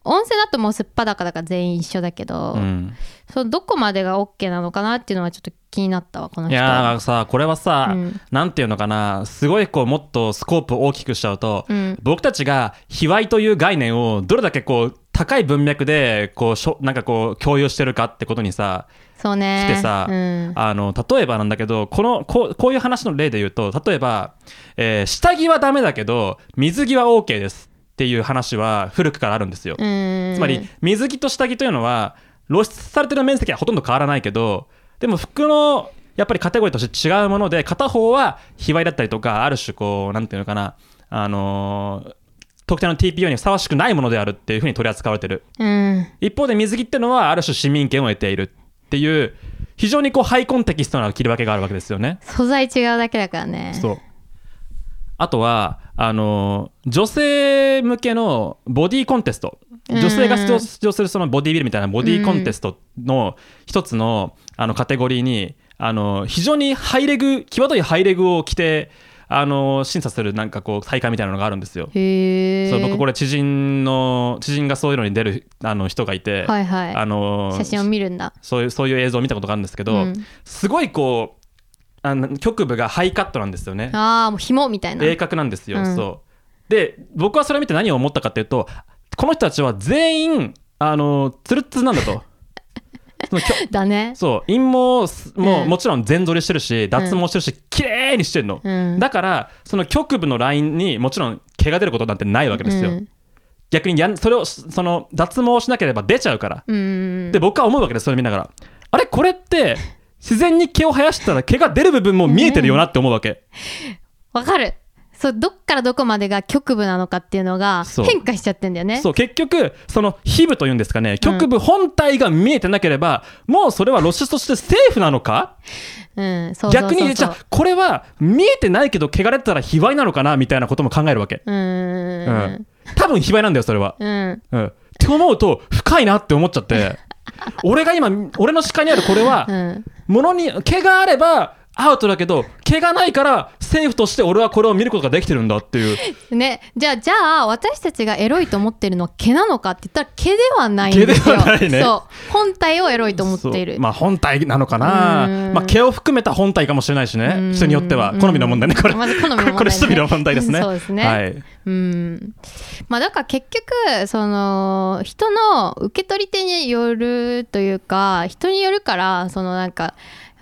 Speaker 2: 温泉だともうすっぱだかだから全員一緒だけど、
Speaker 1: うん。
Speaker 2: そのどこまでが OK なのかなっていうのがちょっと気になったわこの
Speaker 1: い
Speaker 2: 人
Speaker 1: やーさこれはさ、
Speaker 2: うん。
Speaker 1: なんていうのかなすごいこうもっとスコープを大きくしちゃうと、
Speaker 2: うん。
Speaker 1: 僕たちが卑猥という概念をどれだけこう高い文脈でこうしょなんかこう共有してるかってことにさ
Speaker 2: そうね。
Speaker 1: 来てさ、
Speaker 2: うん。
Speaker 1: あの例えばなんだけどこのこうこういう話の例で言うと例えば、えー下着はダメだけど水着は OK ですっていう話は古くからあるんですよ。
Speaker 2: うん。
Speaker 1: つまり水着と下着というのは露出されてる面積はほとんど変わらないけどでも服のやっぱりカテゴリーとして違うもので片方は卑猥だったりとかある種こうなんていうのかなあのー特定の TPO にふさわしくないものであるっていうふうに取り扱われてる。
Speaker 2: うん。
Speaker 1: 一方で水着っていうのはある種市民権を得ているっていう非常にこうハイコンテキストな切り分けがあるわけですよね。
Speaker 2: 素材違うだけだからね。
Speaker 1: そう。あとはあの女性向けのボディコンテスト。女性が出場するそのボディビルみたいなボディコンテストの一つのあのカテゴリーにあの非常にハイレグ際どいハイレグを着てあの審査するなんかこう大会みたいなのがあるんですよ。そう僕これ知人の知人がそういうのに出るあの人がいて、
Speaker 2: はいはい。
Speaker 1: あの
Speaker 2: 写真を見るんだ。
Speaker 1: そういうそういう映像を見たことがあるんですけど、
Speaker 2: うん。
Speaker 1: すごいこうあの局部がハイカットなんですよね。
Speaker 2: ああもう紐みたいな。
Speaker 1: 鋭角なんですよ、
Speaker 2: うん。
Speaker 1: そう。で僕はそれを見て何を思ったかっていうとこの人たちは全員あのツルッツルなんだと
Speaker 2: だね。
Speaker 1: そう陰毛すも、
Speaker 2: うん。
Speaker 1: もちろん全剃りしてるし脱毛してるし、綺麗にしてるの、
Speaker 2: うん。
Speaker 1: だからその局部のラインにもちろん毛が出ることなんてないわけですよ、
Speaker 2: うん。
Speaker 1: 逆にやんそれをその脱毛をしなければ出ちゃうから、
Speaker 2: うん。
Speaker 1: で僕は思うわけですそれ見ながら。あれ？これって 自然に毛を生やしたら毛が出る部分も見えてるよなって思うわけ、
Speaker 2: わかるそうどっからどこまでが局部なのかっていうのが変化しちゃってんだよね。
Speaker 1: そう結局その皮部というんですかね。局部本体が見えてなければ、もうそれは露出としてセーフなのか？
Speaker 2: うんそう
Speaker 1: 逆にじゃあこれは見えてないけど汚れてたら卑猥なのかな？みたいなことも考えるわけ、
Speaker 2: うーん
Speaker 1: 多分卑猥なんだよそれは、
Speaker 2: うん。
Speaker 1: うん、って思うと深いなって思っちゃって。俺が今俺の視界にあるこれは、
Speaker 2: うん。
Speaker 1: ものに毛があればアウトだけど毛がないからセーフとして俺はこれを見ることができてるんだっていう。
Speaker 2: ね、じゃあじゃあ私たちがエロいと思ってるのは毛なのかって言ったら毛ではないんですよ。
Speaker 1: 毛ではないね。
Speaker 2: そう。本体をエロいと思っている。
Speaker 1: まあ本体なのかな。
Speaker 2: うん。
Speaker 1: まあ毛を含めた本体かもしれないし
Speaker 2: う
Speaker 1: ね
Speaker 2: ん
Speaker 1: 人によっては。好みの問題ね。これ。
Speaker 2: まず好みの問題ね。
Speaker 1: これ人々の問題ですね。
Speaker 2: そうですね。
Speaker 1: はい。
Speaker 2: うん。まあだから結局その人の受け取り手によるというか人によるからそのなんか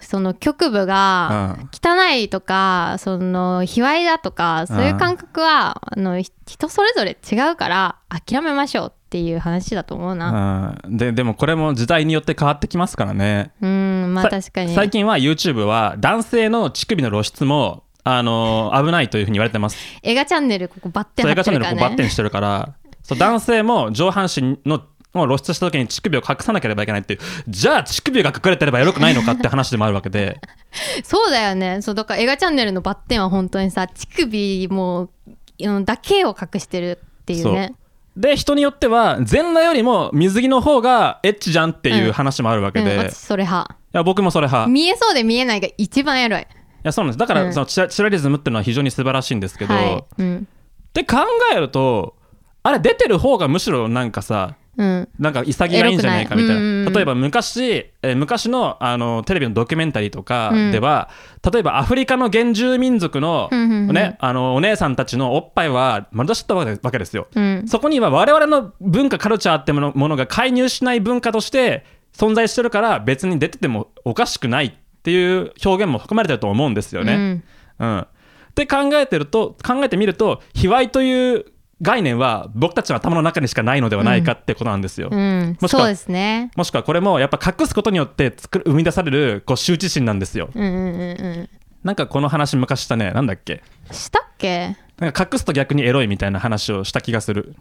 Speaker 2: その局部が
Speaker 1: うん
Speaker 2: 汚いとかその卑猥だとかそういう感覚はあのひ人それぞれ違うから諦めましょうっていう話だと思うな。
Speaker 1: うんででもこれも時代によって変わってきますからね
Speaker 2: うんまあ
Speaker 1: さ
Speaker 2: 確かに。
Speaker 1: 最近は YouTube は男性の乳首の露出もあの 危ないというふうに言われてます
Speaker 2: 映画チャンネルここバッテン
Speaker 1: そう映画チ
Speaker 2: 貼ってるからね。
Speaker 1: ャンネルこうバッテンしてるからそう男性も上半身のを露出した時に乳首を隠さなければいけないっていうじゃあ乳首が隠れてればよくないのかって話でもあるわけで
Speaker 2: そうだよね。そうだから映画チャンネルのバッテンは本当にさ乳首もうんだけを隠してるっていうね。
Speaker 1: で人によっては全裸よりも水着の方がエッチじゃんっていう話もあるわけで、
Speaker 2: うん、
Speaker 1: い
Speaker 2: 私それ派。
Speaker 1: や僕もそれ派い
Speaker 2: 見えそうで見えないが一番エロい。
Speaker 1: やそうなんですだから、
Speaker 2: うん
Speaker 1: そのチラチラリズムっていうのは非常に素晴らしいんですけど、
Speaker 2: はい。うん。
Speaker 1: って考えるとあれ出てる方がむしろなんかさ
Speaker 2: うん。
Speaker 1: なんか潔いんじゃないかみたい
Speaker 2: な
Speaker 1: 例えば昔、えー昔のあのテレビのドキュメンタリーとか
Speaker 2: うん
Speaker 1: では、例えばアフリカの原住民族の,、
Speaker 2: うんうんうん
Speaker 1: ね、あのお姉さんたちのおっぱいは丸出しだったわけですよ。
Speaker 2: うん。
Speaker 1: そこには我々の文化カルチャーってものものが介入しない文化として存在してるから別に出ててもおかしくないっていう表現も含まれてると思うんですよね。
Speaker 2: うん
Speaker 1: うん、って考えてると考えてみると卑猥という概念は僕たちの頭の中にしかないのではないかってことなんですよ。
Speaker 2: うん。
Speaker 1: もしくは
Speaker 2: そうですね。
Speaker 1: もしくはこれもやっぱ隠すことによって作る生み出されるこう羞恥心なんですよ。
Speaker 2: うんうんうんうん。
Speaker 1: なんかこの話昔したねなんだっけ？
Speaker 2: したっけ？
Speaker 1: なんか隠すと逆にエロいみたいな話をした気がする。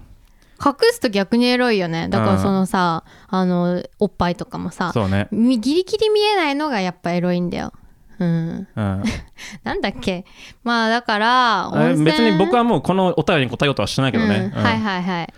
Speaker 2: 隠すと逆にエロいよね。だか
Speaker 1: うん
Speaker 2: らそのさ、あの、おっぱいとかもさ、
Speaker 1: そうね。
Speaker 2: みギリギリ見えないのがやっぱエロいんだよ。うん。
Speaker 1: うん、
Speaker 2: なんだっけ？まあだから、
Speaker 1: 別に僕はもうこのお便りに答えようとはしてないけどね。
Speaker 2: うん。はいはいはい。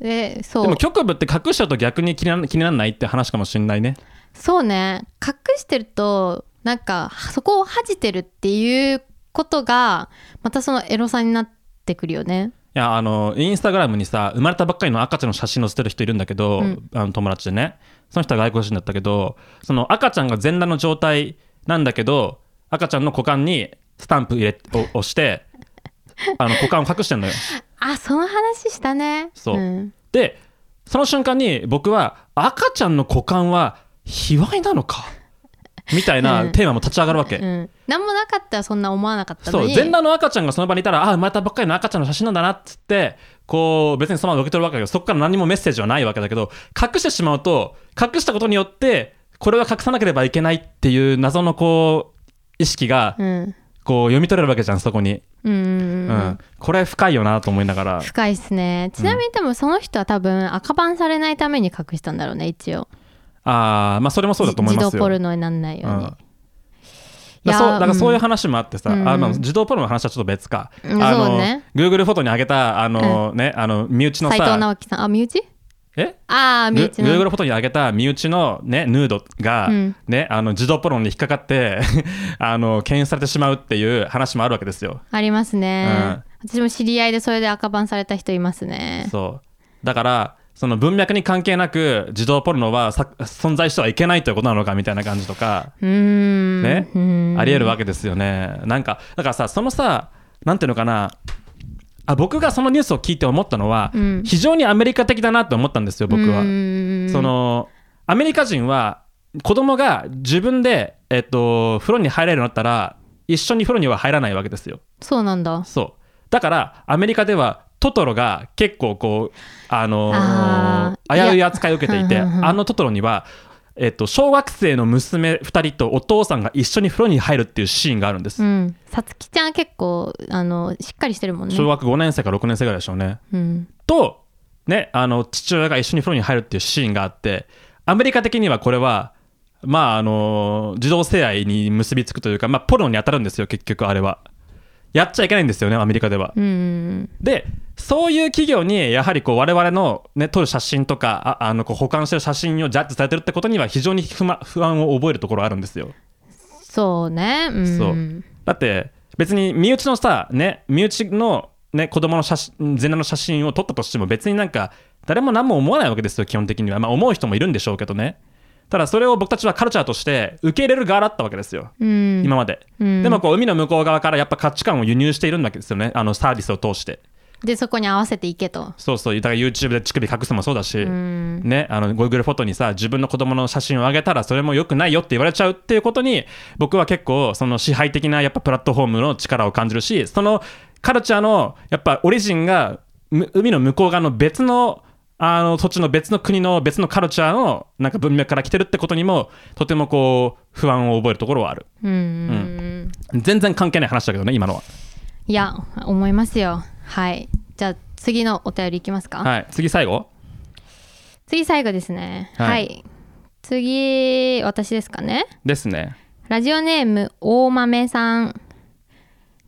Speaker 2: でそう。
Speaker 1: でも局部って隠しちゃうと逆に気にな気にならないって話かもしれないね。
Speaker 2: そうね。隠してるとなんかそこを恥じてるっていうことがまたそのエロさになってくるよね。
Speaker 1: いやあのインスタグラムにさ生まれたばっかりの赤ちゃんの写真載せてる人いるんだけど、
Speaker 2: うん。
Speaker 1: あの友達でね。その人は外国人だったけどその赤ちゃんが全裸の状態なんだけど赤ちゃんの股間にスタンプ入れを押してあの股間を隠してんのよ。
Speaker 2: あその話したね。
Speaker 1: そう。ん。でその瞬間に僕は赤ちゃんの股間は卑猥なのか？みたいな
Speaker 2: うん。
Speaker 1: テーマも立ち上がるわけ、
Speaker 2: うん、何もなかったらそんな思わなかった
Speaker 1: そう。全裸の赤ちゃんがその場にいたらあ生まれたばっかりの赤ちゃんの写真なんだなっつってこう別にそのまま受け取るわけだけどそこから何もメッセージはないわけだけど隠してしまうと隠したことによってこれは隠さなければいけないっていう謎のこう意識が
Speaker 2: うん。
Speaker 1: こう読み取れるわけじゃんそこに、
Speaker 2: うん。
Speaker 1: これ深いよなと思いながら。
Speaker 2: 深いっすね。ちなみにでもその人は多分赤バンされないために隠したんだろうね一応。
Speaker 1: ああまあそれもそうだと思います
Speaker 2: 児童
Speaker 1: よ
Speaker 2: ポルノにならないように、
Speaker 1: うん。だそうだからそういう
Speaker 2: うん。
Speaker 1: 話もあってさ、
Speaker 2: うん。
Speaker 1: あまあ、児童ポロの話はちょっと別か、
Speaker 2: うん
Speaker 1: あの
Speaker 2: そうね。
Speaker 1: Google フォトに上げたあの、ねあの身内の
Speaker 2: 斉藤
Speaker 1: さ
Speaker 2: 直樹さん。あ身内？
Speaker 1: え？
Speaker 2: ああ身
Speaker 1: グ
Speaker 2: 内の。
Speaker 1: Google フォトに上げた身内の、ね、ヌードが、
Speaker 2: うん。
Speaker 1: ね、あの児童ポロに引っかかって あの検出されてしまうっていう話もあるわけですよ。
Speaker 2: ありますね、私も知り合いでそれで赤バンされた人いますね。
Speaker 1: そう。だからその文脈に関係なく児童ポルノはさ存在してはいけないということなのかみたいな感じとか、ねありえるわけですよね。なんかだからさそのさなんていうのかなあ僕がそのニュースを聞いて思ったのは、
Speaker 2: うん。
Speaker 1: 非常にアメリカ的だなと思ったんですよ僕は。そのアメリカ人は子供が自分で、えっと、風呂に入れるようになったら一緒に風呂には入らないわけですよ。
Speaker 2: そうなんだ。
Speaker 1: そう。だからアメリカではトトロが結構こうあのー危うい扱いを受けていてあのトトロにはえっと、小学生の娘2人とお父さんが一緒に風呂に入るっていうシーンがあるんです、
Speaker 2: うん。さつきちゃん結構あのしっかりしてるもんね。
Speaker 1: 小学5年生か6年生ぐらいでしょうね。
Speaker 2: うん。
Speaker 1: と、ね、あの父親が一緒に風呂に入るっていうシーンがあってアメリカ的にはこれはまああの児童性愛に結びつくというか、まあ、ポルノに当たるんですよ結局あれはやっちゃいけないんですよねアメリカでは。でそういう企業にやはりこう我々の、ね、撮る写真とかああのこう保管してる写真をジャッジされてるってことには非常に不満不安を覚えるところあるんですよ。
Speaker 2: そうね。うん。
Speaker 1: そう。だって別に身内のさね身内のね子供の写真全裸の写真を撮ったとしても別になんか誰も何も思わないわけですよ基本的には。まあ思う人もいるんでしょうけどねただそれを僕たちはカルチャーとして受け入れる側だったわけですよ、
Speaker 2: うん。
Speaker 1: 今まで、
Speaker 2: うん。
Speaker 1: でもこう海の向こう側からやっぱ価値観を輸入しているんだけですよね。あのサービスを通して。
Speaker 2: でそこに合わせていけと。
Speaker 1: そうそう。だから YouTube で乳首隠すのもそうだし、
Speaker 2: うん。
Speaker 1: ね、あの Google フォトにさ自分の子供の写真を上げたらそれも良くないよって言われちゃうっていうことに僕は結構その支配的なやっぱプラットフォームの力を感じるしそのカルチャーのやっぱオリジンがむ海の向こう側の別のあの土地の別の国の別のカルチャーのなんか文脈から来てるってことにもとてもこう不安を覚えるところはある。
Speaker 2: うんうんうん。
Speaker 1: 全然関係ない話だけどね今のは。い
Speaker 2: や思いますよ。はい。じゃあ次のお便りいきますか、
Speaker 1: はい。次最後？
Speaker 2: 次最後ですね。
Speaker 1: はい。
Speaker 2: はい、次私ですかね？
Speaker 1: ですね。
Speaker 2: ラジオネーム大豆さん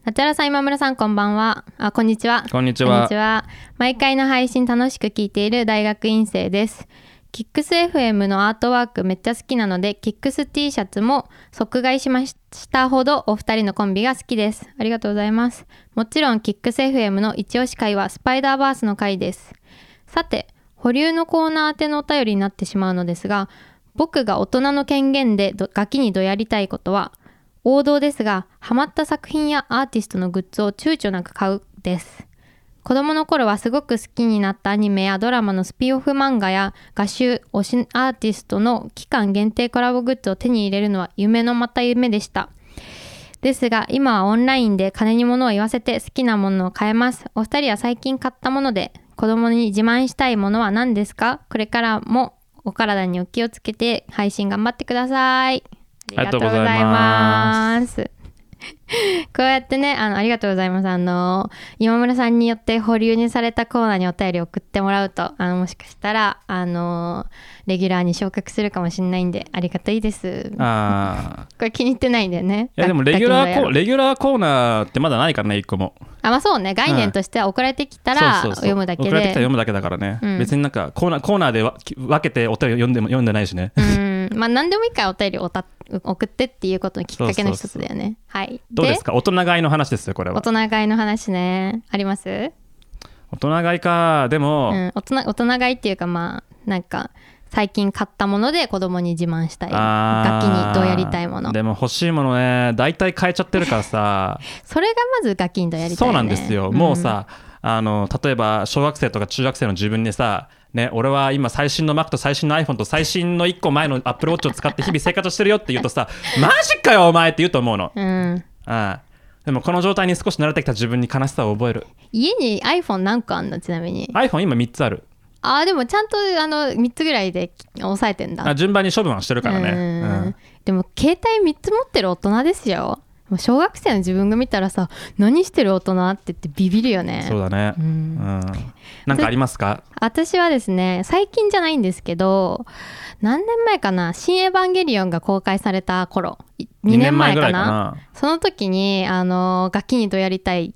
Speaker 2: ナチャラさん今村さんこんばんは。あこんにちは。
Speaker 1: こんにちは。
Speaker 2: ちは。毎回の配信楽しく聞いている大学院生です。キックス FM のアートワークめっちゃ好きなのでキックス T シャツも即買いしましたほどお二人のコンビが好きです。ありがとうございます。もちろんキックス FM の一押し回はスパイダーバースの回です。さて保留のコーナー宛てのお便りになってしまうのですが僕が大人の権限でどガキにどやりたいことは王道ですがハマった作品やアーティストのグッズを躊躇なく買うです。子供の頃はすごく好きになったアニメやドラマのスピンオフ漫画や画集推しアーティストの期間限定コラボグッズを手に入れるのは夢のまた夢でした。ですが今はオンラインで金に物を言わせて好きなものを買えます。お二人は最近買ったもので子供に自慢したいものは何ですか？これからもお体にお気をつけて配信頑張ってください。
Speaker 1: ありがとうございます。
Speaker 2: こうやってねあのありがとうございます。あの今村さんによって保留にされたコーナーにお便り送ってもらうとあのもしかしたらあのレギュラーに昇格するかもしれないんでありがたいです。
Speaker 1: あ
Speaker 2: これ気に入ってないんだよね。
Speaker 1: ーいやでもレギュラーコレギュラーコーナーってまだないからね一個も。
Speaker 2: あまあそうね。概念としては送られてきたら読むだけ
Speaker 1: 送られてきたら
Speaker 2: で
Speaker 1: 読むだけだからね、
Speaker 2: うん。
Speaker 1: 別になんかコーナーコーナーでわ分けてお便り読んでも読んでないしね。
Speaker 2: うん。まあ何でもいいからお便りおた送ってっていうことのきっかけの一つだよね。はい
Speaker 1: どうですか？大人買いの話ですよこれ
Speaker 2: 大
Speaker 1: は
Speaker 2: 人買いの話ね。あります？
Speaker 1: 大人買いか。でも、
Speaker 2: うん、大人大人買いっていうかまあなんか最近買ったもので子供に自慢したい。楽器にどうやりたいもの。
Speaker 1: でも欲しいものね大体変えちゃってるからさ。
Speaker 2: それがまず楽器にどうやりたい、ね、
Speaker 1: そうなんですよ、もうさあの例えば小学生とか中学生の自分にさね、俺は今最新の Mac と最新の iPhone と最新の1個前の Apple Watch を使って日々生活してるよって言うとさ マジかよお前って言うと思うの、
Speaker 2: うん、うん、
Speaker 1: ああ。でもこの状態に少し慣れてきた自分に悲しさを覚える。
Speaker 2: 家に iPhone 何個あんの？ちなみに。
Speaker 1: iPhone 今3つある。
Speaker 2: あーでもちゃんとあの3つぐらいで抑えてんだ。
Speaker 1: あ順番に処分はしてるからね、
Speaker 2: うん。
Speaker 1: うん。
Speaker 2: でも携帯3つ持ってる大人ですよ。もう小学生の自分が見たらさ何してる大人って言ってビビるよね。
Speaker 1: そうだね、
Speaker 2: う
Speaker 1: うん。んなんかありますか？
Speaker 2: 私はですね最近じゃないんですけど何年前かな「新エヴァンゲリオン」が公開された頃。2年前かな。その時にあの楽器にどやりたい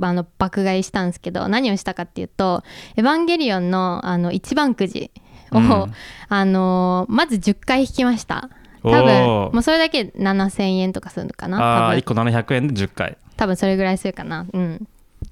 Speaker 2: あの爆買いしたんですけど何をしたかっていうと「エヴァンゲリオンの」あの一番くじを、
Speaker 1: うん。
Speaker 2: あのまず10回引きました。多
Speaker 1: お
Speaker 2: 分
Speaker 1: ー
Speaker 2: もうそれだけ7000円とかするのかな？
Speaker 1: ああ
Speaker 2: 多分。
Speaker 1: 1個700円で10回。
Speaker 2: 多分それぐらいするかな。うん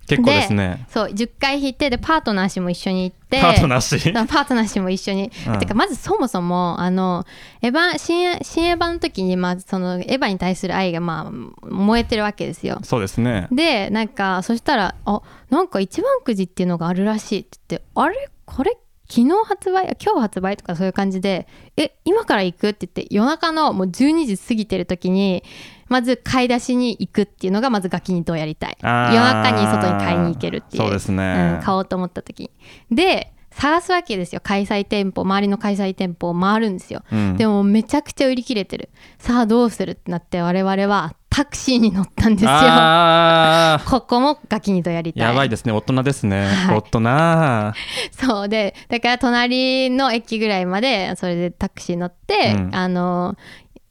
Speaker 1: 結構ですね。
Speaker 2: そう10回引いてでパートナー氏も一緒に行って
Speaker 1: パートナーし
Speaker 2: そうパートナー氏も一緒に、
Speaker 1: うん。
Speaker 2: てかまずそもそもあのエヴァ新新エヴァの時に、まあ、そのエヴァに対する愛がまあ燃えてるわけですよ。
Speaker 1: そうですね。
Speaker 2: でなんかそしたらあなんか一番くじっていうのがあるらしいって言ってあれ？これ昨日発売今日発売とかそういう感じでえ今から行くって言って夜中のもう12時過ぎてる時にまず買い出しに行くっていうのがまずガキにどうやりたい。夜中に外に買いに行けるっていう。
Speaker 1: そうですね。
Speaker 2: うん、買おうと思った時。で探すわけですよ。開催店舗周りの開催店舗を回るんですよ、
Speaker 1: うん。
Speaker 2: でもめちゃくちゃ売り切れてる。さあどうするってなって我々はタクシーに乗ったんですよ。
Speaker 1: あ
Speaker 2: ここもガキにとやり
Speaker 1: ー
Speaker 2: たい。
Speaker 1: やばいですね。大人ですね、
Speaker 2: はい。
Speaker 1: 大人。
Speaker 2: そうでだから隣の駅ぐらいまでそれでタクシー乗って、
Speaker 1: うん。
Speaker 2: あの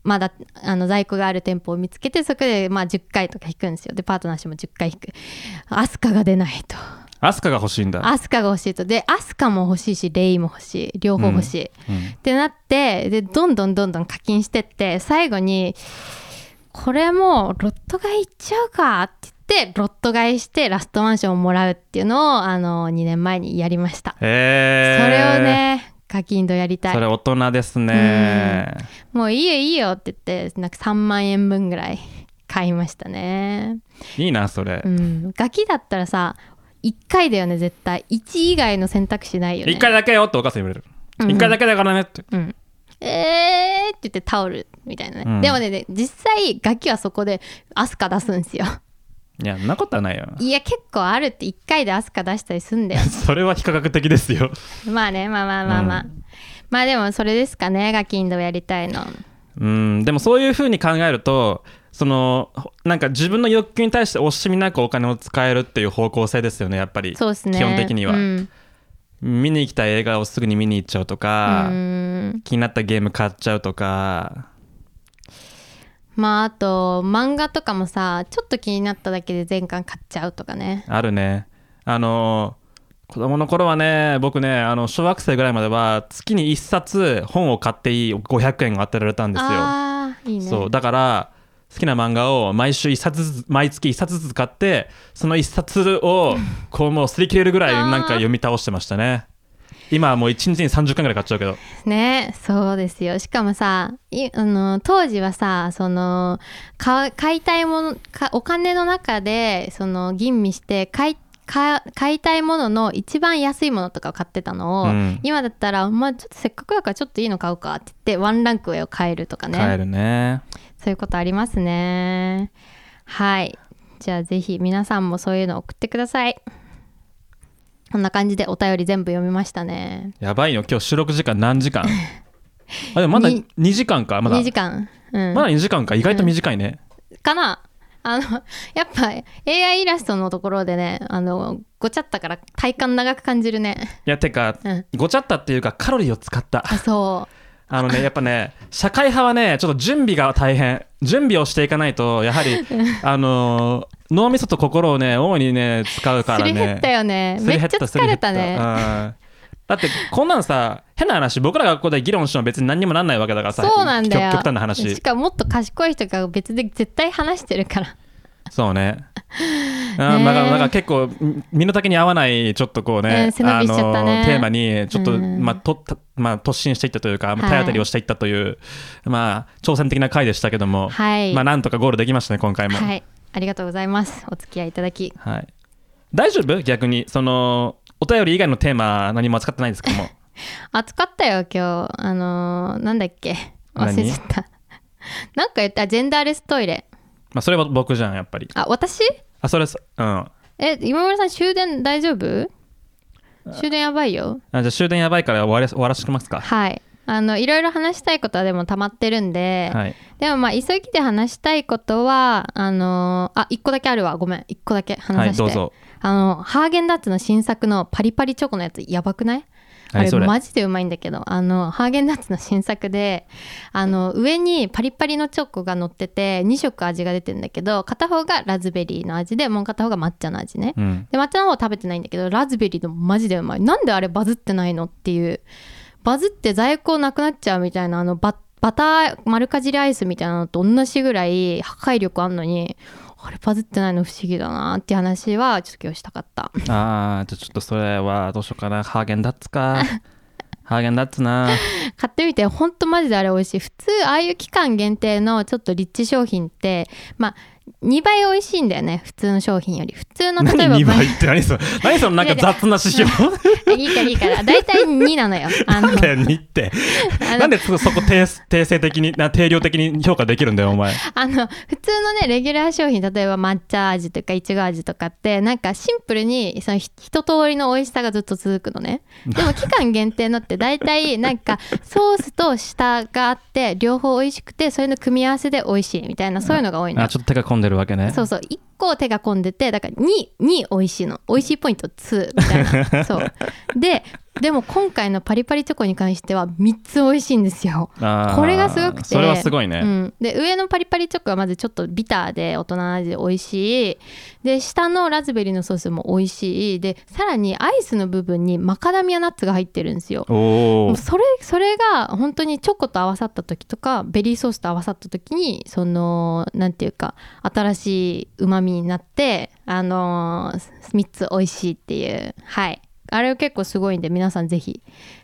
Speaker 2: まだあの在庫がある店舗を見つけてそこでまあ10回とか引くんですよ。でパートナー氏も10回引く。アスカが出ないと。
Speaker 1: アスカが欲しいんだ。
Speaker 2: アスカが欲しいと。でアスカも欲しいしレイも欲しい。両方欲しい、
Speaker 1: うん。
Speaker 2: ってなってでどんどんどんどん課金してって最後にこれもうロット買いいっちゃうかって言ってロット買いしてラストマンションをもらうっていうのをあの2年前にやりました、
Speaker 1: へー。
Speaker 2: それをね課金とやりたい。
Speaker 1: それ大人ですね。
Speaker 2: もういいよいいよって言ってなんか3万円分ぐらい買いましたね。
Speaker 1: いいなそれ。
Speaker 2: うん。ガキだったらさ1回だよね絶対。1以外の選択肢ないよね。
Speaker 1: 一回だけよってお母さん言われる。
Speaker 2: うん。
Speaker 1: 一回だけだからねって。
Speaker 2: うん、えーって言ってタオルみたいなね、
Speaker 1: うん。
Speaker 2: でもねね実際ガキはそこでアスカ出すんですよ。
Speaker 1: いやなことはないよ。
Speaker 2: いや結構あるって1回でアスカ出したりすんだよ。
Speaker 1: それは非科学的ですよ。
Speaker 2: まあねまあまあまあまあ、まあでもそれですかねガキインドやりたいの。
Speaker 1: うん。でもそういうふうに考えるとそのなんか自分の欲求に対して惜しみなくお金を使えるっていう方向性ですよねやっぱり。
Speaker 2: そうですね。
Speaker 1: 基本的には。
Speaker 2: うん
Speaker 1: 見に行きたい映画をすぐに見に行っちゃうとか、
Speaker 2: うん。
Speaker 1: 気になったゲーム買っちゃうとか。
Speaker 2: まああと漫画とかもさちょっと気になっただけで全巻買っちゃうとかね。
Speaker 1: あるね。あの子供の頃はね僕ねあの小学生ぐらいまでは月に1冊本を買っていい500円が当てられたんですよ。
Speaker 2: ああいいね。
Speaker 1: そうだから好きな漫画を毎週1冊ずつ毎月1冊ずつ買ってその1冊をこうもう擦り切れるぐらいなんか読み倒してましたね。今はもう1日に30巻ぐらい買っちゃうけど。
Speaker 2: ねそうですよ。しかもさいあの当時はさその買買いたいものかお金の中でその吟味して買いか買いたいものの一番安いものとかを買ってたのを、
Speaker 1: うん。
Speaker 2: 今だったら、まあ、ちょっとせっかくだからちょっといいの買うかって言ってワンランク上を買えるとかね。
Speaker 1: 買えるね
Speaker 2: そういうことありますね。はい。じゃあぜひ皆さんもそういうの送ってください。こんな感じでお便り全部読みましたね。
Speaker 1: やばいよ今日収録時間何時間？あでもまだ
Speaker 2: に
Speaker 1: 2時間かまだ。
Speaker 2: 2時間。うん。
Speaker 1: まだ2時間か。意外と短いね、
Speaker 2: かな？あのやっぱ AI イラストのところでねあのごちゃったから体感長く感じるね。
Speaker 1: いやてか、
Speaker 2: うん。
Speaker 1: ごちゃったっていうかカロリーを使った。
Speaker 2: あそう
Speaker 1: あのねやっぱね社会派はねちょっと準備が大変。準備をしていかないとやはり あのー脳みそと心をね大いにね使うからね。
Speaker 2: すり減ったよね。
Speaker 1: す
Speaker 2: めっちゃ
Speaker 1: り減ったすり減った。
Speaker 2: 疲れたね
Speaker 1: うん。だってこんなんさ変な話僕らがここで議論しても別に何にもなんないわけだからさ
Speaker 2: そうなんだよ。
Speaker 1: 極極端な話。
Speaker 2: しかももっと賢い人が別で絶対話してるから。
Speaker 1: そうね。うん、だから、だから結構、み身の丈に合わない、ちょっとこう
Speaker 2: う
Speaker 1: ね、
Speaker 2: ん背伸びしちゃったね。
Speaker 1: あのテーマに、ちょっと、
Speaker 2: うん。
Speaker 1: まあ、とまあ、突進していったというか、まあ
Speaker 2: はい。
Speaker 1: 体当たりをしていったという、まあ、挑戦的な回でしたけども、
Speaker 2: はい。
Speaker 1: まあ、なんとかゴールできましたね、今回も。
Speaker 2: はい。ありがとうございます。お付き合いいただき。
Speaker 1: はい。大丈夫？逆に、その、お便り以外のテーマ、何も扱ってないですけども。
Speaker 2: 暑かったよ今日。あのーなんだっけ？忘れちゃった。なんか言った？ジェンダーレストイレ
Speaker 1: まあ、それは僕じゃん、やっぱり。
Speaker 2: あ私？
Speaker 1: あ、それさ、うん。あ
Speaker 2: え今村さん終電大丈夫？終電やばいよ
Speaker 1: じゃあ終電やばいから終わり終わらせてますか？
Speaker 2: はいあのいろいろ話したいことはでも溜まってるんで、
Speaker 1: はい。
Speaker 2: でもまあ急ぎで話したいことはあのーあ一個だけあるわごめん一個だけ話
Speaker 1: はい、
Speaker 2: させて、
Speaker 1: どうぞ。
Speaker 2: あのハーゲンダッツの新作のパリパリチョコのやつやばくない？あれマジでうまいんだけどあのハーゲンダッツの新作であの上にパリパリのチョコが乗ってて2色味が出てるんだけど片方がラズベリーの味でもう片方が抹茶の味ね。
Speaker 1: うん。
Speaker 2: で抹茶の方は食べてないんだけどラズベリーのマジでうまい。なんであれバズってないのっていうバズって在庫なくなっちゃうみたいなあのババター丸かじりアイスみたいなのと同じぐらい破壊力あんのにあれバズってないの不思議だなって話はちょっと今日したかった
Speaker 1: ああ、じゃあちょっとそれはどうしようかな。ハーゲンダッツか。ハーゲンダッツな。
Speaker 2: 買ってみてほんとマジであれ美味しい普通ああいう期間限定のちょっとリッチ商品ってまあ2倍美味しいんだよね普通の商品より。普通の例えば
Speaker 1: 何2倍って？何それ何そのなんか雑な指標？
Speaker 2: いいからいいから。大体2なのよ。あの
Speaker 1: なんだよ2って？なんでそそこ定定性的にな定量的に評価できるんだよお前？
Speaker 2: あの普通のねレギュラー商品例えば抹茶味とかいちご味とかってなんかシンプルにそのひ一通りの美味しさがずっと続くのね。でも期間限定のって大体なんかソースと下があって両方美味しくてそれの組み合わせで美味しいみたいなそういうのが多いの
Speaker 1: あちょっと手が込んでるわけね。
Speaker 2: そうそう。1個手が込んでてだから 2, 2美味しいの。美味しいポイント2みたいな。そう。ででも今回のパリパリチョコに関しては3つ美味しいんですよ。これがすごくて。
Speaker 1: それはすごいね、
Speaker 2: うん、で上のパリパリチョコはまずちょっとビターで大人の味で美味しい。で下のラズベリーのソースも美味しい。でさらにアイスの部分にマカダミアナッツが入ってるんですよ。それそれが本当にチョコと合わさった時とかベリーソースと合わさった時にそのなんていうか新しいうまみになってあのー、3つ美味しいっていう。はいあれ結構すごいんで皆さんぜひ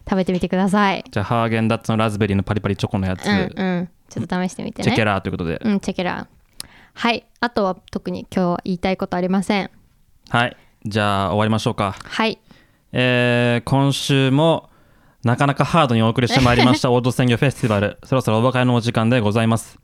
Speaker 2: 食べてみてください。
Speaker 1: じゃあハーゲンダッツのラズベリーのパリパリチョコのやつ、
Speaker 2: うんうん。ちょっと試してみてね。
Speaker 1: チェケラーということで、
Speaker 2: うん、チェケラー。はい。あとは特に今日は言いたいことありません。
Speaker 1: はい。じゃあ終わりましょうか。
Speaker 2: はい。
Speaker 1: えー今週もなかなかハードにお送りしてまいりましたオールド鮮魚フェスティバル。そろそろお別れのお時間でございます、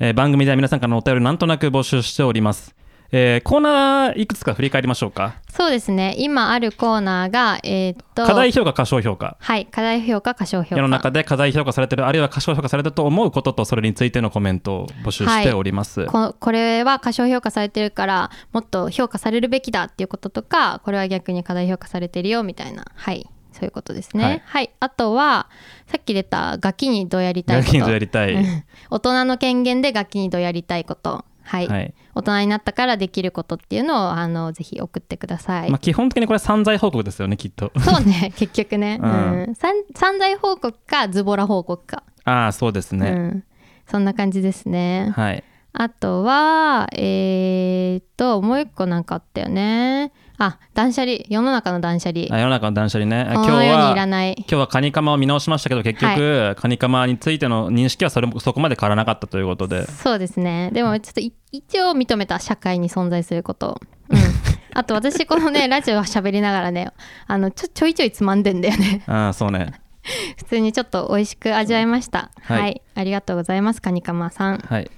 Speaker 1: えー番組では皆さんからのお便りなんとなく募集しております、えーコーナーいくつか振り返りましょうか。
Speaker 2: そうですね。今あるコーナーが、えーっと、
Speaker 1: 課題評価過小評価。
Speaker 2: はい。課題評価、過小評価。
Speaker 1: 世の中で課題評価されてるあるいは過小評価されたと思うこととそれについてのコメントを募集しております、
Speaker 2: ここれは過小評価されてるからもっと評価されるべきだっていうこととかこれは逆に過大評価されてるよみたいな。はいそういうことですね。
Speaker 1: は
Speaker 2: はいい、あとはさっき出たガキにどうやりたいこと。
Speaker 1: ガキにどうやりたい。
Speaker 2: う ん大人の権限でガキにどうやりたいことはい、
Speaker 1: はい。
Speaker 2: 大人になったからできることっていうのをあのぜひ送ってください、
Speaker 1: まあ、基本的にこれ散財報告ですよねきっと。
Speaker 2: そうね 結局ね、
Speaker 1: う
Speaker 2: うん。散財報告かズボラ報告か、
Speaker 1: ああそうですね、
Speaker 2: うん、そんな感じですね。
Speaker 1: はい。
Speaker 2: あとはえー、っともう一個なんかあったよねあ断捨離。世の中の断捨離。
Speaker 1: あ世の中の断捨離ね。
Speaker 2: こ
Speaker 1: 今日は今日はカニカマを見直しましたけど結局、カニカマについての認識はそれもそこまで変わらなかったということで。
Speaker 2: そうですね。でもちょっとい一応認めた社会に存在すること。うん。あと私このねラジオ喋りながらねあのちょちょいちょいつまんでんだよね。
Speaker 1: ああそうね。
Speaker 2: 普通にちょっと美味しく味わいました、
Speaker 1: はい。
Speaker 2: はい、ありがとうございますカニカマさん。
Speaker 1: はい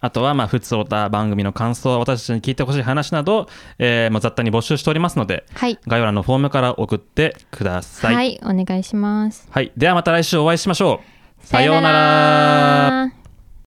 Speaker 1: あとは、まあ、普通おた番組の感想、私たちに聞いてほしい話など、えーまあ、雑多に募集しておりますので、
Speaker 2: はい
Speaker 1: 概要欄のフォームから送ってください。
Speaker 2: はいお願いします
Speaker 1: はい。ではまた来週お会いしましょう。
Speaker 2: さようなら